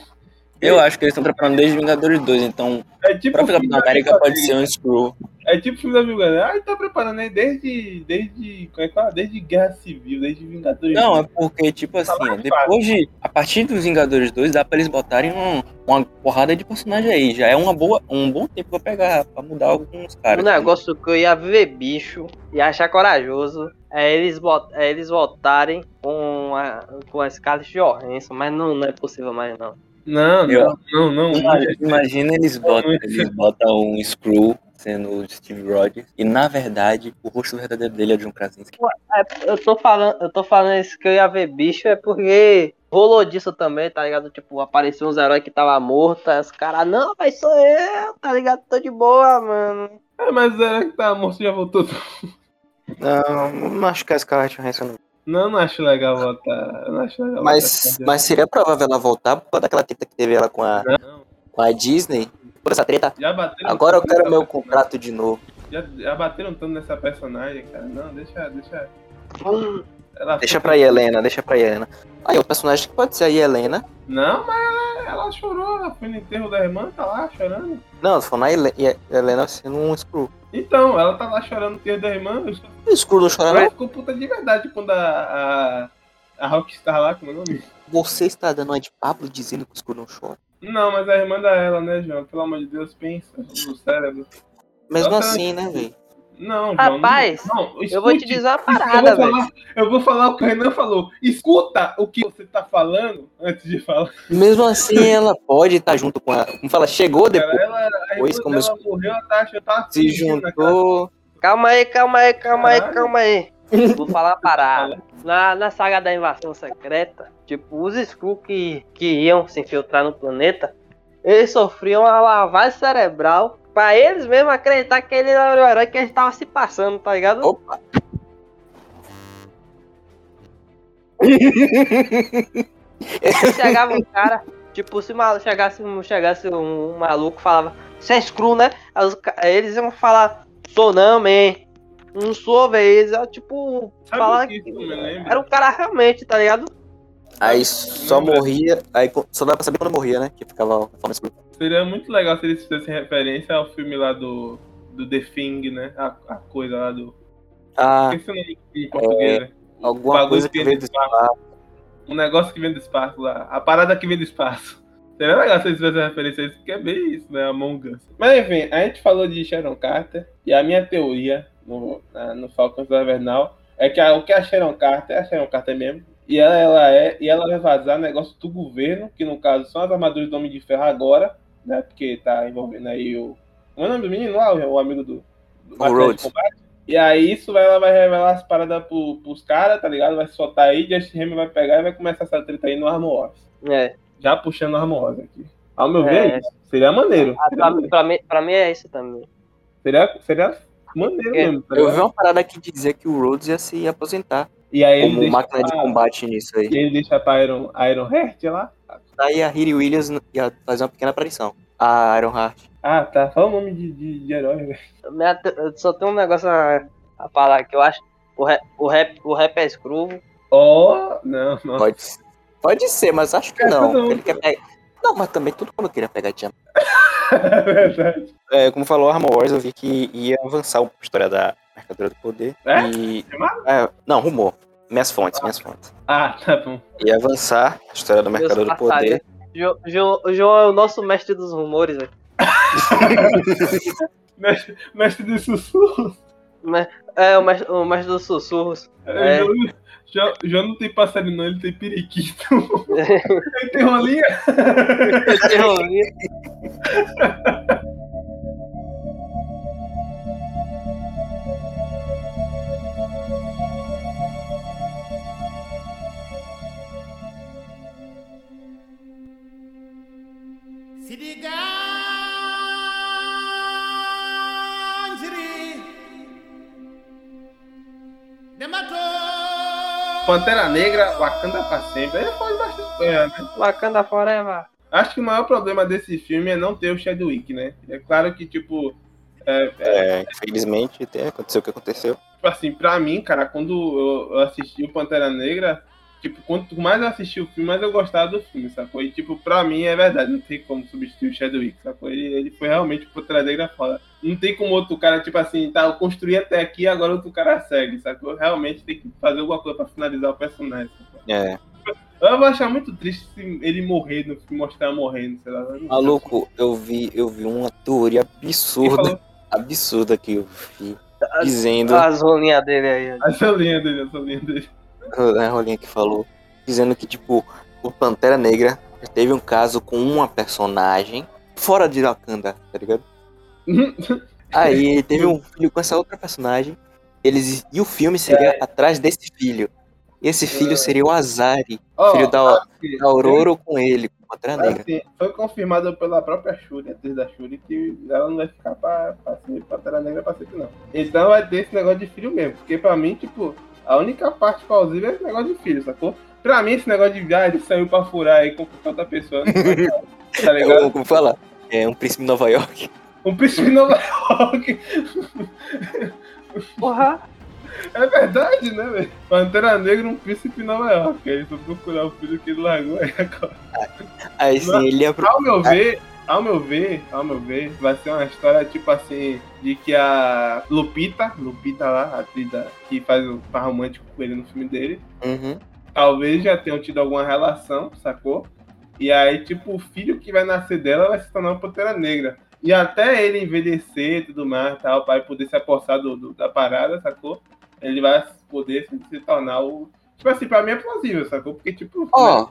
Eu acho que eles estão preparando desde Vingadores 2, então É o tipo próprio filme Capitão da América pode ser um Screw. É tipo filme da Negra. Ah, ele tá preparando aí desde. Desde. Como é que fala? Desde Guerra Civil, desde Vingadores. Não, é porque, tipo assim, ó, depois de. A partir dos Vingadores 2, dá pra eles botarem um- uma porrada de personagem aí. Já é uma boa, um bom tempo pra pegar, pra mudar alguns caras. Um negócio que eu ia ver bicho e achar corajoso é eles, bot, é eles voltarem com a, com a Scarlett Johansson, mas não, não é possível mais não. Não, Eu- não, não, não. Imagina, imagina eles botam, eles botam um Screw sendo o Steve Rogers e na verdade o rosto verdadeiro dele é o John Krasinski. É, eu tô falando, eu tô falando isso que eu ia ver bicho é porque rolou disso também, tá ligado? Tipo, apareceu uns heróis que tava morto, aí os caras, não, mas sou eu, tá ligado? Tô de boa, mano. É, mas era que tá morto já voltou. Não, não acho que a Scarlett Johansson não. Não, não acho legal voltar. Eu não acho legal Mas, voltar. mas seria provável ela voltar por causa daquela treta que teve ela com a, Não, com a Disney. Por essa treta. já bateram Agora eu quero meu personagem. contrato de novo. Já, já bateram tanto nessa personagem, cara. Não, deixa, deixa. Ela Deixa pra Helena, deixa pra Helena. Aí o personagem que pode ser a Helena. Não, mas ela, ela chorou, ela foi no enterro da irmã, tá lá chorando. Não, for na Hele- e a Helena sendo um Screw. Então, ela tá lá chorando no enterro da irmã. Eu só- O Screw não chora Ela ficou puta de verdade quando a, a, a Rockstar lá, como é o nome? Você está dando uma de Pablo dizendo que o Screw não chora. Não, mas a irmã da ela, né, João? Pelo amor de Deus, pensa no cérebro. Mesmo Nossa, assim, né, velho? Não, João. Rapaz, não, não, Eu vou te escute. dizer uma Eu parada, vou, velho. falar, eu vou falar o que o Renan falou. Escuta o que você tá falando antes de falar. Mesmo assim, ela pode estar junto com a. Como fala, chegou depois, ela, a Depois começou- dela morreu, ela tá achando tá se cara. juntou. Calma aí, calma aí, calma aí, Caralho. calma aí. Vou falar uma parada. Na, na saga da invasão secreta, tipo, os Skrull que, que iam se infiltrar no planeta, eles sofriam uma lavagem cerebral pra eles mesmos acreditar que ele era o herói que a gente tava se passando, tá ligado? Opa! chegava um cara, tipo, se mal- chegasse, um- chegasse um maluco falava, você é Skrull, né? Aí os ca- aí eles iam falar, sou não, man. Não sou, velho. Eles iam, tipo, Sabe falar o que que era um cara realmente, tá ligado? Aí só morria. Aí só dá pra saber quando morria, né? Que ficava a forma Screw. Seria muito legal se eles fizessem referência ao filme lá do, do The Thing, né? A, a coisa lá do. Ah, Esqueci o nome em português. né? O alguma coisa que vem do do espaço. Um negócio que vem do espaço lá. A parada que vem do espaço. Seria legal se eles fizessem referência a isso, porque é bem isso, né? Among Us. Mas enfim, a gente falou de Sharon Carter. E a minha teoria no, na- no Falcons da Invernal é que a- o que a Sharon Carter é a Sharon Carter mesmo. E ela, ela é, e ela vai vazar negócio do governo, que no caso são as armaduras do Homem de Ferro agora, né? Porque tá envolvendo aí o. Como é o nome do menino lá, o, o amigo do. do de Rhodes. combate? E aí isso vai, ela vai revelar as paradas pro, pros caras, tá ligado? Vai soltar aí, Justin Hammer vai pegar e vai começar essa treta aí no Armor Wars. É. Já puxando o Armor Wars aqui. Ao meu ver, É. isso. Seria maneiro. Ah, Seria, Pra, maneiro. pra mim, pra mim é isso também. seria, seria maneiro É. mesmo. tá Eu vi uma parada que dizia que o Rhodes ia se aposentar E aí ele como deixa máquina de pra- combate nisso aí. E ele deixa pra Iron, Iron Heart lá. Aí a Riri Williams ia fazer uma pequena aparição. A Iron Heart. Ah, tá. Fala o nome de, de, de herói, velho. Eu só tem um negócio a, a falar que eu acho. O rap, o rap, o rap é Skrull. Oh, não, não. Pode, pode ser, mas acho que É, não. todo mundo. Ele quer pegar... Não, mas também tudo quando queria pegar Jam. É verdade. É, como falou Armor Wars, eu vi que ia avançar a história da Mercadora do Poder. É? E... É, não, rumor. Minhas fontes, minhas fontes. Ah, tá bom. Ia avançar a história do Mercador do. Poder. Jo- João é o nosso mestre dos rumores, velho. Mestre, mestre de sussurros. É, o mestre, o mestre dos sussurros. É. É. Já, já não tem passarinho, não, ele tem periquito. ele tem rolinha. Terrorinha. Pantera Negra, Wakanda pra sempre. Aí faz bastante coisa, né? Wakanda Forever. Acho que o maior problema desse filme é não ter o Chadwick, né? É claro que, tipo. É, é, É, infelizmente, tem, aconteceu o que aconteceu. tipo assim, pra mim, cara, quando eu, eu assisti o Pantera Negra, tipo, quanto mais eu assisti o filme, mais eu gostava do filme, sacou? E, tipo, pra mim é verdade, não tem como substituir o Chadwick, sacou? Ele, ele foi realmente o Pantera Negra foda. Não tem como outro cara, tipo assim, tá, eu construí até aqui, agora outro cara segue, sacou? Realmente tem que fazer alguma coisa pra finalizar o personagem, sacou? É. Eu vou achar muito triste se ele morrer, no filme, mostrar morrendo, sei lá. não- Maluco, eu vi, eu vi uma teoria absurda, falou? absurda que eu vi, dizendo, As rolinhas dele aí. Essa linha dele, essa linha dele. a Rolinha que falou, dizendo que, tipo, o Pantera Negra teve um caso com uma personagem fora de Wakanda, tá ligado? Aí ele teve um filho com essa outra personagem, eles, e o filme seria atrás desse filho. Esse filho seria o Azari, Ó, filho da, assim, da Aurora com ele, com a Pantera Negra. Assim, foi confirmado pela própria Shuri, atriz da Shuri, que ela não vai ficar pra, pra ser Pantera Negra pra sempre, não. Então vai ter esse negócio de filho mesmo. Porque pra mim, tipo, a única parte plausível é esse negócio de filho, sacou? Pra mim, esse negócio de ah, ele saiu pra furar aí com outra pessoa, tá ligado? Como, como fala? É um príncipe de Nova York. Um príncipe de Nova York. Porra. É verdade, né, velho? Pantera Negra, um príncipe de Nova York. Aí foi procurar o filho que ele largou aí agora. Aí sim, ele ia pro. Ao meu ver, ao meu ver, ao meu ver, vai ser uma história tipo assim, de que a Lupita, Lupita lá, a atriz que faz o par romântico com ele no filme dele, Uhum. talvez já tenham tido alguma relação, sacou? E aí, tipo, o filho que vai nascer dela vai se tornar uma Pantera Negra. E até ele envelhecer e tudo mais, tal, o pai poder se apossar do, do- da parada, sacou? Ele vai poder se, se tornar o. Tipo assim, pra mim é plausível, sacou? Porque, tipo. Ó,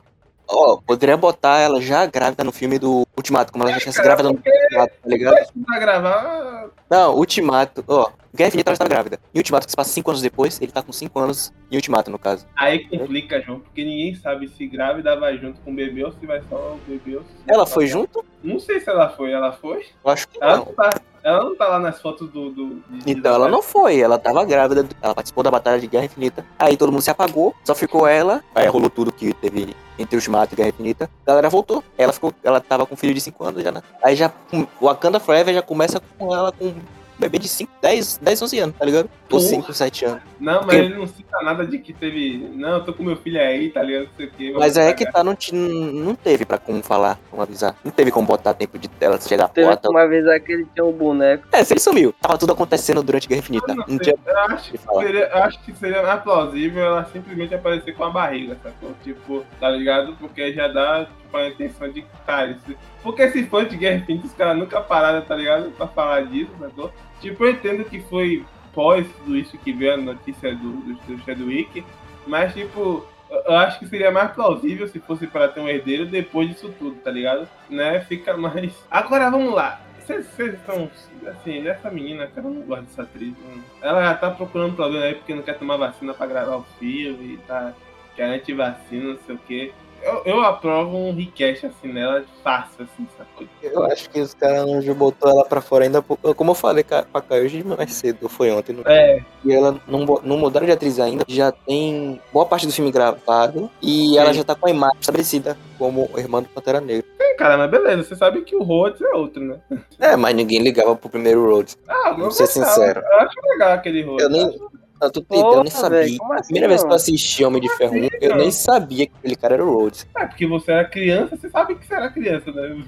ó, poderia botar ela já grávida no filme do Ultimato, como ela já tinha se grávida no Ultimato, tá ligado? gravar, Não, Ultimato, ó, Guerra Infinita ela estava grávida. E Ultimato, que se passa 5 anos depois, ele tá com 5 anos em Ultimato, no caso. Aí complica, João, porque ninguém sabe se grávida vai junto com o bebê ou se vai só o bebê ou se Ela foi junto? Não sei se ela foi, ela foi? Eu acho que Ela não. não tá, ela não tá lá nas fotos do. do de- Então ela não foi, ela tava grávida, ela participou da Batalha de Guerra Infinita. Aí todo mundo se apagou, só ficou ela. Aí rolou tudo que teve entre Ultimato e Guerra Infinita. A galera voltou. Ela ficou, ela tava com filho de 5 anos já, né? Aí já o Wakanda Forever já começa com ela com um bebê de 5, 10, 10, 11 anos, tá ligado? Ou Porra. 5, 7 anos. Não, mas Porque- ele não cita nada de que teve. Não, eu tô com meu filho aí, tá ligado? Não sei o quê. Mas é que tá, não, não teve pra como falar, como avisar. Não teve como botar tempo de tela chegar a Teve porta. uma vez aí que ele tinha um boneco. É, se ele sumiu. Tava tudo acontecendo durante Guerra Infinita. Eu não Não tinha eu acho, que seria, eu acho que seria mais plausível ela simplesmente aparecer com a barriga, sacou? Tipo, tá ligado? Porque já dá tipo, a intenção de. Cara. Porque se for de Guerra Infinita, os caras nunca pararam, tá ligado? Pra falar disso, sacou? Tipo, eu entendo que foi pós tudo isso que veio a notícia do, do, do Chadwick, mas, tipo, eu- acho que seria mais plausível se fosse para ter um herdeiro depois disso tudo, tá ligado? Né? Fica mais. Agora vamos lá. Vocês estão. Assim, dessa menina, cara, eu não gosto dessa atriz. não. Ela já tá procurando problema aí porque não quer tomar vacina pra gravar o filme e tá. Que é antivacina, não sei o quê. Eu, eu aprovo um request assim nela fácil, assim, sacou? Eu acho que os caras não botou ela pra fora ainda. Como eu falei pra Caio hoje mais cedo, foi ontem. Não... É, E ela não, não mudaram de atriz ainda. Já tem boa parte do filme gravado. E ela já tá com a imagem estabelecida como irmã do Pantera Negra. cara, mas beleza, você sabe que o Rhodes é outro, né? É, mas ninguém ligava pro primeiro Rhodes. Ah, Vou ser sincero. Eu acho legal aquele Rhodes. Eu nem. Eu tô tentando, eu nem sabia. a assim, primeira vez que eu não? assisti Homem de Ferro 1, eu não? nem sabia que aquele cara era o Rhodes. É, porque você era criança, você sabe que você era criança, né?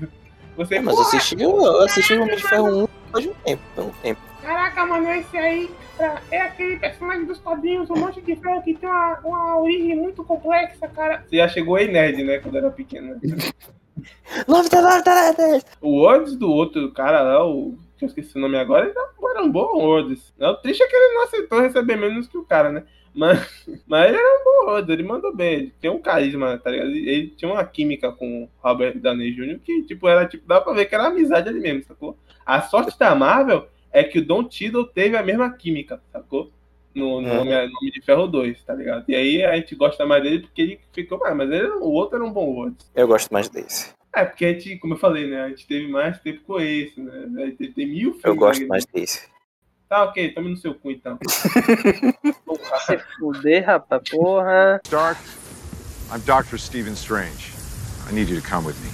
Você, É, mas eu assisti, eu assisti o Homem de Ferro 1 depois de um tempo, por um tempo. Caraca, mano, esse aí cara, é aquele personagem dos quadrinhos, um monte de ferro que tem uma, uma origem muito complexa, cara. Você já chegou aí nerd, né? Quando era pequeno. né? Love the Love the O Rhodes do outro cara lá, o eu esqueci o nome agora, ele era um bom Rhodes. O triste é que ele não aceitou receber menos que o cara, né? Mas, mas ele era um bom Rhodes, ele mandou bem, ele tem um carisma, tá ligado? Ele, ele tinha uma química com o Robert Downey Jr. que, tipo, era, tipo, dá pra ver que era amizade ali mesmo, sacou? A sorte da Marvel é que o Don Tiddle teve a mesma química, sacou? No, no nome, nome de Ferro 2, tá ligado? E aí a gente gosta mais dele porque ele ficou mais, mas ele, o outro era um bom Rhodes. Eu gosto mais desse. É, porque a gente, como eu falei, né? A gente teve mais tempo com esse, né? A gente tem mil filmes. Eu gosto né? mais desse. Tá, ok, tome no seu cu então. Se fuder, rapaz, porra. Stark, I'm Dr. Stephen Strange. I need you to come with me.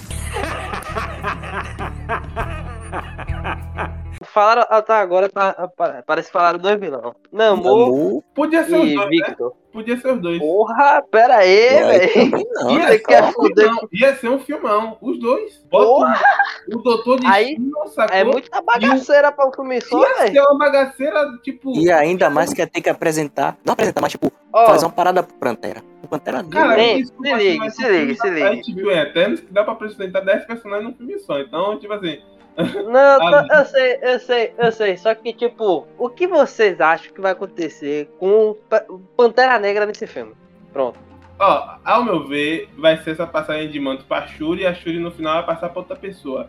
Falaram até agora, tá- pa- parece que falaram dois vilão. Namor Namu, Podia ser os e dois, né? Victor. Podia ser os dois. Porra, pera aí, é, velho. Ia né? Ser um Ia ser um filmão. Os dois. Bota o, Doutor de Aí, sacou? É muita bagaceira pra um filme só, Ia velho. ser uma bagaceira, tipo. E ainda mais que ia ter que apresentar. Não apresentar, mas tipo, Ó, fazer uma parada pro Pantera. O Pantera. Cara, Ei, isso se liga, se liga, se liga. A gente viu em Eternos que dá pra apresentar 10 personagens num filme só. Então, tipo assim. Não, tô- eu sei, eu sei, eu sei. Só que, tipo, o que vocês acham que vai acontecer com Pantera Negra nesse filme? Pronto. Ó, ao meu ver, vai ser essa passagem de manto pra Shuri e a Shuri no final vai passar pra outra pessoa.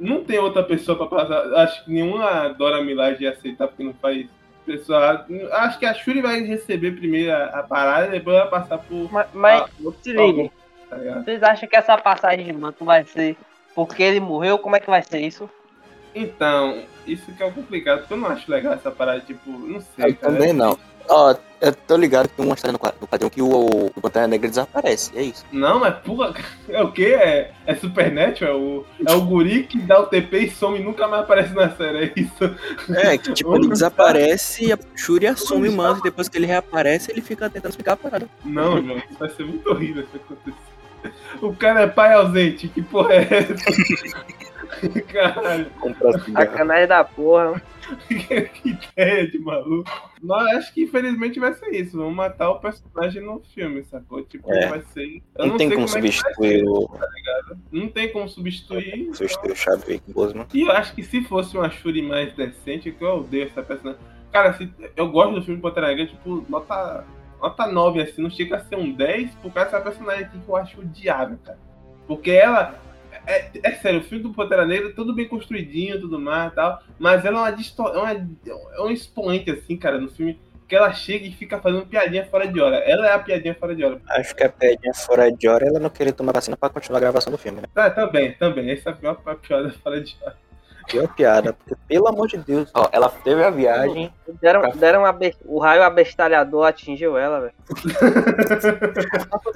Não tem outra pessoa pra passar. Acho que nenhuma Dora Milaje ia aceitar porque não faz. Pessoal, acho que a Shuri vai receber primeiro a, a parada e depois vai passar por. Mas, mas outro se liga, tá vocês acham que essa passagem de manto vai ser porque ele morreu? Como é que vai ser isso? Então, isso que é o complicado, porque eu não acho legal essa parada, tipo, não sei. Eu cara. também não. Ó, eu tô ligado que tem uma história no quadrinho que o, o Pantera Negra desaparece. É isso. Não, mas porra, é o quê? É, é Supernatural? É o, é o guri que dá o TP e some e nunca mais aparece na série, é isso? É, que tipo, ele desaparece e a Shuri assume o manto. e Depois que ele reaparece, ele fica tentando explicar a parada. Não, João, isso vai ser muito horrível se acontecer. O cara é pai ausente, que porra é essa? Caralho. Sacanagem da porra. que, que ideia de maluco. Mas acho que infelizmente vai ser isso. Vamos matar o personagem no filme, sacou? Tipo, É. vai ser. Eu Não tem sei como é substituir o, ser, Não tem como substituir. substituir o Chadwick Boseman. E eu acho que se fosse uma Shuri mais decente, que eu odeio essa personagem. Cara, se, eu gosto do filme Pantera Negra, tipo, nota, nota 9, assim, não chega a ser um 10, por causa dessa personagem aqui que eu acho odiável, cara. Porque ela. É, é sério, o filme do Pantera Negra é tudo bem construidinho, tudo mais e tal, mas ela é uma, disto- é uma é um expoente, assim, cara, no filme, que ela chega e fica fazendo piadinha fora de hora. Ela é a piadinha fora de hora. Acho que a pedinha fora de hora é ela não querer tomar vacina pra continuar a gravação do filme, né? Tá, também, também. Essa é a pior a piada fora de hora. Pior piada, porque pelo amor de Deus. Ó, ela teve a viagem. Deram, deram uma be- o raio abestalhador atingiu ela, velho.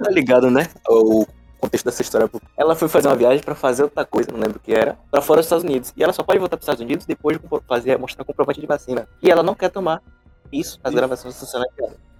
Tá ligado, né? O contexto dessa história. Ela foi fazer uma viagem pra fazer outra coisa, não lembro o que era, pra fora dos Estados Unidos. E ela só pode voltar pros Estados Unidos depois de fazer, mostrar comprovante de vacina. E ela não quer tomar isso. As Isso. gravações funcionam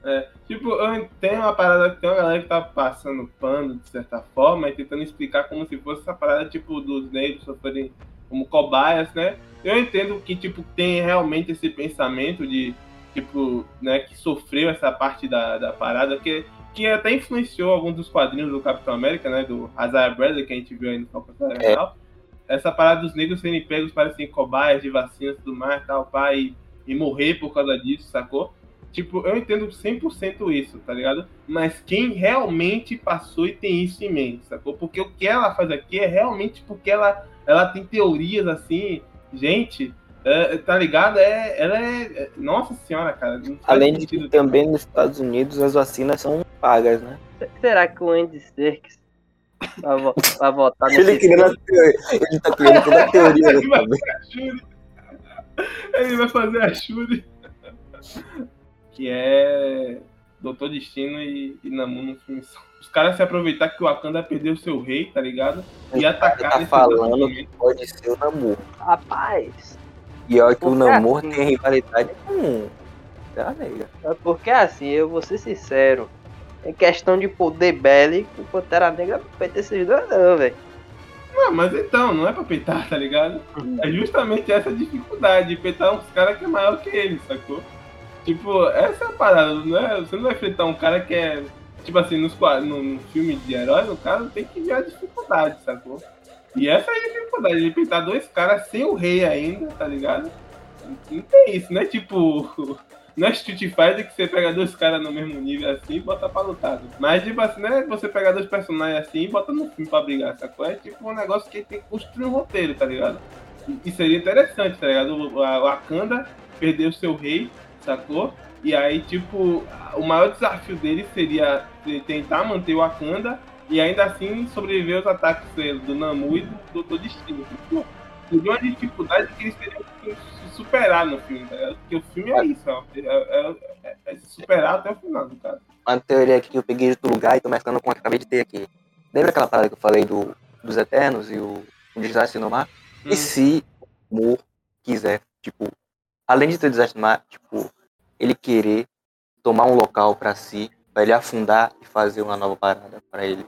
É, tipo, eu tenho uma parada que tem uma galera que tá passando pano, de certa forma, e tentando explicar como se fosse essa parada, tipo, dos negros sofrerem como cobaias, né? Eu entendo que, tipo, tem realmente esse pensamento de, tipo, né, que sofreu essa parte da, da parada, que, que até influenciou alguns dos quadrinhos do Capitão América, né? Do Isaiah Bradley, que a gente viu aí no Falcão General. Essa parada dos negros serem pegos para serem cobaias de vacinas e tudo mais, tal, pai, e, e morrer por causa disso, sacou? Tipo, eu entendo 100% isso, tá ligado? Mas quem realmente passou e tem isso em mente, sacou? Porque o que ela faz aqui é realmente porque ela, ela tem teorias assim, gente, é, tá ligado? É, ela é. é- Nossa senhora, cara. Além de que também nos Estados Unidos as vacinas são pagas, né? Será que o Andy Serkis vai, vo- vai votar nesse Ele, teoria, ele tá criando toda a teoria Ele vai também. fazer a Shuri. Ele vai fazer a Shuri. Que é Doutor Destino e, e Namu no filme só. Os caras se aproveitar que o Wakanda perdeu o seu rei, tá ligado? E atacar tá nesse falando momento. Pode ser o Namor. Rapaz, E olha que o Namor assim- tem rivalidade com a Negra. é porque assim, eu vou ser sincero. Em questão de poder bélico, o Pantera Negra não vai ter esses dois não, velho. Não, mas então, não é pra peitar, tá ligado? É justamente essa dificuldade de peitar uns caras que é maior que ele, sacou? Tipo, essa é a parada, não é? Você não vai enfrentar um cara que é. Tipo assim, nos, no, no filme de herói, o cara tem que ver a dificuldade, sacou? E essa é a dificuldade, de pintar dois caras sem o rei ainda, tá ligado? Não tem isso, né? Tipo, não é Street Fighter que você pega dois caras no mesmo nível assim e bota pra lutar. Mas, tipo assim, não é você pegar dois personagens assim e bota no filme pra brigar, sacou? É tipo um negócio que tem que construir um roteiro, tá ligado? E, e seria interessante, tá ligado? O, a, o Akanda perdeu seu rei, sacou? E aí, tipo, o maior desafio dele seria tentar manter o Akanda e ainda assim sobreviver aos ataques do Namu e do Dr. Destino. Tipo, seria uma dificuldade que eles teriam que superar no filme, tá? Porque o filme é isso, é, é, é, é se superar até o final, cara. Uma teoria aqui que eu peguei do lugar e tô mesclando com a que acabei de ter aqui. Lembra aquela parada que eu falei do, dos Eternos e o, o desastre no mar? Hum. E se o Mo quiser, tipo, além de ter desastre no mar, tipo, ele querer tomar um local pra si, pra ele afundar e fazer uma nova parada pra ele.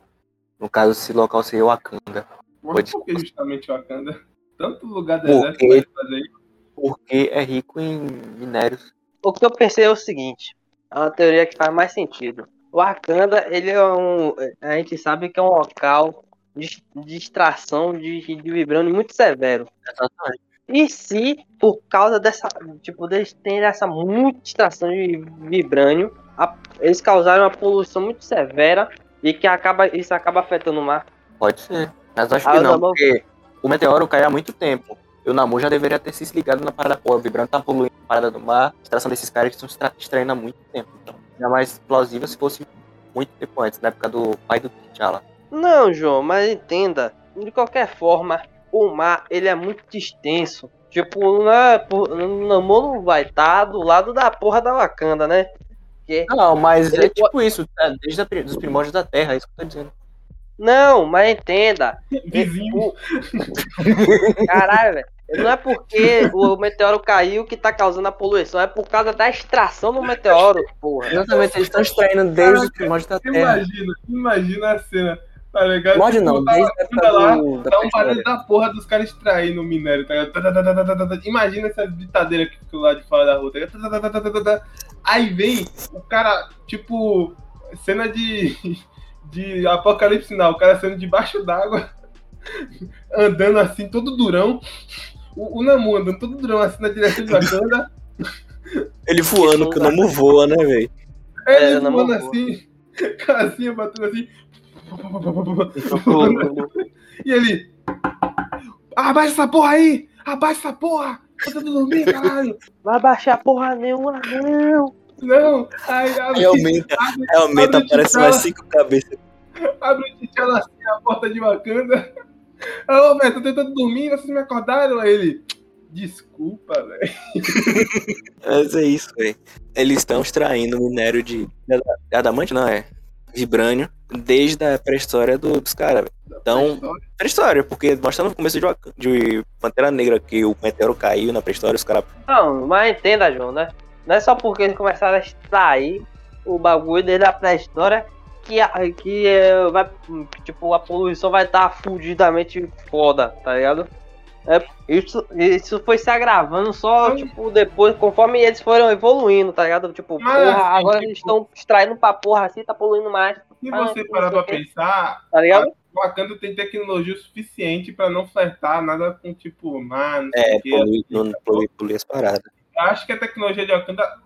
No caso, esse local seria o Wakanda. Mas por que justamente o Wakanda? Tanto lugar Porque- deserto pode fazer isso. Porque é rico em minérios. O que eu pensei é o seguinte: é uma teoria que faz mais sentido. O Wakanda, ele é um. A gente sabe que é um local de, de extração de, de vibrânio muito severo. Exatamente. E se, por causa dessa. Tipo, eles terem essa muita extração de vibrânio, a- eles causaram uma poluição muito severa e que acaba, isso acaba afetando o mar. Pode ser. Mas acho Ah, que o não, porque o meteoro caiu há muito tempo. E o Namu já deveria ter se ligado na parada. Pô, o Vibrante tá poluindo a parada do mar. A extração desses caras que estão extra- extraindo há muito tempo. Então, é mais plausível se fosse muito tempo antes, na época do pai do T'Challa. Não, João, mas entenda. De qualquer forma, o mar ele é muito extenso. Tipo, não é, por- o Namor não vai estar do lado da porra da Wakanda, né? Porque, Não, mas é tipo isso, é desde os primórdios da Terra, é isso que eu tô dizendo. não, mas entenda. Vizinho. O- Caralho, velho. Não é porque o meteoro caiu que tá causando a poluição, é por causa da extração do meteoro, porra. Exatamente, eles estão extraindo desde os primórdios da Terra. Imagina, imagina a cena, tá ligado? Mod não, Tipo, tá a lá, do, da Dá um barulho da porra dos caras extraindo o minério, tá ligado? Tá, tá, tá, tá, tá, tá, tá. Imagina essa britadeira que ficou lá de fora da rua, tá ligado? Tá, tá, tá, tá, tá, tá, tá. Aí vem o cara, tipo, cena de, de apocalipse não, o cara saindo debaixo d'água, andando assim, todo durão. O, o Namu andando todo durão assim na direção de Wakanda. Ele voando, que o Namu voa, né, velho? É, ele voando voa. assim, casinha batendo assim. E ele. Abaixa essa porra aí! Abaixa essa porra! Eu tô dormindo, caralho! Vai baixar porra nenhuma, não. Não! Aí abre, Aí aumenta, aí aumenta, abre aparece mais cinco cabeças. abre o T'Challa assim, a porta de Wakanda. Ô, velho, tô tentando dormir, vocês me acordaram? Aí ele. Desculpa, velho. Mas é isso, velho. Eles estão extraindo minério de. de adamante, não é? Vibrânio, desde a pré-história do- dos caras. Então, pré-história, porque mostra no começo de, de Pantera Negra que o meteoro caiu na pré-história, os caras. Não, mas entenda, João, né? Não é só porque eles começaram a extrair o bagulho desde a pré-história que, a- que é, vai, tipo, a poluição vai estar fudidamente foda, tá ligado? É, isso, isso foi se agravando só, tipo, depois, conforme eles foram evoluindo, tá ligado? Tipo, Mas, porra, assim, agora tipo- eles estão extraindo pra porra assim, tá poluindo mais, Se Ah, você não parar pra pensar, tá ligado? o Wakanda tem tecnologia suficiente pra não flertar nada com, tipo, sei É, poluir, não poluir, poluir as paradas. Eu acho que a tecnologia de Wakanda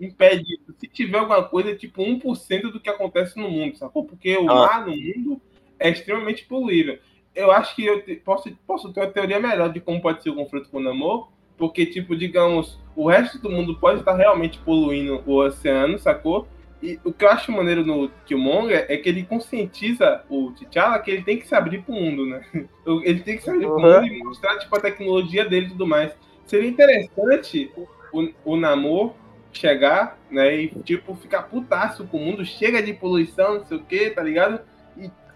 impede isso. Se tiver alguma coisa, é tipo 1% do que acontece no mundo, sacou? Porque o Ah. mar no mundo é extremamente poluível. Eu acho que eu te- posso, posso ter uma teoria melhor de como pode ser o conflito com o Namor, porque, tipo, digamos, o resto do mundo pode estar realmente poluindo o oceano, sacou? E o que eu acho maneiro no Killmonger é que ele conscientiza o T'Challa que ele tem que se abrir pro mundo, né? Ele tem que se abrir pro Uhum. mundo e mostrar, tipo, a tecnologia dele e tudo mais. Seria interessante o, o Namor chegar, né, e tipo, ficar putaço com o mundo, chega de poluição, não sei o que, tá ligado?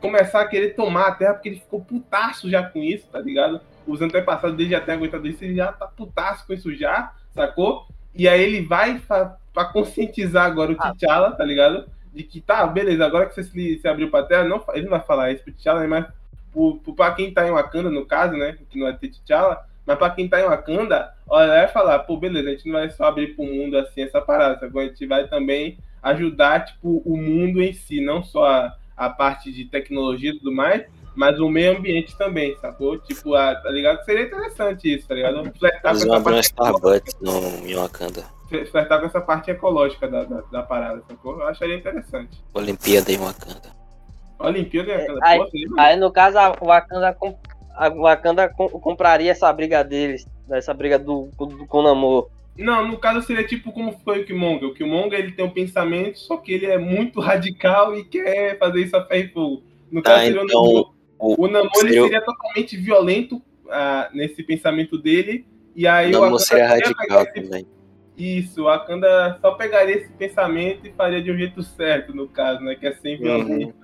Começar a querer tomar a terra, porque ele ficou putaço já com isso, tá ligado? Os antepassados dele já têm aguentado isso, ele já tá putaço com isso já, sacou? E aí ele vai pra conscientizar agora o T'Challa, tá ligado? De que tá, beleza, agora que você se, se abriu pra terra, não, ele não vai falar isso pro T'Challa, mas pro, pro, pra quem tá em Wakanda, no caso, né, que não é ter T'Challa, mas pra quem tá em Wakanda, olha, vai falar, pô, beleza, a gente não vai só abrir pro mundo assim essa parada, sacou? a gente vai também ajudar, tipo, o mundo em si, não só a, a parte de tecnologia e tudo mais, mas o meio ambiente também, sacou? Tipo, a, tá ligado? Seria interessante isso, tá ligado? Flertar Eles com vão essa abrir um parte Starbucks no, em Wakanda. flertar com essa parte ecológica da, da, da parada, sacou? Eu acharia interessante. Olimpíada em Wakanda. Olimpíada é aquela Aí- seria Aí no caso a Wakanda, a Wakanda com- compraria essa briga deles, essa briga do, do, do Konamor. Não, no caso seria tipo como foi o Killmonger. O Killmonger ele tem um pensamento, só que ele é muito radical e quer fazer isso a ferro e fogo. No Tá, caso seria então, o Namor. o- O Namor seria seria totalmente violento ah, nesse pensamento dele. E aí o não seria radical esse- também. Isso, o Wakanda só pegaria esse pensamento e faria de um jeito certo, no caso, né? Que é sem violência.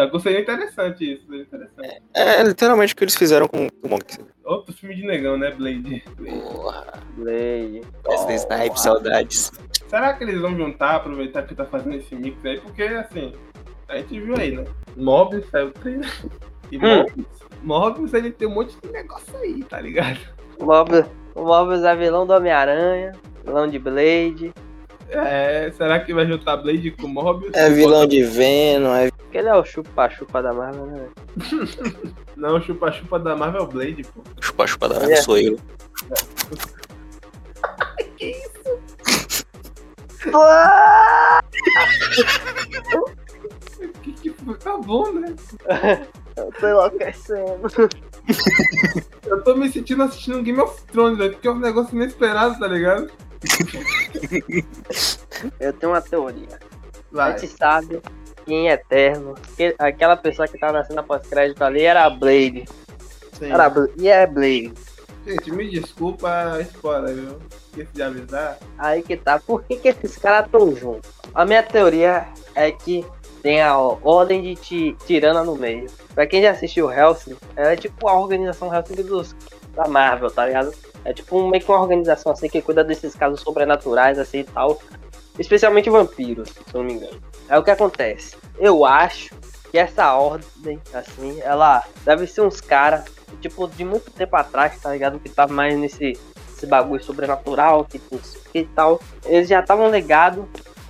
Sacou? Seria interessante isso, seria interessante. É literalmente o que eles fizeram com o Monk. Outro filme de negão, né, Blade? Blade. Porra. Blade. Wesley Snipes, saudades. Será que eles vão juntar, aproveitar que tá fazendo esse mix aí? Porque, assim, a gente viu aí, né? Mobius saiu o trailer. E Hum. Mobius, Mobius, ele tem um monte de negócio aí, tá ligado? O Mobius, o Mobius é vilão do Homem-Aranha, vilão de Blade. É, será que vai juntar Blade com Mobius? É vilão de Venom, é Porque ele é o chupa-chupa da Marvel, né? Não, o chupa-chupa da Marvel Blade, pô. chupa-chupa da É. sou eu. Que que foi? Tá bom, né? Eu tô enlouquecendo. Eu tô me sentindo assistindo um Game of Thrones, velho, porque é um negócio inesperado, tá ligado? Eu tenho uma teoria. A Vai. gente sabe que em Eterno, que- aquela pessoa que tá na cena pós-crédito ali era a Blade. Sim. Era a e é Blade. Gente, me desculpa a spoiler, viu? Esqueci de avisar. Aí que tá. Por que, que esses caras tão juntos? A minha teoria é que tem a ordem de ti, tirana no meio. Pra quem já assistiu Hellsing, é tipo a organização Hellsing dos, da Marvel, tá ligado? É tipo um- meio que uma organização assim que cuida desses casos sobrenaturais assim e tal. Especialmente vampiros, se eu não me engano. É o que acontece. Eu acho que essa ordem, assim, ela deve ser uns caras, tipo, de muito tempo atrás, tá ligado? Que tá mais nesse esse bagulho sobrenatural, que, que tal. Eles já estavam ligados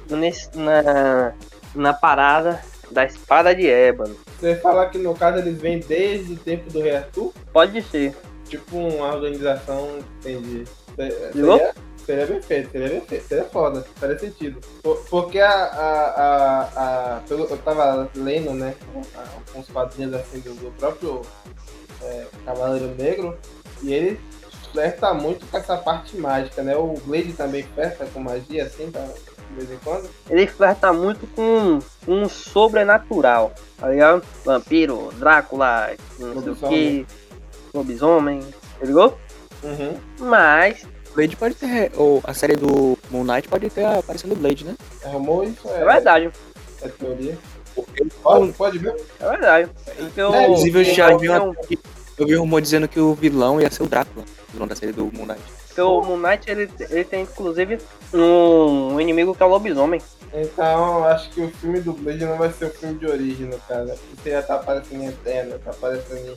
nesse, na, na parada da espada de ébano. Você fala que no caso eles vêm desde o tempo do Rei Arthur? Pode ser. Tipo uma organização, entendi. Seria, seria bem feito, seria bem feito, seria foda, faria sentido. Por- porque a. a, a, a- eu tava lendo, né, alguns quadrinhos assim do, do próprio é, Cavaleiro Negro, e ele flerta muito com essa parte mágica, né? O Blade também flerta com magia, assim, tá, de vez em quando. Ele flerta muito com um sobrenatural, tá ligado? Vampiro, Drácula, não sei o que, lobisomem, tá ligado? Uhum. Mas, Blade pode ter. Ou a série do Moon Knight pode ter aparecendo Blade, né? Arrumou isso? é verdade, É teoria. Pode, pode ver? é verdade. Porque o- É, Inclusive, eu já vi uma. Eu vi um rumor dizendo que o vilão ia ser o Drácula, o vilão da série do Moon Knight. Porque o Moon Knight, ele, ele tem inclusive um, um inimigo que é o lobisomem. Então, acho que o filme do Blade não vai ser o filme de origem, no caso. Porque já tá aparecendo em Eterno, tá aparecendo em,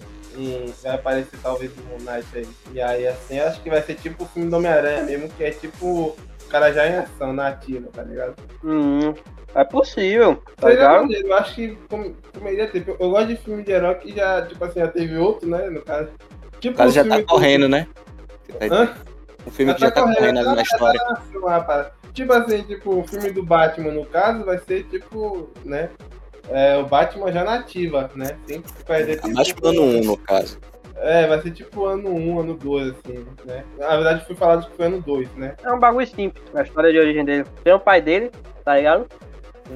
Vai aparecer talvez no Moon Knight aí. E aí, assim, acho que vai ser tipo o filme do Homem-Aranha mesmo, que é tipo o cara já em ação, na ativa, tá ligado? Hum, é possível, tá ligado? maneiro, eu acho que com- comeria ter. Eu gosto de filme de herói que já, tipo assim, já teve outro, né, no caso. Tipo O o já tá correndo, né? Hã? Um filme que já tá correndo ali na história. Uma parada. Tipo assim, tipo, o filme do Batman, no caso, vai ser tipo, né? É, o Batman já nativa, né? Tem que fazer tipo, Abaixo do ano 1, no caso. É, vai ser tipo ano 1, ano 2, assim, né? Na verdade foi falado que foi ano 2, né? É um bagulho simples, a história de origem dele. Tem o pai dele, tá ligado?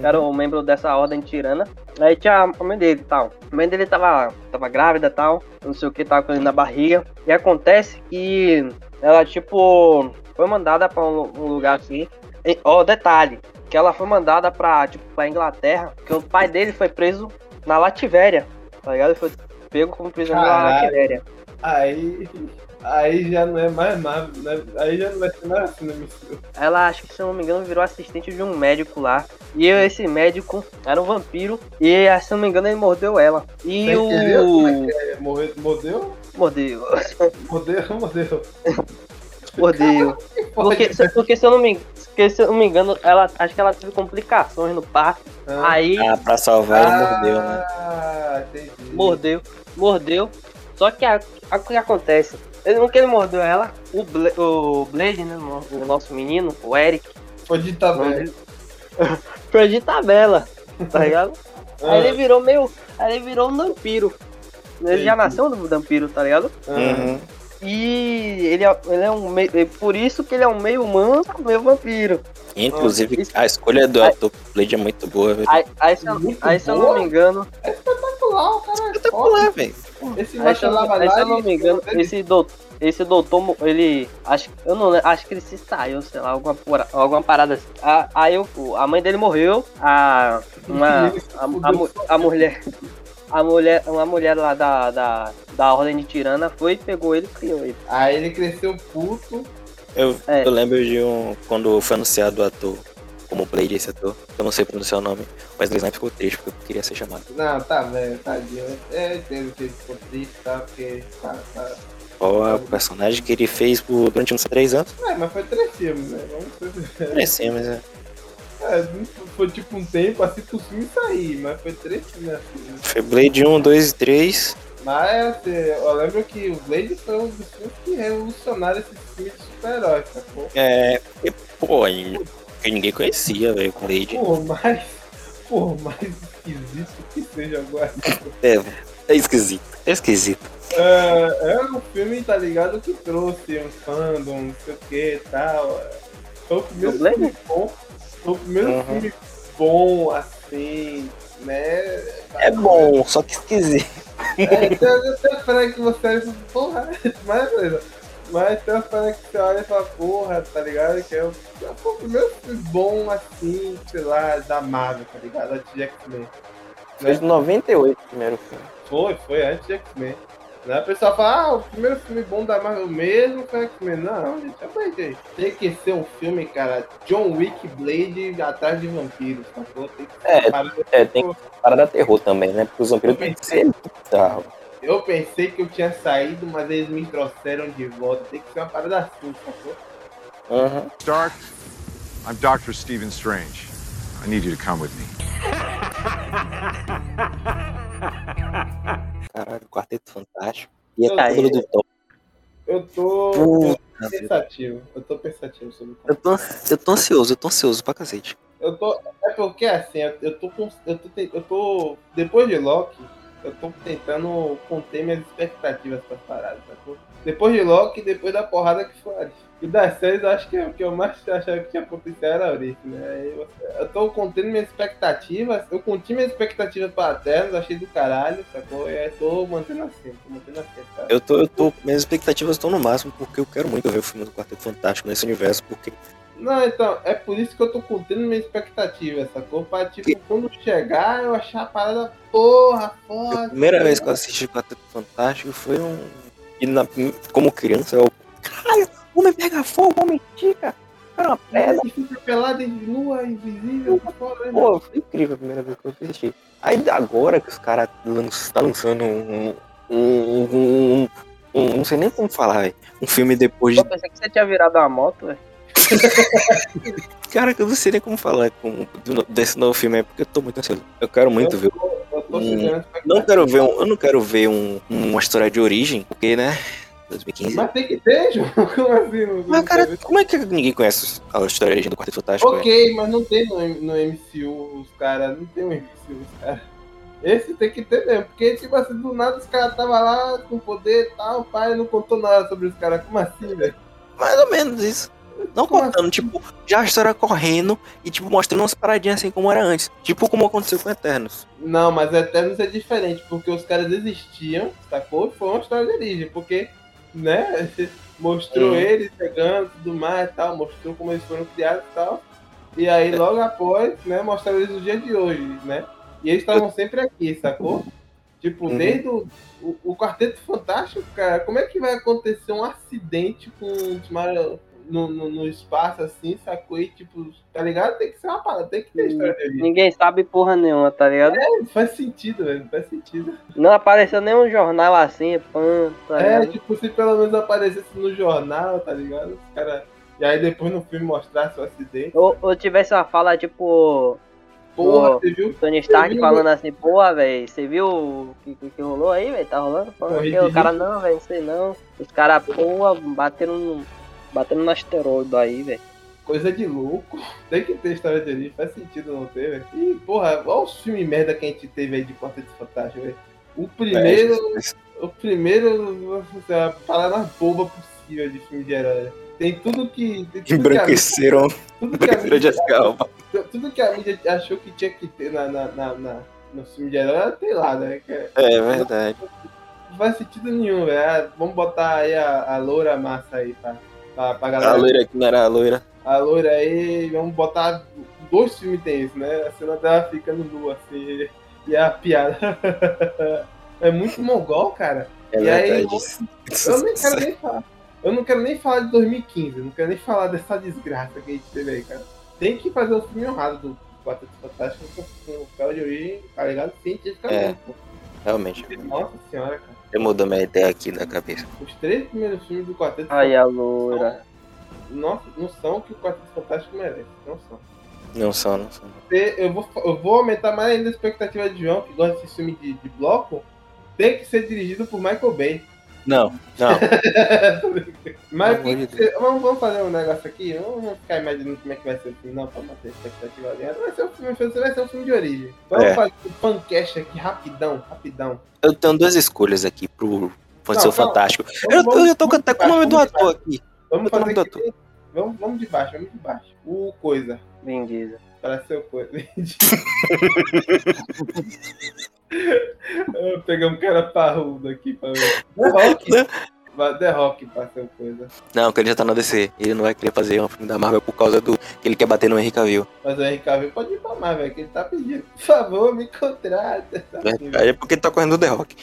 Era o membro dessa ordem tirana. Aí tinha a mãe dele e tal. A mãe dele tava, tava grávida e tal. Não sei o que, tava com ele na barriga. E acontece que ela, tipo, foi mandada pra um, um lugar assim. E, Ó, detalhe, que ela foi mandada pra, tipo, pra Inglaterra. Que o pai dele foi preso na Lativéria. Tá ligado? Ele foi pego como prisioneiro na. Lativéria. Aí. Aí já não é mais Marvel, né? Aí já não vai ser mais assim missão. Ela, acho que se não me engano, virou assistente de um médico lá. E esse médico era um vampiro. E, se não me engano, ele mordeu ela. E é o. é? Morreu, mordeu? Mordeu. Mordeu, mordeu. Mordeu. Porque, se- porque se eu não me, porque, se eu não me engano, ela, acho que ela teve complicações no parto. Ah, Aí Ah, pra salvar ele mordeu, né? Ah, entendi. mordeu, mordeu. Só que a- a- o que acontece? Ele, no que ele mordeu ela, o, Bla- o Blade, né? O nosso menino, o Eric, Foi de tabela. foi de tabela, tá ligado? Ah. Aí ele virou meio. Aí ele virou um vampiro. Ele já Entendi. nasceu do vampiro, tá ligado? Uhum. E ele é, ele é um meio. é Por isso que ele é um meio humano, meio vampiro. Inclusive, Isso- a escolha do ator Blade é muito boa, velho. Aí, aí, se, eu- Muito aí se eu não me engano. Espetacular, o cara. é Espetacular, velho. foda. Esse Aí, se eu, macho aí, se eu não me engano, esse doutor. Esse doutor, ele. Acho, eu não lembro, acho que ele se saiu, sei lá, alguma, alguma parada assim. A- Aí o- a mãe dele morreu, a. Uma. A, a a mulher. A mulher, uma mulher lá da, da, da Ordem de Tirana foi, pegou ele e criou ele. Aí ele cresceu puto. Eu, É. eu lembro de um. Quando foi anunciado o ator, como Blade, esse ator, eu não sei pronunciar o nome, mas ele ficou triste porque eu queria ser chamado. Não, tá velho, tadinho. É, entendo que ele ficou triste, tá? Porque, cara, tá. Qual é o personagem que ele fez por, durante uns três anos? É, mas foi três filmes, né? Vamos sim, mas é. É, foi tipo um tempo assim pro filme sair, mas foi três filmes assim. né? Foi Blade 1, 2 e 3. Mas assim, eu lembro que o Blade foi um dos filmes que revolucionaram esse filme de super-heróis, sacou? É. E, pô, que ninguém conhecia, velho, com Blade. Por mais, por mais esquisito que seja agora. É, é esquisito. É esquisito. É, é um filme, tá ligado, que trouxe um fandom, não sei o que e tal. Foi o primeiro filme bom. Foi o primeiro Uhum. filme bom, assim, né? É bom, só que esquisito. É, até esperando que você olhe e porra, mas beleza. Mas tem uma parada que você olha e fala, porra, tá ligado? Que é o, é o primeiro filme bom, assim, sei lá, da Marvel, tá ligado? Antes de X-Men. Foi de 98 o primeiro filme. Foi, foi antes de X-Men. Né? O pessoal fala, ah, o primeiro filme bom da Marvel mesmo foi X-Men. Não, gente, aguentei. Tem que ser um filme, cara, John Wick Blade atrás de vampiros, sacou? Tem que ser É, uma parada- É, tem que parar da terror também, né? Porque os vampiros tem que ser bizarro. Eu pensei que eu tinha saído, mas eles me trouxeram de volta. Tem que ser uma parada assim, sacou? Uhum. Stark, I'm Dr. Stephen Strange. I need you to come with me. Caralho, Quarteto Fantástico. E a Cúpula do Thor. Eu tô Puta, pensativo. Eu tô pensativo sobre o eu tô, eu tô ansioso, eu tô ansioso pra cacete. Eu tô. É porque assim, eu, tô com. Eu tô, eu tô. Depois de Loki, eu tô tentando conter minhas expectativas pra paradas, sacou? Depois de Loki, depois da porrada que foi. E das séries, eu acho que o que eu mais achava que tinha potencial era a Orif, né? Eu, eu tô contendo minhas expectativas. Eu conti minhas expectativas pra Eternos, achei do caralho, sacou? E aí tô mantendo assim, tô mantendo assim, cara. Eu tô, eu tô. Minhas expectativas estão no máximo porque eu quero muito ver o filme do Quarteto Fantástico nesse universo, porque Não, então, é por isso que eu tô contendo minha expectativa, sacou? Pra, tipo, quando chegar, eu achar a parada, porra, a foda. primeira vez que eu assisti o Quarteto Fantástico foi um. E na, como criança, eu. Caralho, homem pega fogo, homem estica. Era uma pedra. Ela fica pelada e nua, invisível, fora, né? Pô, foi incrível a primeira vez que eu assisti. Aí agora que os caras lanç, tá lançando um. Um, um, um, um- Não sei nem como falar, velho. Um filme depois de. Eu pensei que você tinha virado uma moto, velho. Cara, que eu não sei nem como falar com, desse novo filme, é porque eu tô muito ansioso. Eu quero muito ver. Eu tô Hum, chegando Não quero ver um, eu não quero ver um, uma história de origem, porque, né? 2015. Mas tem que ter, João? Como assim? Não, Mas, cara, tem? como é que ninguém conhece a história de origem do Quarteto Fantástico? Ok, mas não tem no, no MCU os caras, não tem no MCU os caras. Esse tem que ter mesmo, porque tipo assim, do nada os caras estavam lá com poder e tal, o pai não contou nada sobre os caras. Como assim, velho? Mais ou menos isso. Não Como contando, tipo, já a história correndo e, tipo, mostrando umas paradinhas assim como era antes. Tipo como aconteceu com Eternos. Não, mas Eternos é diferente, porque os caras existiam, sacou? Foi uma história de origem, porque, né, mostrou Hum. eles chegando tudo mais e tal, mostrou como eles foram criados e tal. E aí logo após, né, mostraram eles no dia de hoje, né? E eles estavam sempre aqui, sacou? Tipo, Uhum. desde o, o, o Quarteto Fantástico, cara, como é que vai acontecer um acidente com o Timara no, no, no espaço assim, sacou? E tipo, tá ligado? Tem que ser uma parada, tem que ter história de origem. Ninguém sabe porra nenhuma, tá ligado? Não faz sentido, velho, não faz sentido. Não apareceu nenhum jornal assim, pã, tá É, ligado? tipo, se pelo menos aparecesse no jornal, tá ligado? Os caras E aí depois no filme mostrasse o acidente. Ou, ou tivesse uma fala tipo. Porra, você viu? Tony Stark Eu vi- falando assim, porra, velho, você viu o que, que, que rolou aí, velho? Tá rolando? Que o cara não, velho, não sei não. Os caras, porra, batendo, no- batendo no asteroide aí, velho. Coisa de louco. Tem que ter história de origem, faz sentido não ter, velho. E, porra, olha os filmes merda que a gente teve aí de Quarteto Fantástico, velho. O primeiro. O primeiro. A parada boba possível de filme de herói. Tem tudo que. Tem tudo que a, Embranqueceram. tudo que a de mídia- tudo que a mídia achou que tinha que ter na, na, na, na- no filme de herói, tem lá, né? É- É verdade. não faz sentido nenhum, velho. Ah, Vamos botar aí a, a loura massa aí pra, pra, pra galera. A loira que não era a loira. A loira aí, vamos botar. Dois filmes tem isso, né? A cena dela ficando nua, assim. E a piada. é muito mongol, cara. É E aí, verdade. Eu nem quero nem falar. Eu não quero nem falar de 2015, eu não quero nem falar dessa desgraça que a gente teve aí, cara. Tem que fazer um filme honrado do Quarteto Fantástico com o cara de origem, tá ligado? Cientificamente. É. pô. Realmente. Nossa senhora, cara. Eu mudou minha ideia aqui na cabeça. Os três primeiros filmes do Quarteto Aí a loura. Nossa, não são o que o Quarteto Fantástico merece. Não são. Não são, não são. Eu vou, eu vou aumentar mais ainda a expectativa de João, que gosta desse filme de, de bloco. Tem que ser dirigido por Michael Bay. Não, não. Mas que ser- vamos, vamos fazer um negócio aqui. Vamos ficar imaginando como é que vai ser o filme, não, pra manter a expectativa ali. Vai ser um filme, vai ser um filme de origem. Vamos É. fazer um fancast aqui rapidão, rapidão. Eu tenho duas escolhas aqui pro Seu calma. Fantástico. Vamos- Eu, vamos- eu tô até de com o nome do ator aqui. Vamos fazer no aqui. Vamos, vamos de baixo, vamos de baixo. O coisa. Vin Diesel. Para ser o coisa. Eu peguei um cara parrudo aqui pra ver. The Rock. The Rock pra ser o coisa. Não, que ele já tá na DC. Ele não vai querer fazer um filme da Marvel por causa do que ele quer bater no Henry Cavill. Mas o Henry Cavill pode ir pra mais, velho, que ele tá pedindo. Por favor, me contrata. Verdade, é porque ele tá correndo do The Rock.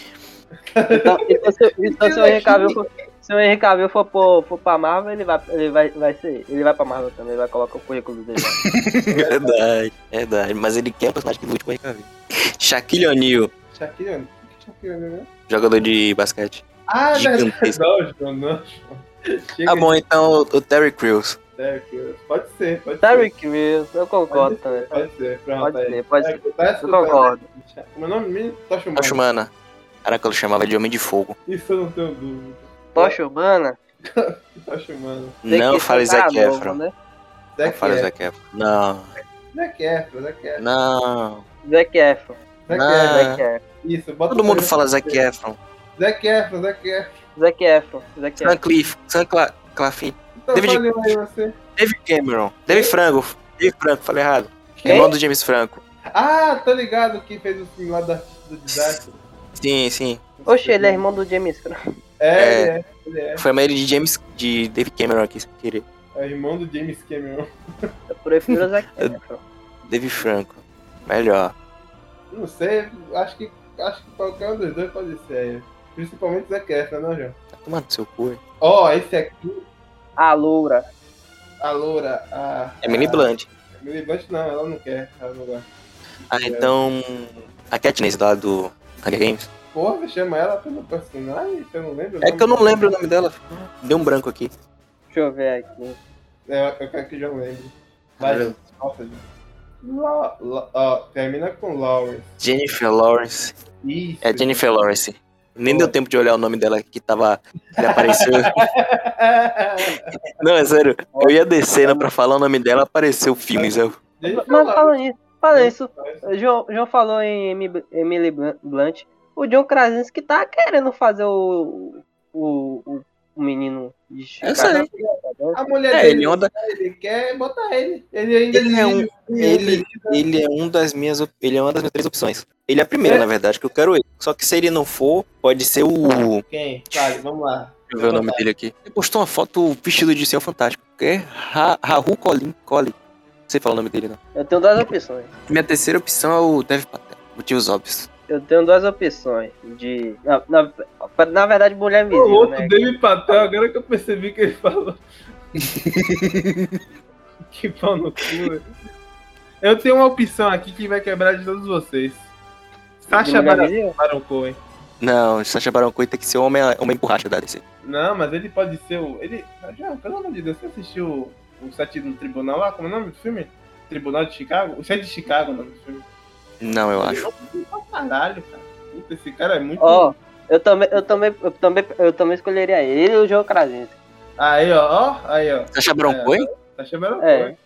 Então, então, se, então se o Henry Cavill se o Henry Cavill for, for, for pra Marvel, ele vai, ele vai, vai ser. Ele vai pra Marvel também, ele vai colocar o currículo dele lá. verdade, verdade. Mas ele quer um personagem que lute com o Henry Cavill. Shaquille O'Neal, Shaquille O'Neal. O Shaquille é? jogador de basquete. Ah. Gigantesco. Não, não. Chega Tá bom, então o Terry Crews. Derrick Rose. Pode ser, pode Tyreek Mills, eu concordo ser. também. Pode ser, pronto. Pode aí. ser, pode Tá- ser. Tá Eu escutando, concordo. né? Meu nome mesmo? Tocha Humana. Tocha Humana. Caraca, eu chamava de Homem de Fogo. Isso eu não tenho dúvida. Tocha Humana? Tocha Humana. tem Não fale Zac novo, Efron. né? Não fale Efron. Zac Efron. Não, Zac Efron, Zac Efron. não. Zac Efron. Zac Não. Efron. Isso, bota Todo mundo fala Zac Efron. Zac Efron, Zac Efron. Zac Efron. Zac Sam Efron. Cliff, Sam Cla Claflin. Então David-. David Cameron. David Franco. David Franco, falei errado. Quem? Irmão do James Franco. Ah, tô ligado que fez o filme lá do artista do desastre. Sim, sim. Oxe, ele é irmão do James Franco. É, É. ele é, ele é. Foi a ele de James, de David Cameron aqui, sem querer. É irmão do James Cameron. Eu prefiro o Zac Efron. David Franco. Melhor. Não sei, acho que, acho que qualquer um dos dois pode ser. Principalmente Zac Efron, não, João? Tá tomando seu cu. hein? Ó, esse aqui, A Loura. a Loura, a... Emily a- Blunt. Emily Blunt não, ela não quer, ela não gosta. Ah, então. A Katniss lá do Hunger Games. Porra, você chama ela pelo personagem? Você não lembra? o É que eu não dela? lembro o nome dela. Deu um branco aqui. Deixa eu ver aqui. É, eu quero que o João lembre. Vai, Caramba. nossa. La, la, ó, termina com Lawrence. Jennifer Lawrence. Isso. É Jennifer Lawrence. Nem deu tempo de olhar o nome dela que tava. Ele apareceu. Não, é sério. Eu ia descendo pra falar o nome dela, apareceu filmes. Eu... Mas falando isso, Lawrence. o João, João falou em Emi- Emily Blunt. O John Krasinski tá querendo fazer o, o, o, o menino de Eu Chicago. sei. A mulher É, dele, ele é um da- ele quer botar ele. Ele ainda Ele é um- ele- Ele é um das minhas. Ele é uma das minhas três opções. Ele é a primeira, É. na verdade, que eu quero ele. Só que se ele não for, pode ser o. Quem? Fale, vamos lá. Deixa eu ver o nome dele aqui. Ele postou uma foto vestido de céu fantástico. Que é Ra Rahul Colin. Colin. Não sei falar o nome dele, não. Eu tenho duas opções. Minha terceira opção é o Dev Patel. Motivos óbvios. Eu tenho duas opções de. Na, na, na verdade, mulher O invisível, outro, né? David Patel, agora que eu percebi que ele falou. que pau no cu. velho. Eu tenho uma opção aqui que vai quebrar de todos vocês. Mulher Baron Cohen. Não, Sacha Baron Cohen tem que ser o homem, homem borracha da DC. Não, mas ele pode ser o. Ele. Já, pelo amor de Deus, você assistiu o set no tribunal lá? Como é o nome do filme? Tribunal de Chicago? O set de Chicago, o nome do filme. Não, eu acho. Caralho, cara. Puta, esse cara é muito. Ó, eu também, eu também, eu também, eu também escolheria ele e o João Krasinski. Aí, ó, ó, aí, ó. Sacha É. Tá chamando É.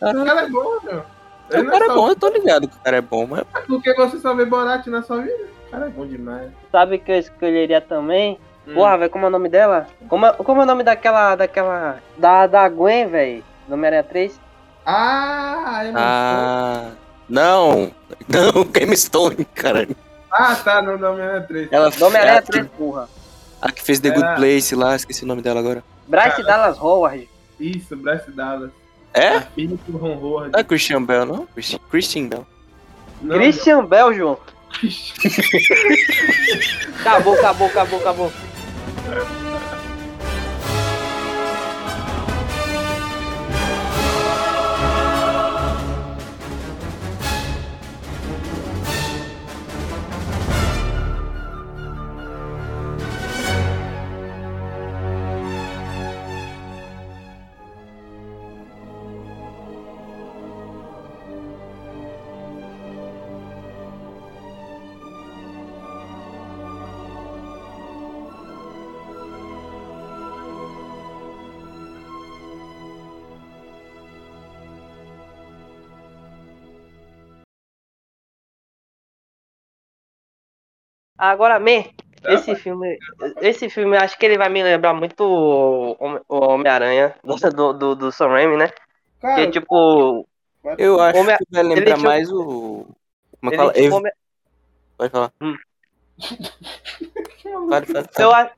é. O cara é bom, meu. Ele O não cara é só- bom, eu tô ligado que o cara é bom, mas. Porque você só vê Borat na sua vida. O cara é bom demais. Sabe que eu escolheria também? Hum. Porra, velho, como é o nome dela? Como é, como é o nome daquela, daquela, da, da Gwen, velho? Homem-Aranha 3? Ah, eu não Ah. Não! Não, Game Stone, cara. Ah, tá, não, não, Homem-Aranha 3. Ela Homem-Aranha que, 3, porra. a que fez The É. Good Place lá, esqueci o nome dela agora. Bryce Dallas Howard. Isso, Bryce Dallas. É? A filha do Ron Howard. Não é Christian Bell, não? Christian, Christian Bell. Não, Christian Bell, João. Acabou, acabou, acabou, acabou. Agora, me, esse filme, esse filme, acho que ele vai me lembrar muito o Home- o Homem-Aranha do, do, do Sam Raimi, né? Cara, Que tipo, Eu acho Homem- que vai lembrar ele tinha- mais o. Como é fala? tipo, Ev- Pode falar. Hum. Fale, fale, eu acho.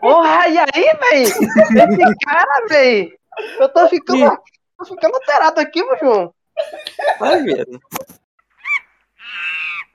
Porra, e aí, véi? Esse cara, véi? Eu tô ficando, tô ficando alterado aqui, meu João. Vai, velho.